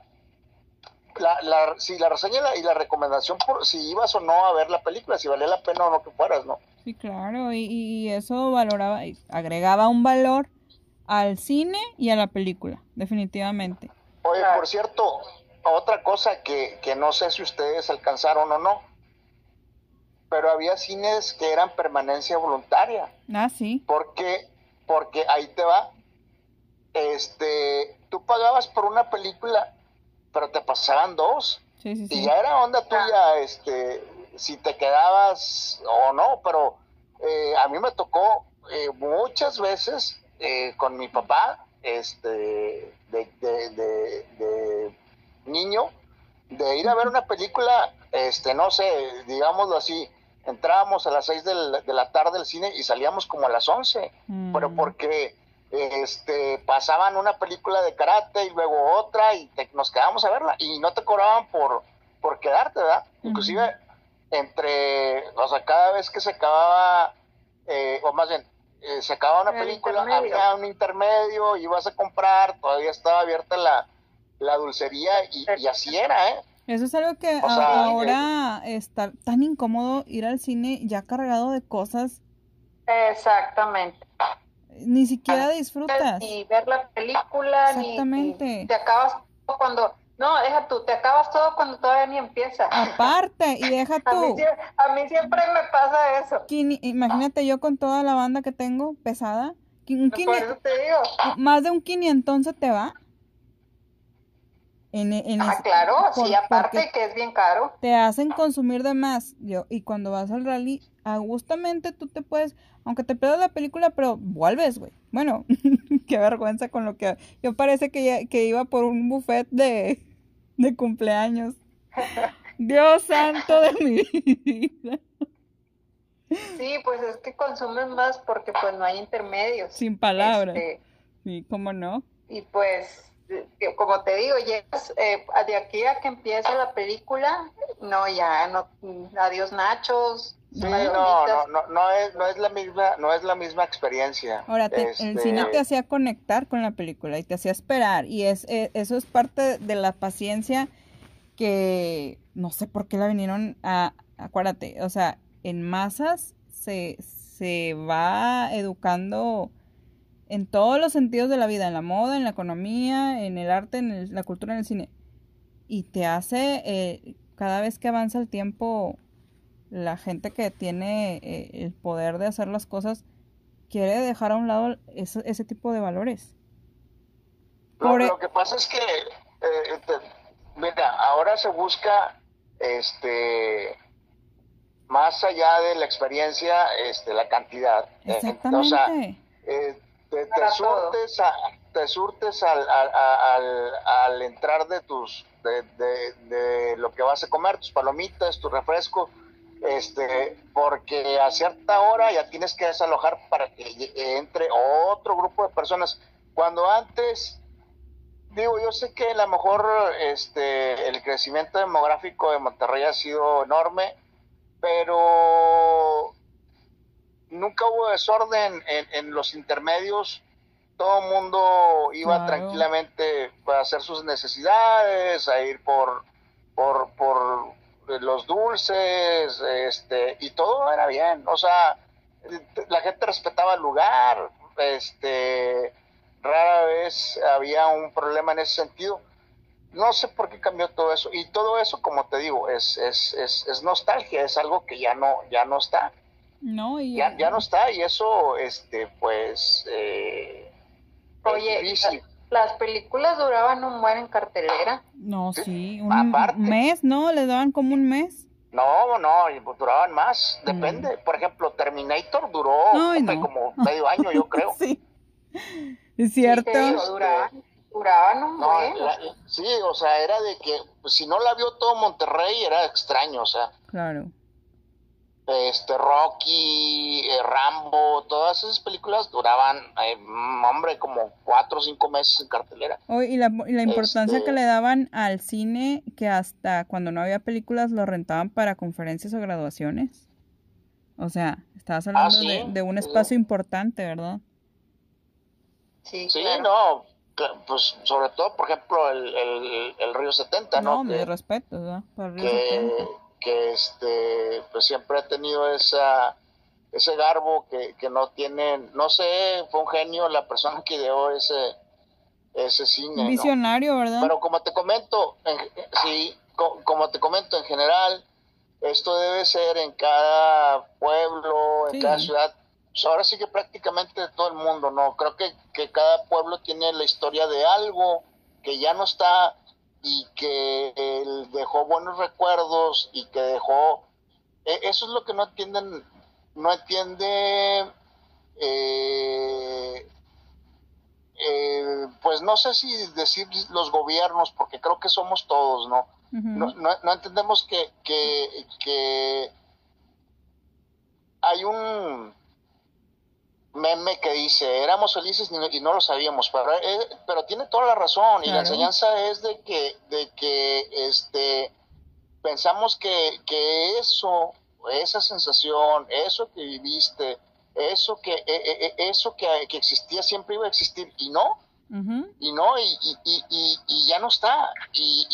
la, la, sí, la reseña y la, recomendación por si ibas o no a ver la película, si valía la pena o no que fueras, ¿no? Sí, claro, y, y eso valoraba, agregaba un valor al cine y a la película, definitivamente. Oye, por cierto, otra cosa que, que no sé si ustedes alcanzaron o no, pero había cines que eran permanencia voluntaria. Ah, sí. Porque, porque ahí te va, este, tú pagabas por una película, pero te pasaban dos. Sí, sí, sí. Y ya era onda tuya, este, si te quedabas o no, pero eh, a mí me tocó eh, muchas veces eh, con mi papá, este, de, niño, de ir a ver una película, este, no sé, digámoslo así, entrábamos a las 6 de la, tarde al cine y salíamos como a las 11, pero mm. porque este, pasaban una película de karate y luego otra y nos quedábamos a verla y no te cobraban por, por quedarte, ¿verdad? Inclusive entre, o sea, cada vez que se acababa, eh, o más bien, eh, se acababa una película, había un intermedio, ibas a comprar, todavía estaba abierta la, la dulcería y, así era, ¿eh? Eso es algo que ahora está tan incómodo ir al cine ya cargado de cosas. Exactamente. Ni siquiera disfrutas. Ni ver la película, Exactamente. ni te acabas cuando no, deja tú, te acabas todo cuando todavía ni empieza. Aparte, y deja tú. A mí, siempre me pasa eso. imagínate yo con toda la banda que tengo pesada. Un Por eso te digo. Más de un quinientón se te va. En, ah, claro, sí, aparte que es bien caro. Te hacen consumir de más. Yo, y cuando vas al rally, justamente tú te puedes, aunque te pierdas la película, pero vuelves, güey. Bueno, [laughs] qué vergüenza con lo que... Yo parece que, que iba por un buffet de, de cumpleaños. Dios santo de mi vida. Sí, pues es que consumen más porque pues no hay intermedios. Sin palabras. Este, sí, ¿cómo no? Y pues, como te digo, llegas eh, de aquí a que empiece la película, no, ya, no, adiós nachos, Sí, no, no, no, no, es, no es la misma, no es la misma experiencia. Ahora, el este, cine te hacía conectar con la película y te hacía esperar y es, eh, eso es parte de la paciencia que no sé por qué la vinieron a, acuérdate, o sea, en masas se, se va educando en todos los sentidos de la vida, en la moda, en la economía, en el arte, en la cultura, en el cine. Y te hace, eh, cada vez que avanza el tiempo, la gente que tiene eh, el poder de hacer las cosas quiere dejar a un lado ese, ese tipo de valores. Lo, e que pasa es que, eh, mira, ahora se busca, este, más allá de la experiencia, este, la cantidad. Eh, Exactamente. o sea, te, surtes, te surtes al, al, al, entrar de tus, de, de, de lo que vas a comer, tus palomitas, tu refresco, este, porque a cierta hora ya tienes que desalojar para que entre otro grupo de personas. Cuando antes, digo, yo sé que a lo mejor este, el crecimiento demográfico de Monterrey ha sido enorme, pero nunca hubo desorden en, los intermedios. Todo el mundo iba tranquilamente a hacer sus necesidades, a ir por, por, por los dulces, este, y todo era bien, o sea, la gente respetaba el lugar, este, rara vez había un problema en ese sentido. No sé por qué cambió todo eso. Y todo eso, como te digo, es, es, es, es nostalgia, es algo que ya no, ya no está. No, y... ya, ya no está, y eso, este, pues, eh, Oye, las películas duraban un buen en cartelera. No, sí, un mes, ¿no? ¿Les daban como un mes? No, no, duraban más, depende. Por ejemplo, Terminator duró como medio año, yo [laughs] creo. sí, es cierto. duraban, duraban un buen. sí, o sea, era de que pues, si no la vio todo Monterrey era extraño, o sea. Claro este Rocky, eh, Rambo, todas esas películas duraban, eh, hombre, como cuatro o cinco meses en cartelera. y, la, importancia que este le daban al cine, que hasta cuando no había películas lo rentaban para conferencias o graduaciones. O sea, estabas ah, hablando de, un espacio importante, ¿verdad? Sí, sí no, pues sobre todo, por ejemplo, el, el, Río 70, ¿no? No, me respeto, ¿verdad? Para el Río 70 que este pues siempre ha tenido esa ese garbo que, que no tiene, no sé, fue un genio la persona que ideó ese ese cine. Visionario, ¿verdad? Pero como te comento, sí, como te comento en general, esto debe ser en cada pueblo, en cada ciudad. Pues ahora sí que prácticamente todo el mundo, ¿no? Creo que, que cada pueblo tiene la historia de algo que ya no está y que él dejó buenos recuerdos y que dejó e, eso es lo que no entienden no entiende eh, eh, pues no sé si decir los gobiernos porque creo que somos todos no no, no, entendemos que, que, que hay un meme que dice, éramos felices y no, lo sabíamos, pero, eh, pero tiene toda la razón y la enseñanza es de que, de que este, pensamos que, que eso, esa sensación, eso que viviste, eso que, eh, eh, eso que, que, existía siempre iba a existir y no. Y no, y, y, y, y, ya no está. Y,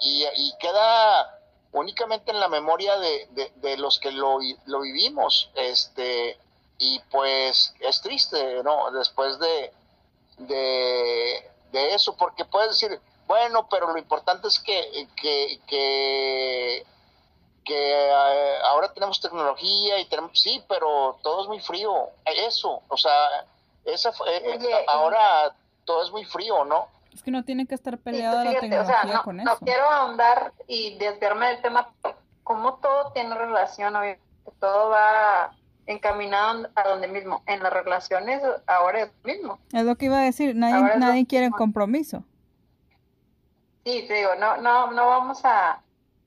y, queda únicamente en la memoria de, de, de los que lo, lo vivimos. Este, y pues es triste, ¿no? Después de, de, eso, porque puedes decir, bueno, pero lo importante es que, que, que, eh, ahora tenemos tecnología y tenemos, sí, pero todo es muy frío, eso, o sea, esa eh, eh, ahora todo es muy frío, ¿no? Es que no tiene que estar peleada la tecnología no, con eso. No quiero ahondar y desviarme del tema, como todo tiene relación, todo va encaminado a donde mismo. En las relaciones ahora es lo mismo. Es lo que iba a decir, nadie, nadie quiere compromiso. Sí, te digo, no, no, no vamos a,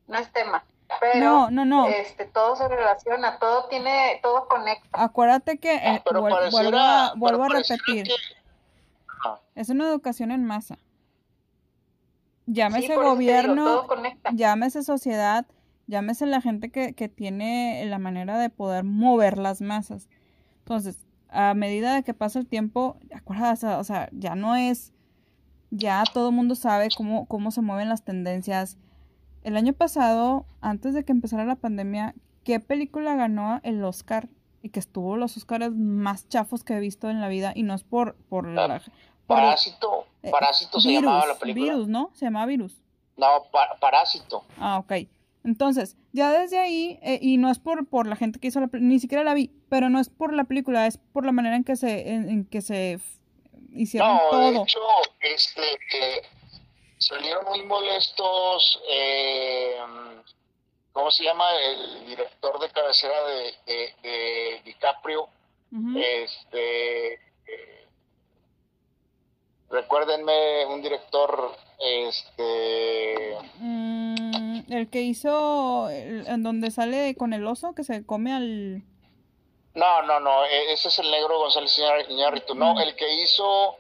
no es tema. Pero, no, no, no. Este, todo se relaciona, todo tiene, todo conecta. Acuérdate que, eh, vuelvo, a, vuelvo a repetir, es una educación en masa. Llámese gobierno, llámese sociedad, llámese la gente que, que tiene la manera de poder mover las masas. Entonces, a medida de que pasa el tiempo, acuerdas, o sea, ya no es, ya todo el mundo sabe cómo, cómo se mueven las tendencias. El año pasado, antes de que empezara la pandemia, ¿qué película ganó el Oscar? Y que estuvo los Oscars más chafos que he visto en la vida, y no es por, por la, Parásito, eh, Parásito se llamaba la película. Virus, ¿no? Se llamaba Virus. No, Parásito. Ah, ok. Entonces, ya desde ahí, eh, y no es por, por la gente que hizo la película, ni siquiera la vi, pero no es por la película, es por la manera en que se, en, que se hicieron no, todo. De hecho, este, eh, salieron muy molestos, eh, ¿cómo se llama? El director de cabecera de, de, DiCaprio, este, eh, recuérdenme un director, este... Mm, el que hizo, en donde sale con el oso que se come al... No, no, no, e, ese es el negro González Iñárritu. No, el que hizo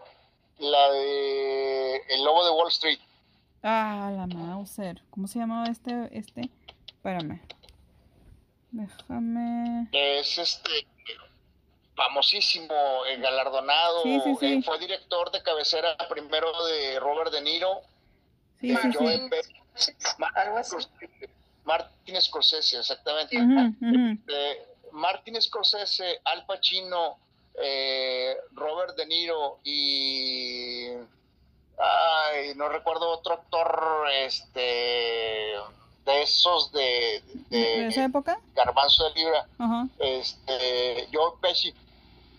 la de El Lobo de Wall Street. Ah, la Mauser. ¿Cómo se llamaba este? este? Espérame. Déjame. Es este famosísimo, galardonado. Sí, sí, sí. fue director de cabecera primero de Robert De Niro. Sí, sí, sí. Martin Scorsese, exactamente. Este, Martin Scorsese, Al Pacino, eh, Robert De Niro y ay, no recuerdo otro actor este de esos de, de, esa época Garbanzo de Libra este Joe Pesci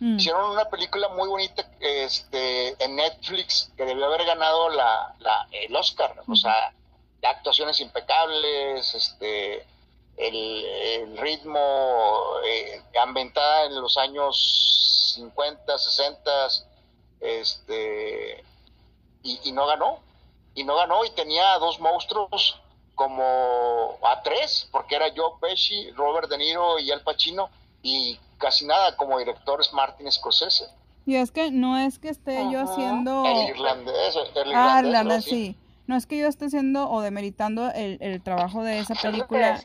mm. hicieron una película muy bonita este en Netflix que debió haber ganado la, la el Oscar o sea actuaciones impecables, este, el, ritmo eh, ambientada en los años 50, 60, este, y, no ganó, y no ganó, y tenía a dos monstruos como a tres, porque era Joe Pesci, Robert De Niro y Al Pacino, y casi nada como director es Martin Scorsese. Y es que no es que esté yo haciendo... El irlandés, el ah, irlandés, sí no es que yo esté haciendo o demeritando el, el trabajo de esa película,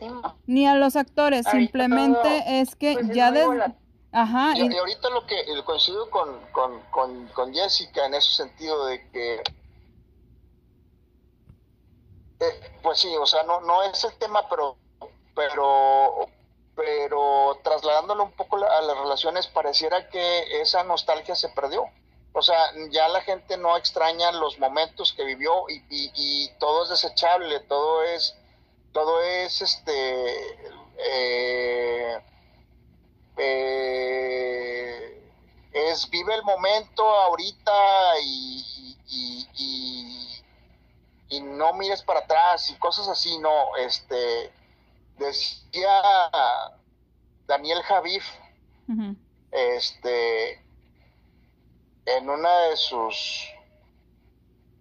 ni a los actores, simplemente es que pues, ya desde... Ajá. Y, ahorita lo que coincido con, con, con, con, Jessica en ese sentido de que, eh, pues sí, o sea, no, no es el tema, pero, pero, pero trasladándolo un poco a las relaciones, pareciera que esa nostalgia se perdió. O sea, ya la gente no extraña los momentos que vivió y, y, todo es desechable, todo es, todo es, este, eh, eh, es vive el momento ahorita y, y, y, no mires para atrás y cosas así, no, este, decía Daniel Javif, este, en una de sus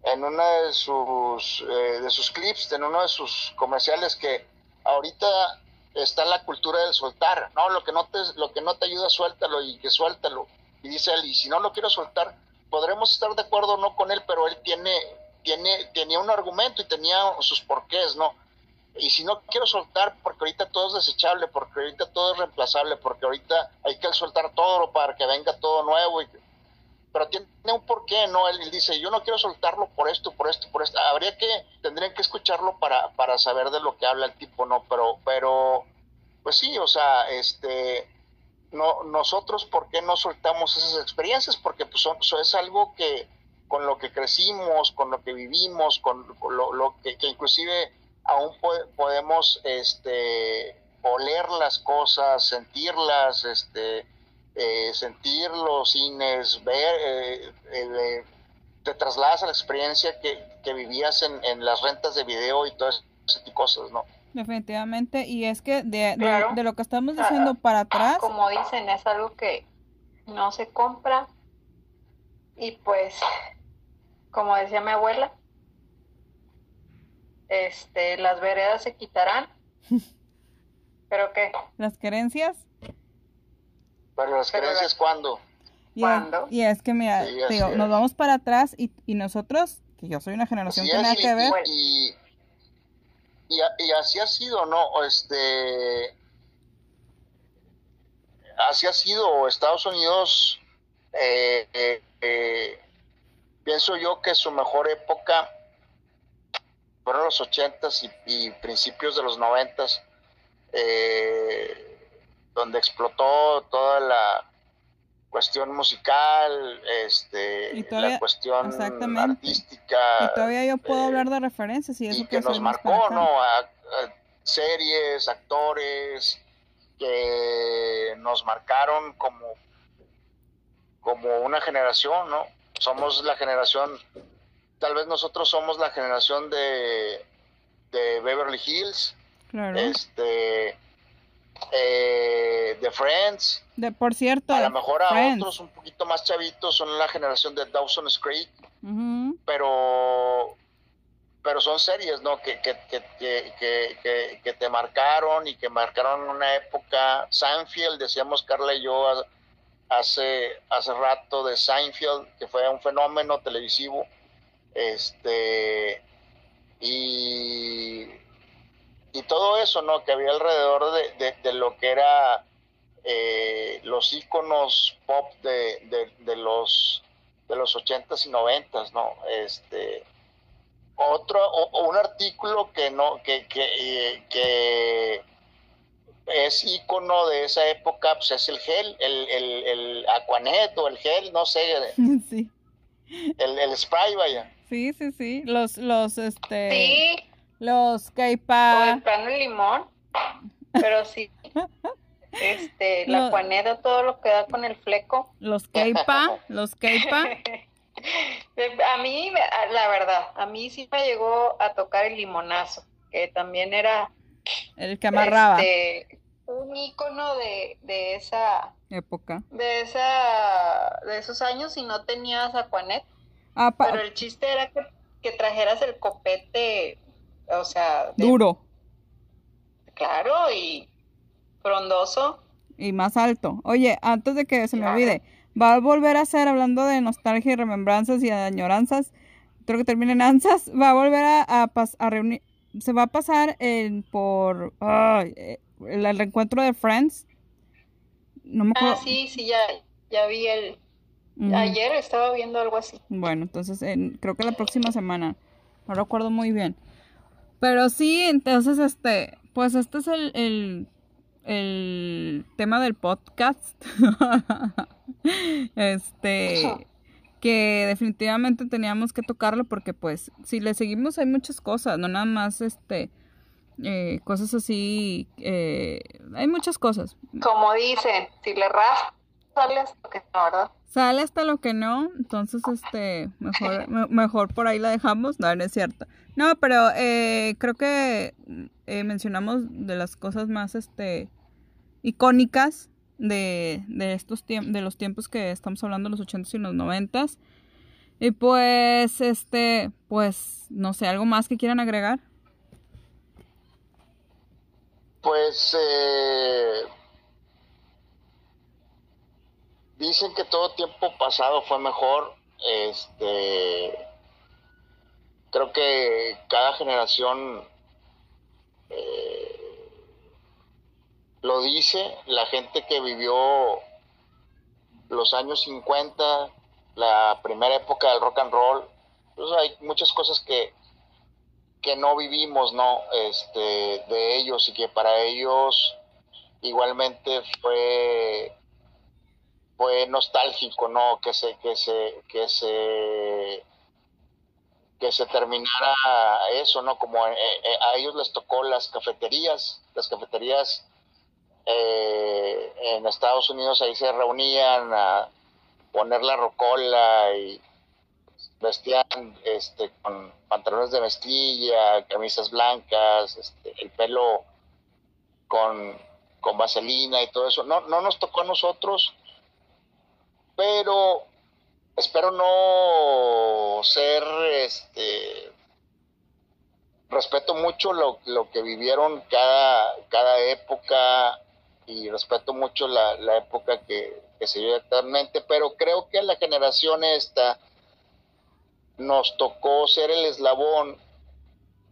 en una de sus eh, de sus clips, en uno de sus comerciales que ahorita está la cultura del soltar, no, lo que no te lo que no te ayuda suéltalo y que suéltalo. Y dice él, y si no lo quiero soltar, podremos estar de acuerdo o no con él, pero él tiene tiene tenía un argumento y tenía sus porqués, ¿no? Y si no quiero soltar porque ahorita todo es desechable, porque ahorita todo es reemplazable, porque ahorita hay que soltar todo para que venga todo nuevo y pero tiene un porqué, ¿no? Él, dice, yo no quiero soltarlo por esto, por esto, por esto. Habría que, tendrían que escucharlo para, para saber de lo que habla el tipo, ¿no? Pero, pero, pues sí, o sea, este, no, nosotros, ¿por qué no soltamos esas experiencias? Porque pues son, es algo que, con lo que crecimos, con lo que vivimos, con, lo, que, que, inclusive aún podemos, este, oler las cosas, sentirlas, este, eh, sentir los cines, ver, eh, eh, te trasladas a la experiencia que, vivías en, las rentas de video y todas esas cosas, ¿no? Definitivamente, y es que de, lo que estamos diciendo para atrás... Como dicen, es algo que no se compra y pues, como decía mi abuela, este, las veredas se quitarán, [laughs] pero ¿qué? Las creencias pero las creencias, ¿cuándo? Y, Es, que, mira, nos vamos para atrás y, nosotros, que yo soy una generación que nada que ver. Y, y, y, así ha sido, ¿no? Este, así ha sido Estados Unidos, eh, eh, eh, pienso yo que su mejor época fueron los ochentas y, principios de los noventas, donde explotó toda la cuestión musical, este, la cuestión artística. Y todavía yo puedo hablar de referencias y eso que, nos marcó, ¿no? series, actores, que nos marcaron como, como una generación, ¿no? Somos la generación, tal vez nosotros somos la generación de, de Beverly Hills, este, eh, de Friends. De, por cierto. A lo mejor a otros un poquito más chavitos son la generación de Dawson's Creek, pero pero son series, ¿no? Que, que, que, que, te marcaron y que marcaron una época. Seinfeld, decíamos Carla y yo hace, hace rato de Seinfeld, que fue un fenómeno televisivo. Este, y, y todo eso, ¿no? Que había alrededor de, de, lo que era eh, los íconos pop de, de, los de los ochentas y noventas, ¿no? Este, otro o, un artículo que no que, que, que es icono de esa época pues es el gel el, el, el Aquanet o el gel no sé [laughs] sí. el, el spray vaya sí sí sí los los este sí. Los Keipa o el plano de limón pero sí [laughs] este la Aquanet todo lo que da con el fleco los Keipa los Keipa [laughs] A mí, la verdad, a mí sí me llegó a tocar el limonazo, que también era... El que amarraba. Este, un icono de, de esa... Época. De esa... De esos años y no tenías Aquanet. Ah, pero el chiste era que, que, trajeras el copete, o sea... Duro. Claro, y frondoso. Y más alto. Oye, antes de que se me olvide, va a volver a ser, hablando de nostalgia y remembranzas y añoranzas, creo que termina en ansas, [laughs] va a volver a, a, reunir, se va a pasar en, por eh, el, reencuentro de Friends. No me acuerdo. Ah, sí, sí, ya, ya vi el... Ayer estaba viendo algo así. Bueno, entonces creo que la próxima semana. No recuerdo muy bien. Pero sí, entonces este, pues este es el, el, el tema del podcast. [laughs] este que definitivamente teníamos que tocarlo porque pues si le seguimos hay muchas cosas, no nada más este eh, cosas así, eh, hay muchas cosas. Como dicen, si le sale hasta lo que no, ¿verdad? Sale hasta lo que no, entonces este, mejor, mejor por ahí la dejamos, no, no es cierto. No, pero eh, creo que mencionamos de las cosas más este icónicas de, de estos de los tiempos que estamos hablando, los 80 y los 90 Y pues, este, pues, no sé, ¿algo más que quieran agregar? Pues, eh, dicen que todo tiempo pasado fue mejor. Este, creo que cada generación eh, lo dice la gente que vivió los años 50, la primera época del rock and roll. Pues hay muchas cosas que, que no vivimos, ¿no? Este, de ellos y que para ellos igualmente fue fue nostálgico, ¿no? Que se que se que se que se terminara eso, ¿no? Como eh, eh, a ellos les tocó las cafeterías, las cafeterías eh, en Estados Unidos ahí se reunían a poner la rocola y vestían este, con pantalones de mezclilla, camisas blancas, este, el pelo con, con vaselina y todo eso. No, no nos tocó a nosotros, pero espero no ser este respeto mucho lo, lo que vivieron cada, cada época y respeto mucho la, la época que, se vive actualmente, pero creo que la generación esta nos tocó ser el eslabón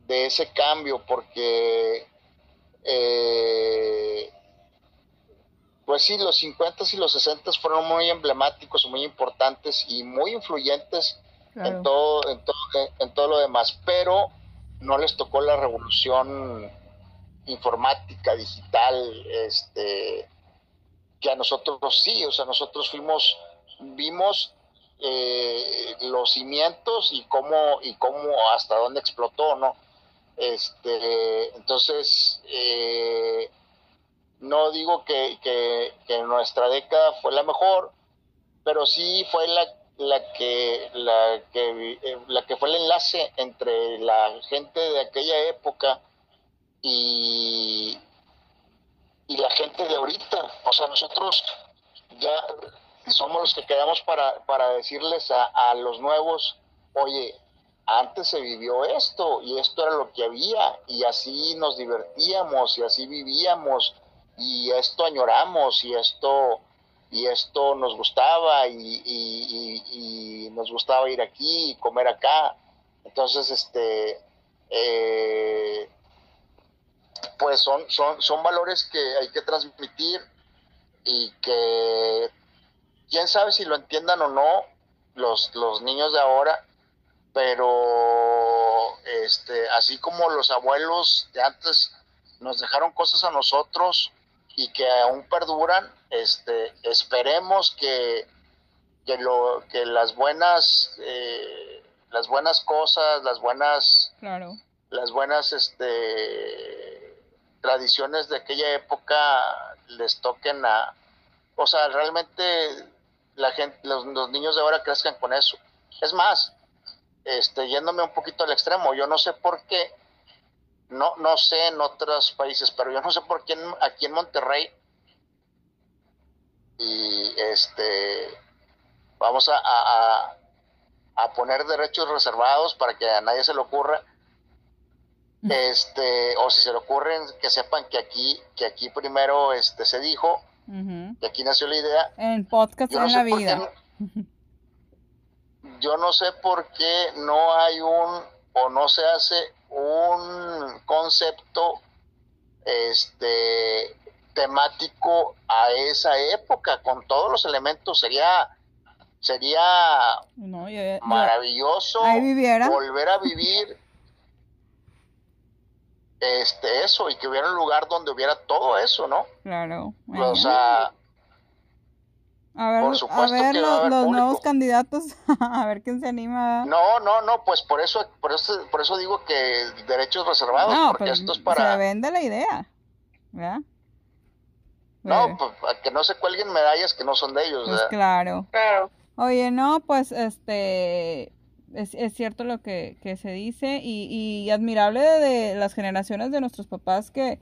de ese cambio, porque eh, pues sí, los 50 y los 60 fueron muy emblemáticos, muy importantes y muy influyentes en, todo, en, todo, en todo lo demás, pero no les tocó la revolución informática, digital, este, que a nosotros sí, o sea, nosotros fuimos, vimos eh, los cimientos y cómo, y cómo hasta dónde explotó, ¿no? Este, entonces, eh, no digo que, que, nuestra década fue la mejor, pero sí fue la, la, que, la, que, eh, la que fue el enlace entre la gente de aquella época y, y la gente de ahorita. O sea, nosotros ya somos los que quedamos para, para decirles a, a los nuevos, oye, antes se vivió esto y esto era lo que había y así nos divertíamos y así vivíamos y esto añoramos y esto y esto nos gustaba y, nos gustaba ir aquí y comer acá. Entonces este eh, pues son, son, son valores que hay que transmitir y que quién sabe si lo entiendan o no los, los niños de ahora, pero este, así como los abuelos de antes nos dejaron cosas a nosotros y que aún perduran, este, esperemos que, que, lo, que las buenas eh, las buenas cosas, las buenas claro. las buenas este tradiciones de aquella época les toquen a o sea, realmente la gente, los, niños de ahora crezcan con eso. Es más, este, yéndome un poquito al extremo, yo no sé por qué, no, no sé en otros países, pero yo no sé por qué aquí en Monterrey, y este, vamos a, a, a poner derechos reservados para que a nadie se le ocurra, este, o si se le ocurren, que sepan que aquí, que aquí primero este, se dijo, y aquí nació la idea. En podcast en la vida. yo no sé por qué no hay un o no se hace un concepto este temático a esa época con todos los elementos sería sería maravilloso volver a vivir este eso y que hubiera un lugar donde hubiera todo eso, ¿no? Claro. O sea, a ver, a ver los, nuevos candidatos, [laughs] a ver quién se anima. No, no, no, pues por eso, por eso, por eso digo que derechos reservados, porque pues, esto es para. Se vende la idea, ¿verdad? No, pues, que no se cuelguen medallas que no son de ellos, pues claro. Claro. Oye, no, pues este, es, es cierto lo que, que se dice y, y admirable de, las generaciones de nuestros papás que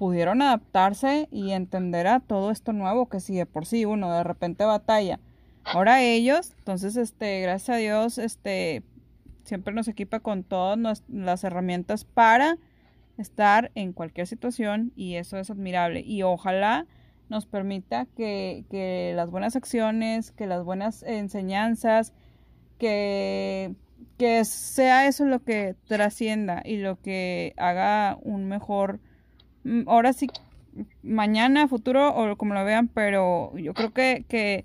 pudieron adaptarse y entender a todo esto nuevo que si de por sí uno de repente batalla. Ahora ellos, entonces, este, gracias a Dios, este, siempre nos equipa con todas las herramientas para estar en cualquier situación y eso es admirable. Y ojalá nos permita que, que las buenas acciones, que las buenas enseñanzas, que, que sea eso lo que trascienda y lo que haga un mejor, ahora sí, mañana, futuro o como lo vean, pero yo creo que, que,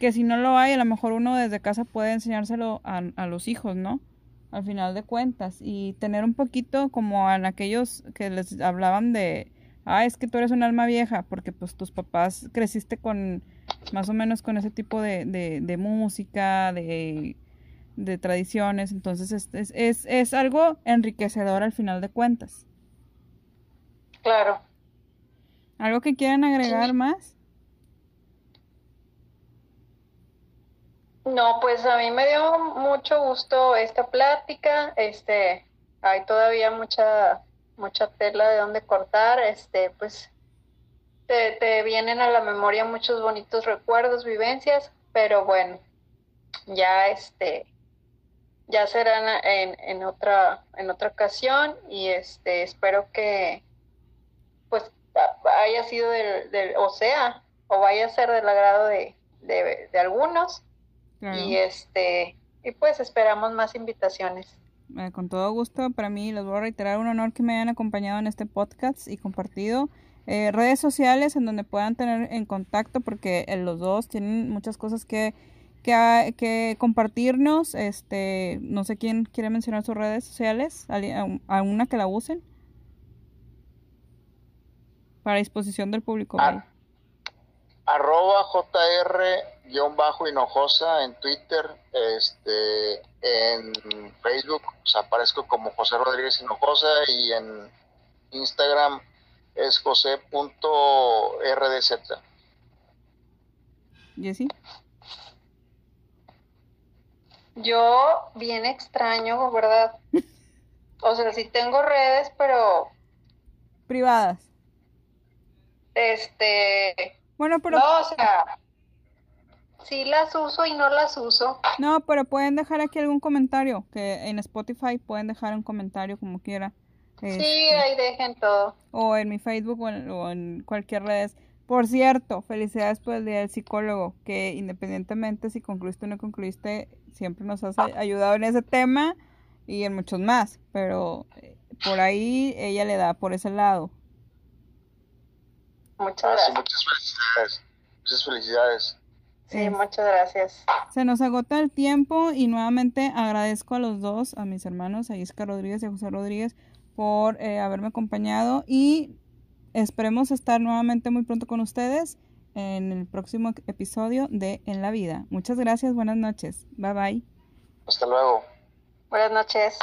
que si no lo hay, a lo mejor uno desde casa puede enseñárselo a, los hijos, ¿no? Al final de cuentas y tener un poquito como en aquellos que les hablaban de, ah, es que tú eres un alma vieja, porque pues tus papás creciste con más o menos con ese tipo de, de, música, de de tradiciones, entonces es, es, es, algo enriquecedor al final de cuentas. Claro. ¿Algo que quieran agregar más? No, pues a mí me dio mucho gusto esta plática, este, hay todavía mucha, mucha tela de donde cortar, este, pues te, te vienen a la memoria muchos bonitos recuerdos, vivencias, pero bueno, ya este, ya serán en, en otra en otra ocasión y este espero que haya sido del, del o sea o vaya a ser del agrado de, de, algunos. Y este y pues esperamos más invitaciones. Eh, con todo gusto, para mí les voy a reiterar un honor que me hayan acompañado en este podcast y compartido. Eh, redes sociales en donde puedan tener en contacto porque los dos tienen muchas cosas que, que, que, compartirnos. Este, no sé quién quiere mencionar sus redes sociales, alguna que la usen para disposición del público. Ah, arroba JR-Hinojosa en Twitter, este, en Facebook aparezco como José Rodríguez Hinojosa y en Instagram es josé.rdz. Jessy. Yo bien extraño, ¿verdad? [laughs] O sea, sí tengo redes, pero... Privadas. Este... Bueno, pero... No, o sea... Sí las uso y no las uso. No, pero pueden dejar aquí algún comentario, que en Spotify pueden dejar un comentario como quiera. sí, este, ahí dejen todo. O en mi Facebook o en, cualquier redes. Por cierto, felicidades por el Día del Psicólogo, que independientemente si concluiste o no concluiste, siempre nos has ayudado en ese tema y en muchos más, pero eh, por ahí ella le da por ese lado. Muchas gracias. muchas felicidades. Muchas felicidades. Sí, muchas gracias. Se nos agota el tiempo y nuevamente agradezco a los dos, a mis hermanos, a Isca Rodríguez y a José Rodríguez, por eh, haberme acompañado y esperemos estar nuevamente muy pronto con ustedes en el próximo episodio de En la Vida. Muchas gracias, buenas noches. Bye bye. Hasta luego. Buenas noches.